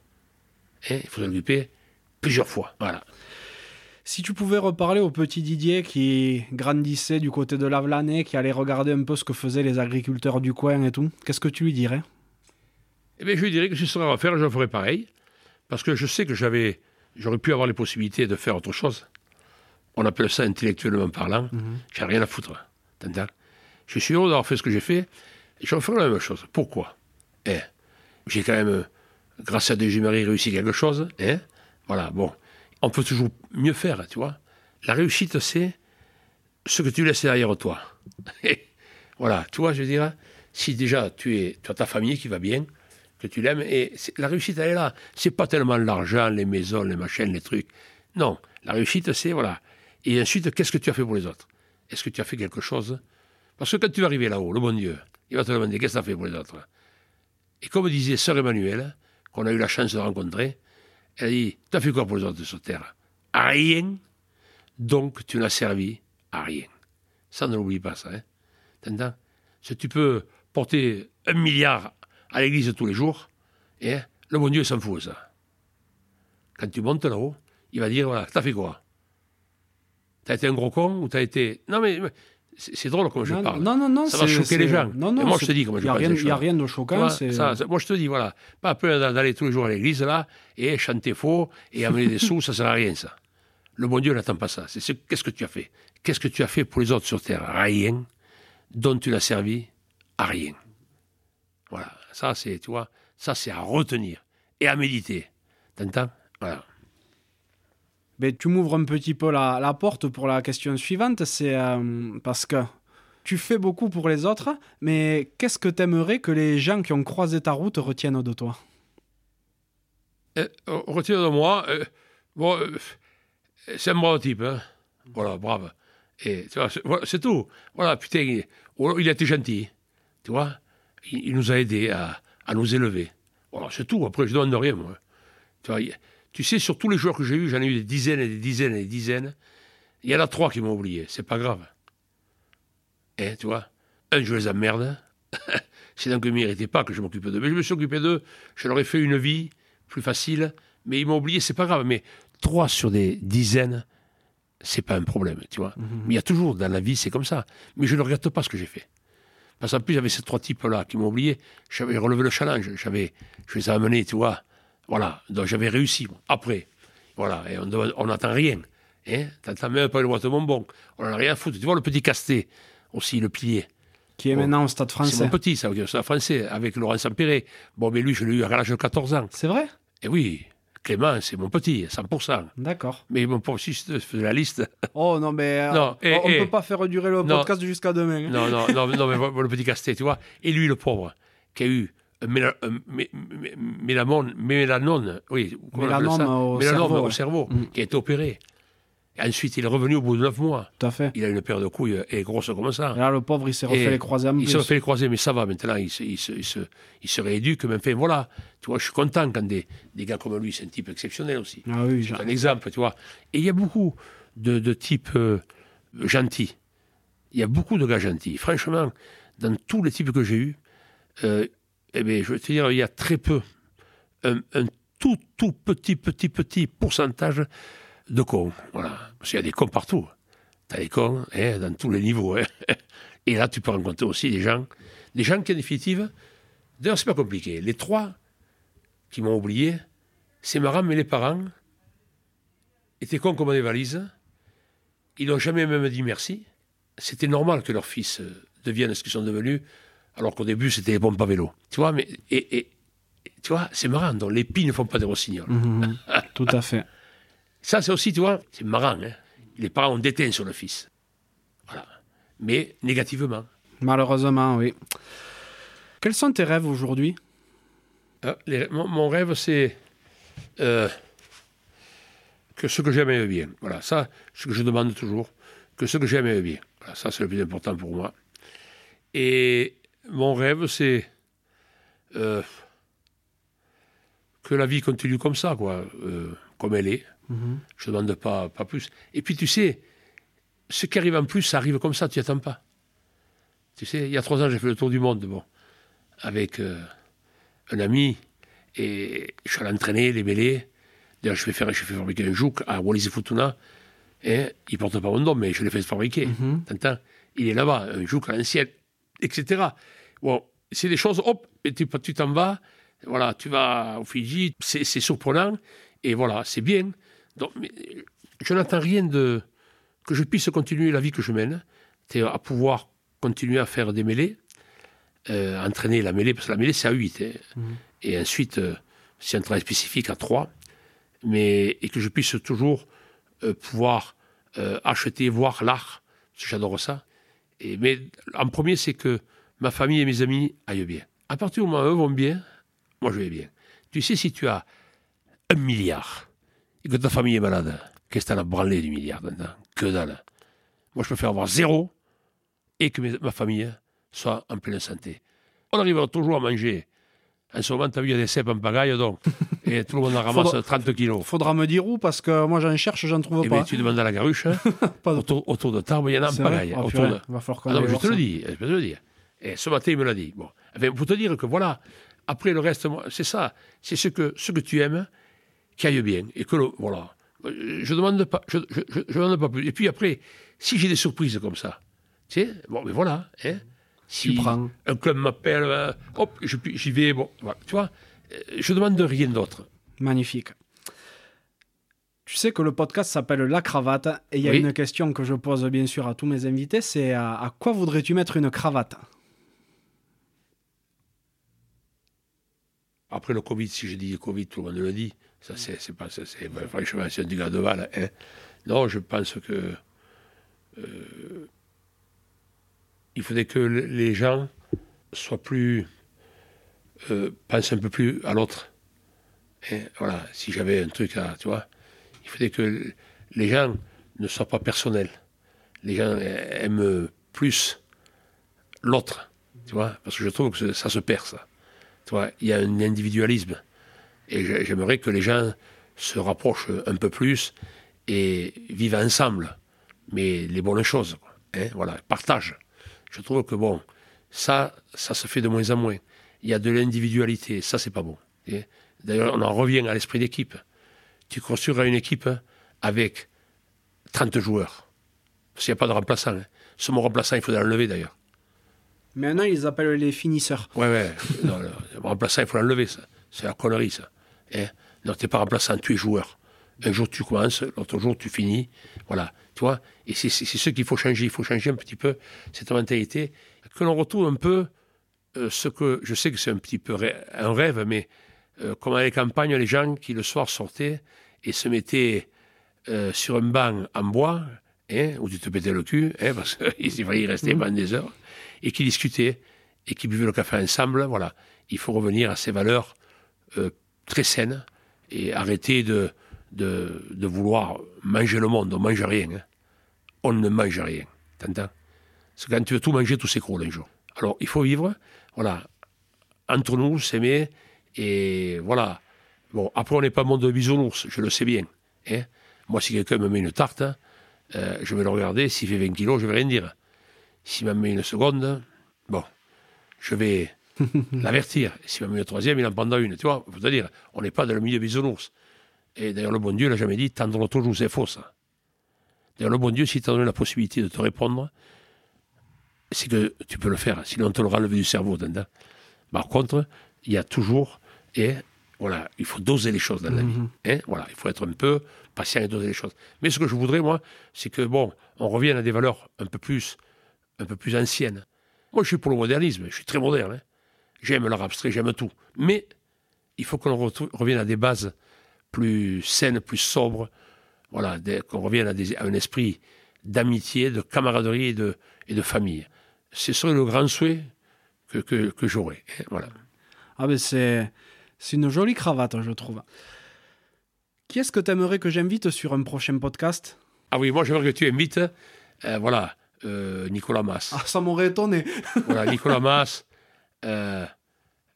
hein, il faut s'en occuper plusieurs fois. Voilà. Si tu pouvais reparler au petit Didier qui grandissait du côté de l'Avlanais, qui allait regarder un peu ce que faisaient les agriculteurs du coin et tout, qu'est-ce que tu lui dirais? Eh bien, je lui dirais que si ce serait à refaire, je ferais pareil. Parce que je sais que j'avais, j'aurais pu avoir les possibilités de faire autre chose. On appelle ça intellectuellement parlant. J'ai rien à foutre. T'entends? Je suis heureux d'avoir fait ce que j'ai fait. Et je referai la même chose. Pourquoi? Eh, J'ai quand même, grâce à des jumeries, réussi quelque chose. Hein? Voilà, bon. On peut toujours mieux faire, tu vois. La réussite, c'est ce que tu laisses derrière toi. *laughs* voilà, tu vois, je veux dire, si déjà tu, es, as ta famille qui va bien, que tu l'aimes, et la réussite, elle est là. C'est pas tellement l'argent, les maisons, les machines, les trucs. Non, la réussite, c'est, voilà. Et ensuite, qu'est-ce que tu as fait pour les autres? Est-ce que tu as fait quelque chose? Parce que quand tu vas arriver là-haut, le bon Dieu, il va te demander qu'est-ce que tu as fait pour les autres? Et comme disait Sœur Emmanuelle, qu'on a eu la chance de rencontrer, elle a dit Tu as fait quoi pour les autres sur Terre? Rien. Donc, tu n'as servi à rien. Ça, ne l'oublie pas, ça. Hein. Si tu peux porter un milliard à l'église tous les jours, et le bon Dieu s'en fout, ça. Quand tu montes là-haut, il va dire voilà, t'as fait quoi? T'as été un gros con ou t'as été. Non, mais c'est drôle comme je non, parle. non, non, non, Ça va choquer les gens. Non, Et non, moi, je te dis comment je les Il n'y a rien de choquant. ça, ça- moi, je te dis, voilà, pas peur d'aller tous les jours à l'église, là, et chanter faux, et amener des sous, ça sert à rien, ça. Le bon Dieu n'attend pas ça. C'est ce- qu'est-ce que tu as fait? Qu'est-ce que tu as fait pour les autres sur terre? Rien. Dont tu l'as servi? À rien. Voilà. Ça, c'est, tu vois, ça, c'est à retenir et à méditer. T'entends? Voilà. Ben, tu m'ouvres un petit peu la, la porte pour la question suivante. C'est euh, parce que tu fais beaucoup pour les autres, mais qu'est-ce que tu aimerais que les gens qui ont croisé ta route retiennent de toi? Euh, retire de moi. euh, bon, euh, c'est un brave type, hein. Voilà, brave. Et tu vois, c'est tout. Voilà, putain, il, a été gentil. Tu vois, il, nous a aidés à, à nous élever. Voilà, c'est tout. Après, je ne demande rien, moi. Tu vois, tu sais, sur tous les joueurs que j'ai eus, j'en ai eu des dizaines et des dizaines et des dizaines. Il y en a trois qui m'ont oublié. C'est pas grave. Hein, tu vois, un, je les emmerde. *laughs* c'est donc qu'ils ne méritaient pas que je m'occupe d'eux. Mais je me suis occupé d'eux. Je leur ai fait une vie plus facile. Mais ils m'ont oublié, c'est pas grave. Mais trois sur des dizaines, c'est pas un problème, tu vois. Mais il y a toujours, dans la vie, c'est comme ça. Mais je ne regrette pas ce que j'ai fait. Parce qu'en plus, j'avais ces trois types-là qui m'ont oublié. J'avais relevé le challenge. J'avais, je les ai amenés, tu vois. Voilà. Donc j'avais réussi. Après, voilà. Et on n'attend rien. Hein T'entends même pas une boîte de bonbons. On n'en a rien à foutre. Tu vois le petit casté, aussi, le pilier. Qui est Bon, maintenant au stade C'est français. mon petit, ça, ça français, avec Laurent Sampéré. Bon, mais lui, je l'ai eu à l'âge de 14 ans. C'est vrai? Et oui, Clément, c'est mon petit, 100%. D'accord. Mais mon pauvre, si je faisais la liste. Oh non, mais euh, Non, et- on ne et- peut pas faire durer le Non. podcast jusqu'à demain. Non, non, non, non, mais le petit casté, tu vois. Et lui, le pauvre, qui a eu méla- un mé- mé- mélamone, mélanone, oui, Mélanome au Mélanome cerveau, au ouais. cerveau, Mm. qui a été opéré. Et ensuite, il est revenu au bout de neuf mois. Tout à fait. Il a une paire de couilles euh, et grosse comme ça. Et là, le pauvre, il s'est refait Et les croisés en Il plus. se refait les croisés, mais ça va maintenant, il se, il se, il se, il se rééduque, mais enfin voilà. Tu vois, je suis content quand des, des gars comme lui, c'est un type exceptionnel aussi. Ah oui, C'est un exemple, tu vois. Et il y a beaucoup de, de types euh, gentils. Il y a beaucoup de gars gentils. Franchement, dans tous les types que j'ai eus, euh, eh bien, je veux te dire, il y a très peu, un, tout, tout petit, petit, petit pourcentage de cons. Voilà. Parce qu'il y a des cons partout. Tu as des cons hein, dans tous les niveaux. hein. *laughs* Et là, tu peux rencontrer aussi des gens, des gens qui, en définitive, d'ailleurs, c'est pas compliqué. Les trois qui m'ont oublié, c'est marrant, mais les parents étaient cons comme des valises. Ils n'ont jamais même dit merci. C'était normal que leurs fils euh, deviennent ce qu'ils sont devenus, alors qu'au début, c'était les pompes à vélo. Tu vois, mais, et, tu vois, c'est marrant. Donc, les pies ne font pas des rossignols. Mhm. *laughs* Tout à fait. Ça, c'est aussi, tu vois, c'est marrant. Hein les parents ont déteint sur le fils. Voilà. Mais négativement. Malheureusement, oui. Quels sont tes rêves aujourd'hui? Les- mon, mon rêve, c'est euh, que ce que j'aime est bien. Voilà, ça, ce que je demande toujours, que ce que j'aime est bien. Voilà, ça, c'est le plus important pour moi. Et mon rêve, c'est euh, que la vie continue comme ça, quoi, euh, comme elle est. Je ne demande pas, pas plus. Et puis, tu sais, ce qui arrive en plus, ça arrive comme ça, tu n'y attends pas. Tu sais, il y a trois ans, j'ai fait le tour du monde, bon, avec euh, un ami, et je suis allé entraîner les bélés. D'ailleurs, je fais, faire, je fais fabriquer un jouk à Wallis et Futuna. Et il porte pas mon nom, mais je l'ai fait fabriquer. T'entends? Il est là-bas, un jouk à l'ancienne, etc. Bon, c'est des choses, hop, et tu tu t'en vas, Voilà, tu vas au Fidji, c'est surprenant, et voilà, c'est bien. Donc, mais, je n'attends rien de que je puisse continuer la vie que je mène, à pouvoir continuer à faire des mêlées, euh, entraîner la mêlée, parce que la mêlée c'est à 8, hein. Mhm. et ensuite euh, c'est un travail spécifique à 3, mais, et que je puisse toujours euh, pouvoir acheter, voir l'art, j'adore ça. Mais en premier, c'est que ma famille et mes amis aillent bien. À partir du moment où eux vont bien, moi je vais bien. Tu sais, si tu as un milliard et que ta famille est malade, qu'est-ce que t'en as branlé du milliard maintenant? Que dalle. Moi, je préfère avoir zéro et que ma famille soit en pleine santé. On arrivera toujours à manger. En ce moment, tu as vu, il y a des cèpes en pagaille, donc. *laughs* Et tout le monde en ramasse 30 kilos. Faudra me dire où, parce que moi, j'en cherche, j'en trouve eh pas. Ben, tu demandes à la garuche. Hein. *laughs* autour, autour, de table, il y en a en pagaille. Oh, autour de... Va falloir ah je te le dis. Je te le dire. Et ce matin, il me l'a dit. Bon. Enfin, pour te dire que voilà, après le reste, c'est ça. C'est ce que, ce que tu aimes qui aille bien. Et que, le, voilà. Je demande pas, je, je, je, demande pas plus. Et puis après, si j'ai des surprises comme ça, tu sais, bon, mais voilà, hein. Si un club m'appelle, euh, hop, j'y vais, bon, voilà, tu vois, euh, je demande de rien d'autre. Magnifique. Tu sais que le podcast s'appelle La Cravate et il y a une question que je pose bien sûr à tous mes invités, c'est à, à quoi voudrais-tu mettre une cravate? Après le Covid, si je dis Covid, tout le monde le dit. Ça, c'est pas ça. C'est, franchement, c'est du gars de Val. Hein. Non, je pense que. Euh, il faudrait que les gens soient plus. Euh, pensent un peu plus à l'autre. Voilà, si j'avais un truc à. Tu il faudrait que les gens ne soient pas personnels. Les gens aiment plus l'autre. Tu parce que je trouve que ça se perd, ça. Il y a un individualisme. Et j'aimerais que les gens se rapprochent un peu plus et vivent ensemble, mais les bonnes choses. Hein, voilà, partagent. Je trouve que bon, ça, ça se fait de moins en moins. Il y a de l'individualité, ça c'est pas bon. D'ailleurs, on en revient à l'esprit d'équipe. Tu construiras une équipe avec 30 joueurs. S'il n'y a pas de remplaçant. Hein. Ce mot remplaçant, il faudrait l'enlever d'ailleurs. Maintenant, ils appellent les finisseurs. Ouais, ouais. non, le remplaçant, il faut l'enlever, ça. C'est la connerie, ça. Hein? Non, tu n'es pas remplaçant, tu es joueur. Un jour tu commences, l'autre jour tu finis. Voilà, tu vois. Et c'est ce qu'il faut changer. Il faut changer un petit peu cette mentalité. Que l'on retrouve un peu euh, ce que je sais que c'est un petit peu un rêve, mais euh, comme à les campagnes, les gens qui le soir sortaient et se mettaient euh, sur un banc en bois, hein, où tu te pétais le cul, hein, parce qu'il *laughs* fallait y rester pendant des heures, et qui discutaient et qui buvaient le café ensemble. Voilà, il faut revenir à ces valeurs très saine et arrêter de, de, vouloir manger le monde. On ne mange rien. Hein. On ne mange rien. T'entends? Parce que quand tu veux tout manger, tout s'écroule un jour. Alors, il faut vivre, voilà, entre nous, s'aimer, et voilà. Bon, après, on n'est pas monde de bisounours, je le sais bien. Hein. Moi, si quelqu'un me met une tarte, euh, je vais le regarder, s'il fait 20 kilos, je vais rien dire. S'il me met une seconde, bon, je vais *laughs* l'avertir. S'il va mis le troisième, il en prendra une. Tu vois, faut te dire, on n'est pas dans le milieu bisounours. Et d'ailleurs, le bon Dieu l'a jamais dit, c'est faux, ça. D'ailleurs, le bon Dieu, s'il t'a donné la possibilité de te répondre, c'est que tu peux le faire. Sinon, on te le levé du cerveau. Par contre, il y a toujours, et voilà, il faut doser les choses dans la vie. Mhm. Hein, voilà, il faut être un peu patient et doser les choses. Mais ce que je voudrais, moi, c'est que, bon, on revienne à des valeurs un peu plus, un peu plus anciennes. Moi, je suis pour le modernisme, je suis très moderne. Hein. J'aime l'art abstrait, j'aime tout. Mais il faut qu'on revienne à des bases plus saines, plus sobres. Voilà, qu'on revienne à, un esprit d'amitié, de camaraderie et de, et de famille. Ce serait le grand souhait que, que, que j'aurais. Hein, voilà. Ah ben c'est, c'est une jolie cravate, je trouve. Qui est-ce que tu aimerais que j'invite sur un prochain podcast? Ah oui, moi j'aimerais que tu invites, euh, voilà, euh, Nicolas Mass. Ah, ça m'aurait étonné. *laughs* voilà, Nicolas Mass. Euh,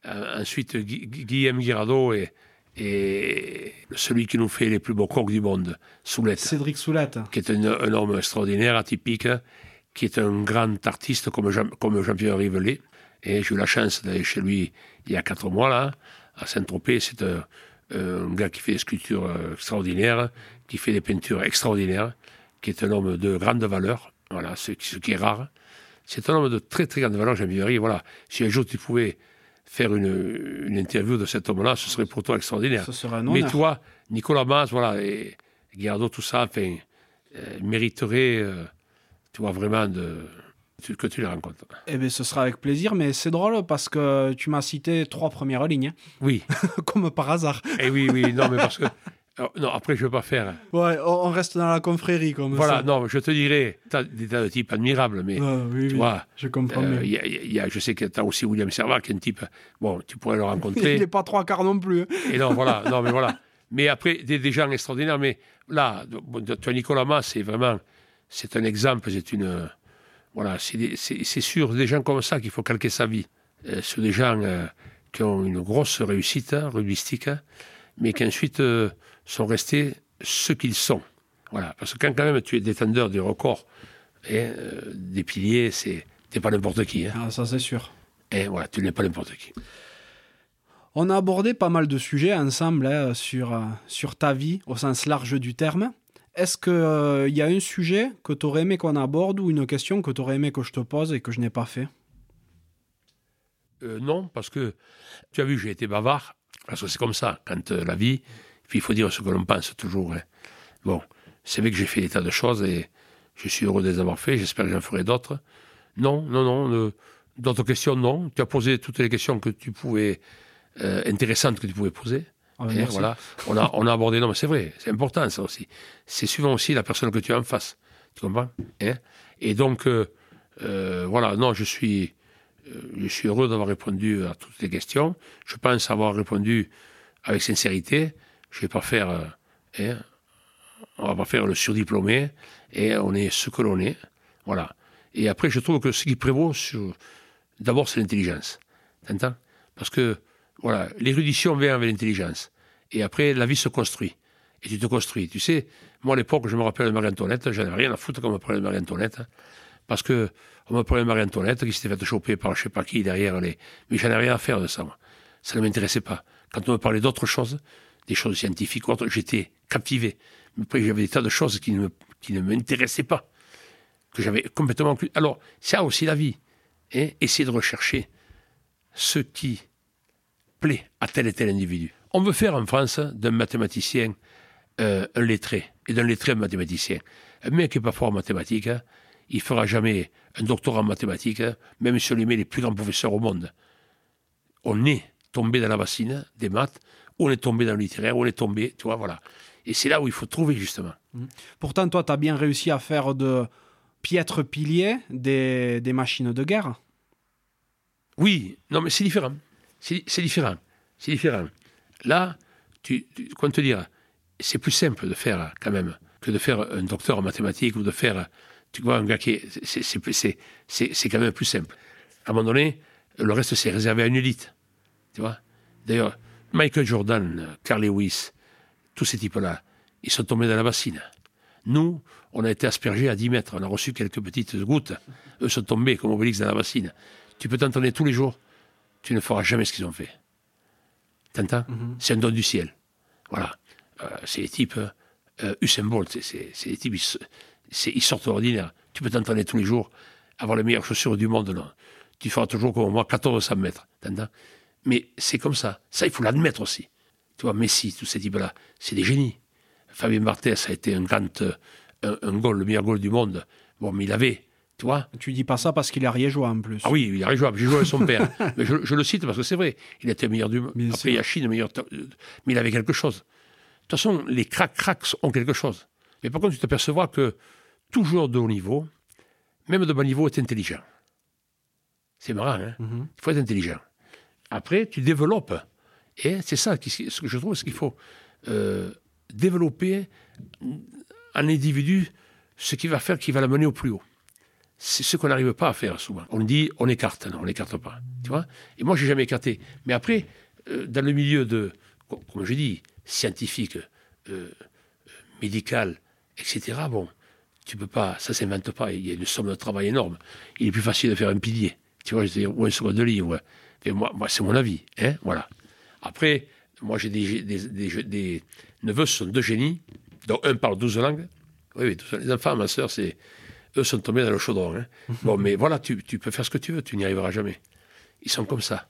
ensuite, Guillaume Guirado et, et celui qui nous fait les plus beaux coques du monde, Soulette. Cédric Soulette. Qui est un, homme extraordinaire, atypique, qui est un grand artiste comme, Jean, comme Jean-Pierre Rivelet. Et j'ai eu la chance d'aller chez lui il y a quatre mois, là, à Saint-Tropez. C'est un, gars qui fait des sculptures euh, extraordinaires, qui fait des peintures extraordinaires, qui est un homme de grande valeur. Voilà, ce, ce qui est rare. C'est un homme de très très grande valeur, Jean Voilà. Si un jour tu pouvais faire une, une interview de cet homme-là, ce serait pour toi extraordinaire. Ce serait un Mais honneur. toi, Nicolas Mas, voilà, et Guillardo, tout ça, enfin, euh, mériterait, euh, tu vois, vraiment de, que tu les rencontres. Eh bien, ce sera avec plaisir, mais c'est drôle parce que tu m'as cité trois premières lignes, Oui, hein, *laughs* comme par hasard. et oui, oui, non, mais parce que. Non, après, je ne veux pas faire. Ouais, on reste dans la confrérie comme Voilà, ça. non, je te dirais, tu as des tas de types admirables, mais. Ouais, oui, tu oui, vois, je comprends euh, il y a- il y a- je sais que tu as aussi William Servat, qui est un type. Bon, tu pourrais le *laughs* Il rencontrer. n'est pas trois quarts non plus. hein. Et non, voilà, non, mais voilà. *laughs* Mais après, des, des gens extraordinaires, mais là, tu as Nicolas Mas, c'est vraiment, c'est un exemple, c'est une, voilà, c'est sur des gens comme ça qu'il faut calquer sa vie. Euh, sur des gens euh, qui ont une grosse réussite hein, rugbyistique, hein, mais qui ensuite euh, sont restés ce qu'ils sont. Voilà, parce que quand quand même tu es détendeur du record et, euh, des piliers, c'est t'es pas n'importe qui. Hein. Ah, ça, c'est sûr. Et voilà, tu n'es pas n'importe qui. On a abordé pas mal de sujets ensemble hein, sur, euh, sur ta vie au sens large du terme. Est-ce qu'il y a un sujet que tu aurais aimé qu'on aborde ou une question que tu aurais aimé que je te pose et que je n'ai pas fait? Euh, non, parce que tu as vu, j'ai été bavard, parce que c'est comme ça, quand euh, la vie, puis il faut dire ce que l'on pense toujours. hein. Bon, c'est vrai que j'ai fait des tas de choses et je suis heureux de les avoir fait, j'espère que j'en ferai d'autres. Non, non, non, d'autres questions, non. Tu as posé toutes les questions que tu pouvais, euh, intéressantes que tu pouvais poser. Ah, Et merci. voilà, on a, *laughs* on a abordé, non, mais c'est vrai, c'est important ça aussi. C'est suivant aussi la personne que tu as en face. Tu comprends Hein Et donc, euh, euh, voilà, non, je suis, je suis heureux d'avoir répondu à toutes les questions. Je pense avoir répondu avec sincérité. Je vais pas faire, euh, hein, on va pas faire le surdiplômé, et on est ce que l'on est. Voilà. Et après, je trouve que ce qui prévaut, d'abord, c'est l'intelligence. T'entends? Parce que, voilà, l'érudition vient avec l'intelligence. Et après, la vie se construit. Et tu te construis. Tu sais, moi, à l'époque, je me rappelle de Marie-Antoinette, j'en avais rien à foutre qu'on me parlait de Marie-Antoinette. hein. Parce que, on me parlait de Marie-Antoinette qui s'était fait choper par je sais pas qui derrière les. Mais j'en avais rien à faire de ça. Ça ne m'intéressait pas. Quand on me parlait d'autres choses, des choses scientifiques ou autres, j'étais captivé. Mais après, j'avais des tas de choses qui ne, m'intéressaient pas. Que j'avais complètement. inclus. Alors, ça aussi la vie. Hein, essayer de rechercher ce qui plaît à tel et tel individu. On veut faire en France d'un mathématicien euh, un lettré, et d'un lettré un mathématicien. Un mec qui n'est pas fort en mathématiques, hein, il fera jamais un doctorat en mathématiques, hein, même si on lui met les plus grands professeurs au monde. On est tombé dans la bassine des maths, on est tombé dans le littéraire, on est tombé, tu vois, voilà. Et c'est là où il faut trouver, justement. Pourtant, toi, tu as bien réussi à faire de piètres piliers des, des machines de guerre. Oui, non, mais c'est différent. C'est différent. C'est différent. Là, tu, tu, comment te dire, c'est plus simple de faire, quand même, que de faire un docteur en mathématiques ou de faire, tu vois, un gars qui est. c'est quand même plus simple. À un moment donné, le reste, c'est réservé à une élite. Tu vois? D'ailleurs, Michael Jordan, Carl Lewis, tous ces types-là, ils sont tombés dans la bassine. Nous, on a été aspergés à 10 mètres, on a reçu quelques petites gouttes. Eux sont tombés comme Obélix dans la bassine. Tu peux t'entraîner tous les jours, tu ne feras jamais ce qu'ils ont fait. T'entends C'est un don du ciel. Voilà. Euh, c'est les types, euh, Usain Bolt, c'est- les types, ils, ils sortent ordinaire. Tu peux t'entraîner tous les jours, avoir les meilleures chaussures du monde, non. Tu feras toujours comme moi 1400 mètres. T'entends Mais c'est comme ça. Ça, il faut l'admettre aussi. Tu vois, Messi, tous ces types-là, c'est des génies. Fabien Barthez a été un grand, euh, un, un goal, le meilleur goal du monde. Bon, mais il avait, tu vois, Tu dis pas ça parce qu'il est ariégeois en plus. ah oui, il est rejouable. J'ai joué avec son père. *laughs* Mais je, je le cite parce que c'est vrai. Il était meilleur du monde. Après, il y a Chine, meilleur. Mais il avait quelque chose. De toute façon, les crack-cracks ont quelque chose. Mais par contre, tu t'apercevras que tout joueur de haut niveau, même de bas niveau, est intelligent. C'est marrant, hein Mhm. Il faut être intelligent. Après, tu développes. Et c'est ça qui- ce que je trouve, c'est qu'il faut euh, développer un individu ce qui va faire qu'il va l'amener au plus haut. C'est ce qu'on n'arrive pas à faire souvent. On dit on écarte, non, on n'écarte pas. Tu vois? Et moi, j'ai jamais écarté. Mais après, euh, dans le milieu de, co- comme je dis, scientifique, euh, médical, etc., bon, tu peux pas, ça s'invente pas. Il y a une somme de travail énorme. Il est plus facile de faire un pilier, tu vois, je veux dire, ou un second de lit. ouais. Et moi, moi c'est mon avis. Hein, voilà. Après, moi, j'ai des, des, des- des neveux, ce sont deux génies, dont un parle 12 langues. Oui, oui, 12 les enfants, ma sœur, c'est. Eux sont tombés dans le chaudron. hein. *laughs* Bon, mais voilà, tu, tu peux faire ce que tu veux, tu n'y arriveras jamais. Ils sont comme ça.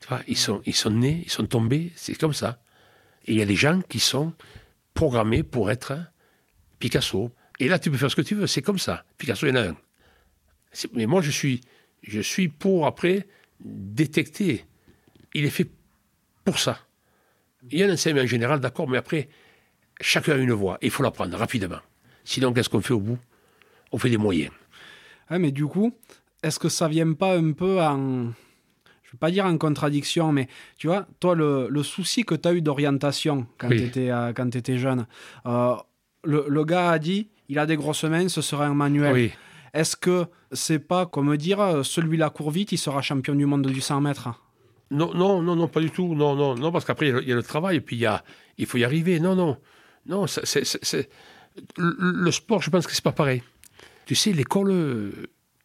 Tu vois, ils sont, ils sont nés, ils sont tombés, c'est comme ça. Et il y a des gens qui sont programmés pour être Picasso. Et là, tu peux faire ce que tu veux, c'est comme ça. Picasso, il y en a un. Mais moi, je suis, je suis pour, après, détecter. Il est fait pour ça. Il y a un enseignement en général, d'accord, mais après, chacun a une voix. Il faut la prendre rapidement. Sinon, qu'est-ce qu'on fait au bout? On fait des moyens. Ah, mais du coup, est-ce que ça vient pas un peu en. Je veux pas dire en contradiction, mais tu vois, toi, le, le souci que tu as eu d'orientation quand tu étais, euh, étais, jeune, euh, le, le, gars a dit il a des grosses mains, ce sera un manuel. Oui. Est-ce que c'est pas, comme dire, celui-là court vite, il sera champion du monde du 100 mètres non, non, non, non, pas du tout. Non, non, non, parce qu'après, il y, a le travail, et puis il, y a, il faut y arriver. Non, non. Non, c'est, le, sport, je pense que c'est pas pareil. Tu sais, l'école,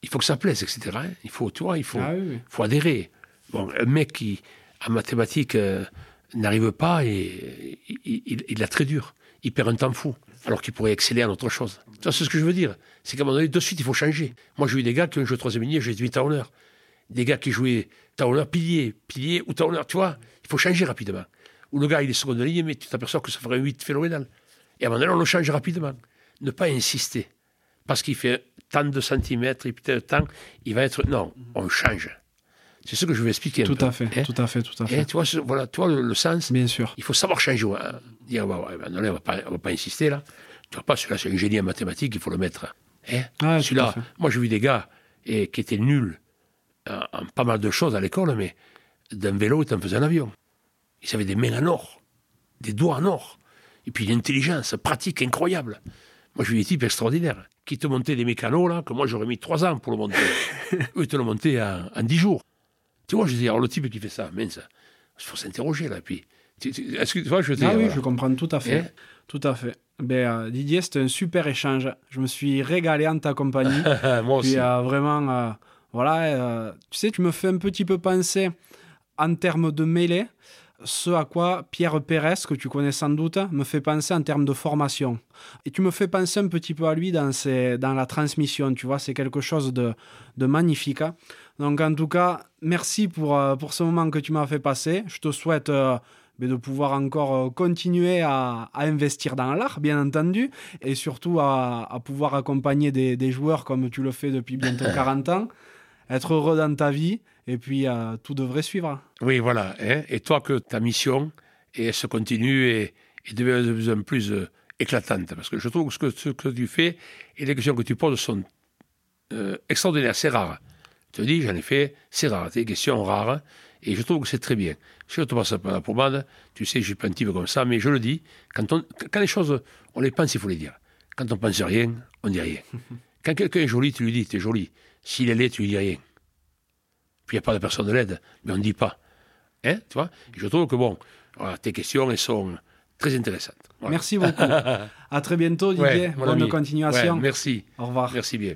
il faut que ça plaise, etc. Hein. Il faut, tu vois, il faut, ah faut adhérer. Bon, un mec qui, en mathématiques, euh, n'arrive pas, et il, il, a très dur. Il perd un temps fou, alors qu'il pourrait exceller en autre chose. c'est ce que je veux dire. C'est qu'à un moment donné, de suite, il faut changer. Moi, j'ai eu des gars qui ont joué troisième ligne, j'ai 18 ans en heure. Des gars qui jouaient taonneur, pilier, pilier ou taonneur, tu vois. Il faut changer rapidement. Ou le gars, il est seconde ligne, mais tu t'aperçois que ça ferait un 8 phénoménal. Et à un moment donné, on le change rapidement. Ne pas insister. Parce qu'il fait tant de centimètres, il peut tant, il va être. Non, on change. C'est ce que je veux expliquer. Tout à fait, hein. tout à fait, tout à fait. tu vois, voilà, tu vois le, sens. Bien sûr. Il faut savoir changer. Hein. Dire, bah, on ne va, va, pas insister là. Tu vois pas, celui-là, c'est un génie en mathématiques, il faut le mettre. Hein. celui-là, moi, j'ai vu des gars et, qui étaient nuls en, pas mal de choses à l'école, mais d'un vélo, ils en faisaient un avion. Ils avaient des mains en or, des doigts en or, et puis une intelligence pratique incroyable. Moi, j'ai vu des types extraordinaires qui te montaient des mécanos, là, que moi, j'aurais mis trois ans pour le monter. *laughs* Eux, ils te le montaient en, dix jours. Tu vois, je dis, alors le type qui fait ça, mince, il faut s'interroger, là. Puis, est-ce que tu vois, je Ah oui, je comprends tout à fait. Tout à fait. Ben, euh, Didier, c'était un super échange. Je me suis régalé en ta compagnie. *laughs* moi aussi. Puis, euh, vraiment, euh, voilà, tu sais, tu me fais un petit peu penser en termes de mêlée ce à quoi Pierre Pérez, que tu connais sans doute, me fait penser en termes de formation. Et tu me fais penser un petit peu à lui dans, dans la transmission, tu vois, c'est quelque chose de, magnifique. Hein. Donc en tout cas, merci pour, pour ce moment que tu m'as fait passer. Je te souhaite ben, de pouvoir encore euh, continuer à, investir dans l'art, bien entendu, et surtout à, pouvoir accompagner des, des joueurs comme tu le fais depuis bientôt *coughs* 40 ans, être heureux dans ta vie et puis euh, tout devrait suivre. Oui, voilà. Hein. et toi, que ta mission et se continue et, devient de plus en plus euh, éclatante. Parce que je trouve que ce que, tu fais et les questions que tu poses sont euh, extraordinaires, c'est rare. Je te dis, j'en ai fait, c'est rare, des questions rares, et je trouve que c'est très bien. Si je te passe pas la pommade, tu sais, je suis type comme ça, mais je le dis, quand, on, quand les choses, on les pense, il faut les dire. Quand on pense rien, on dit rien. *laughs* quand quelqu'un est joli, tu lui dis, tu es joli. S'il est laid, tu lui dis rien il n'y a pas de personne de l'aide, mais on ne dit pas. Hein, tu vois? Je trouve que, bon, tes questions, elles sont très intéressantes. Merci beaucoup. *laughs* à très bientôt, Didier. Bonne continuation. merci. Au revoir. Merci bien.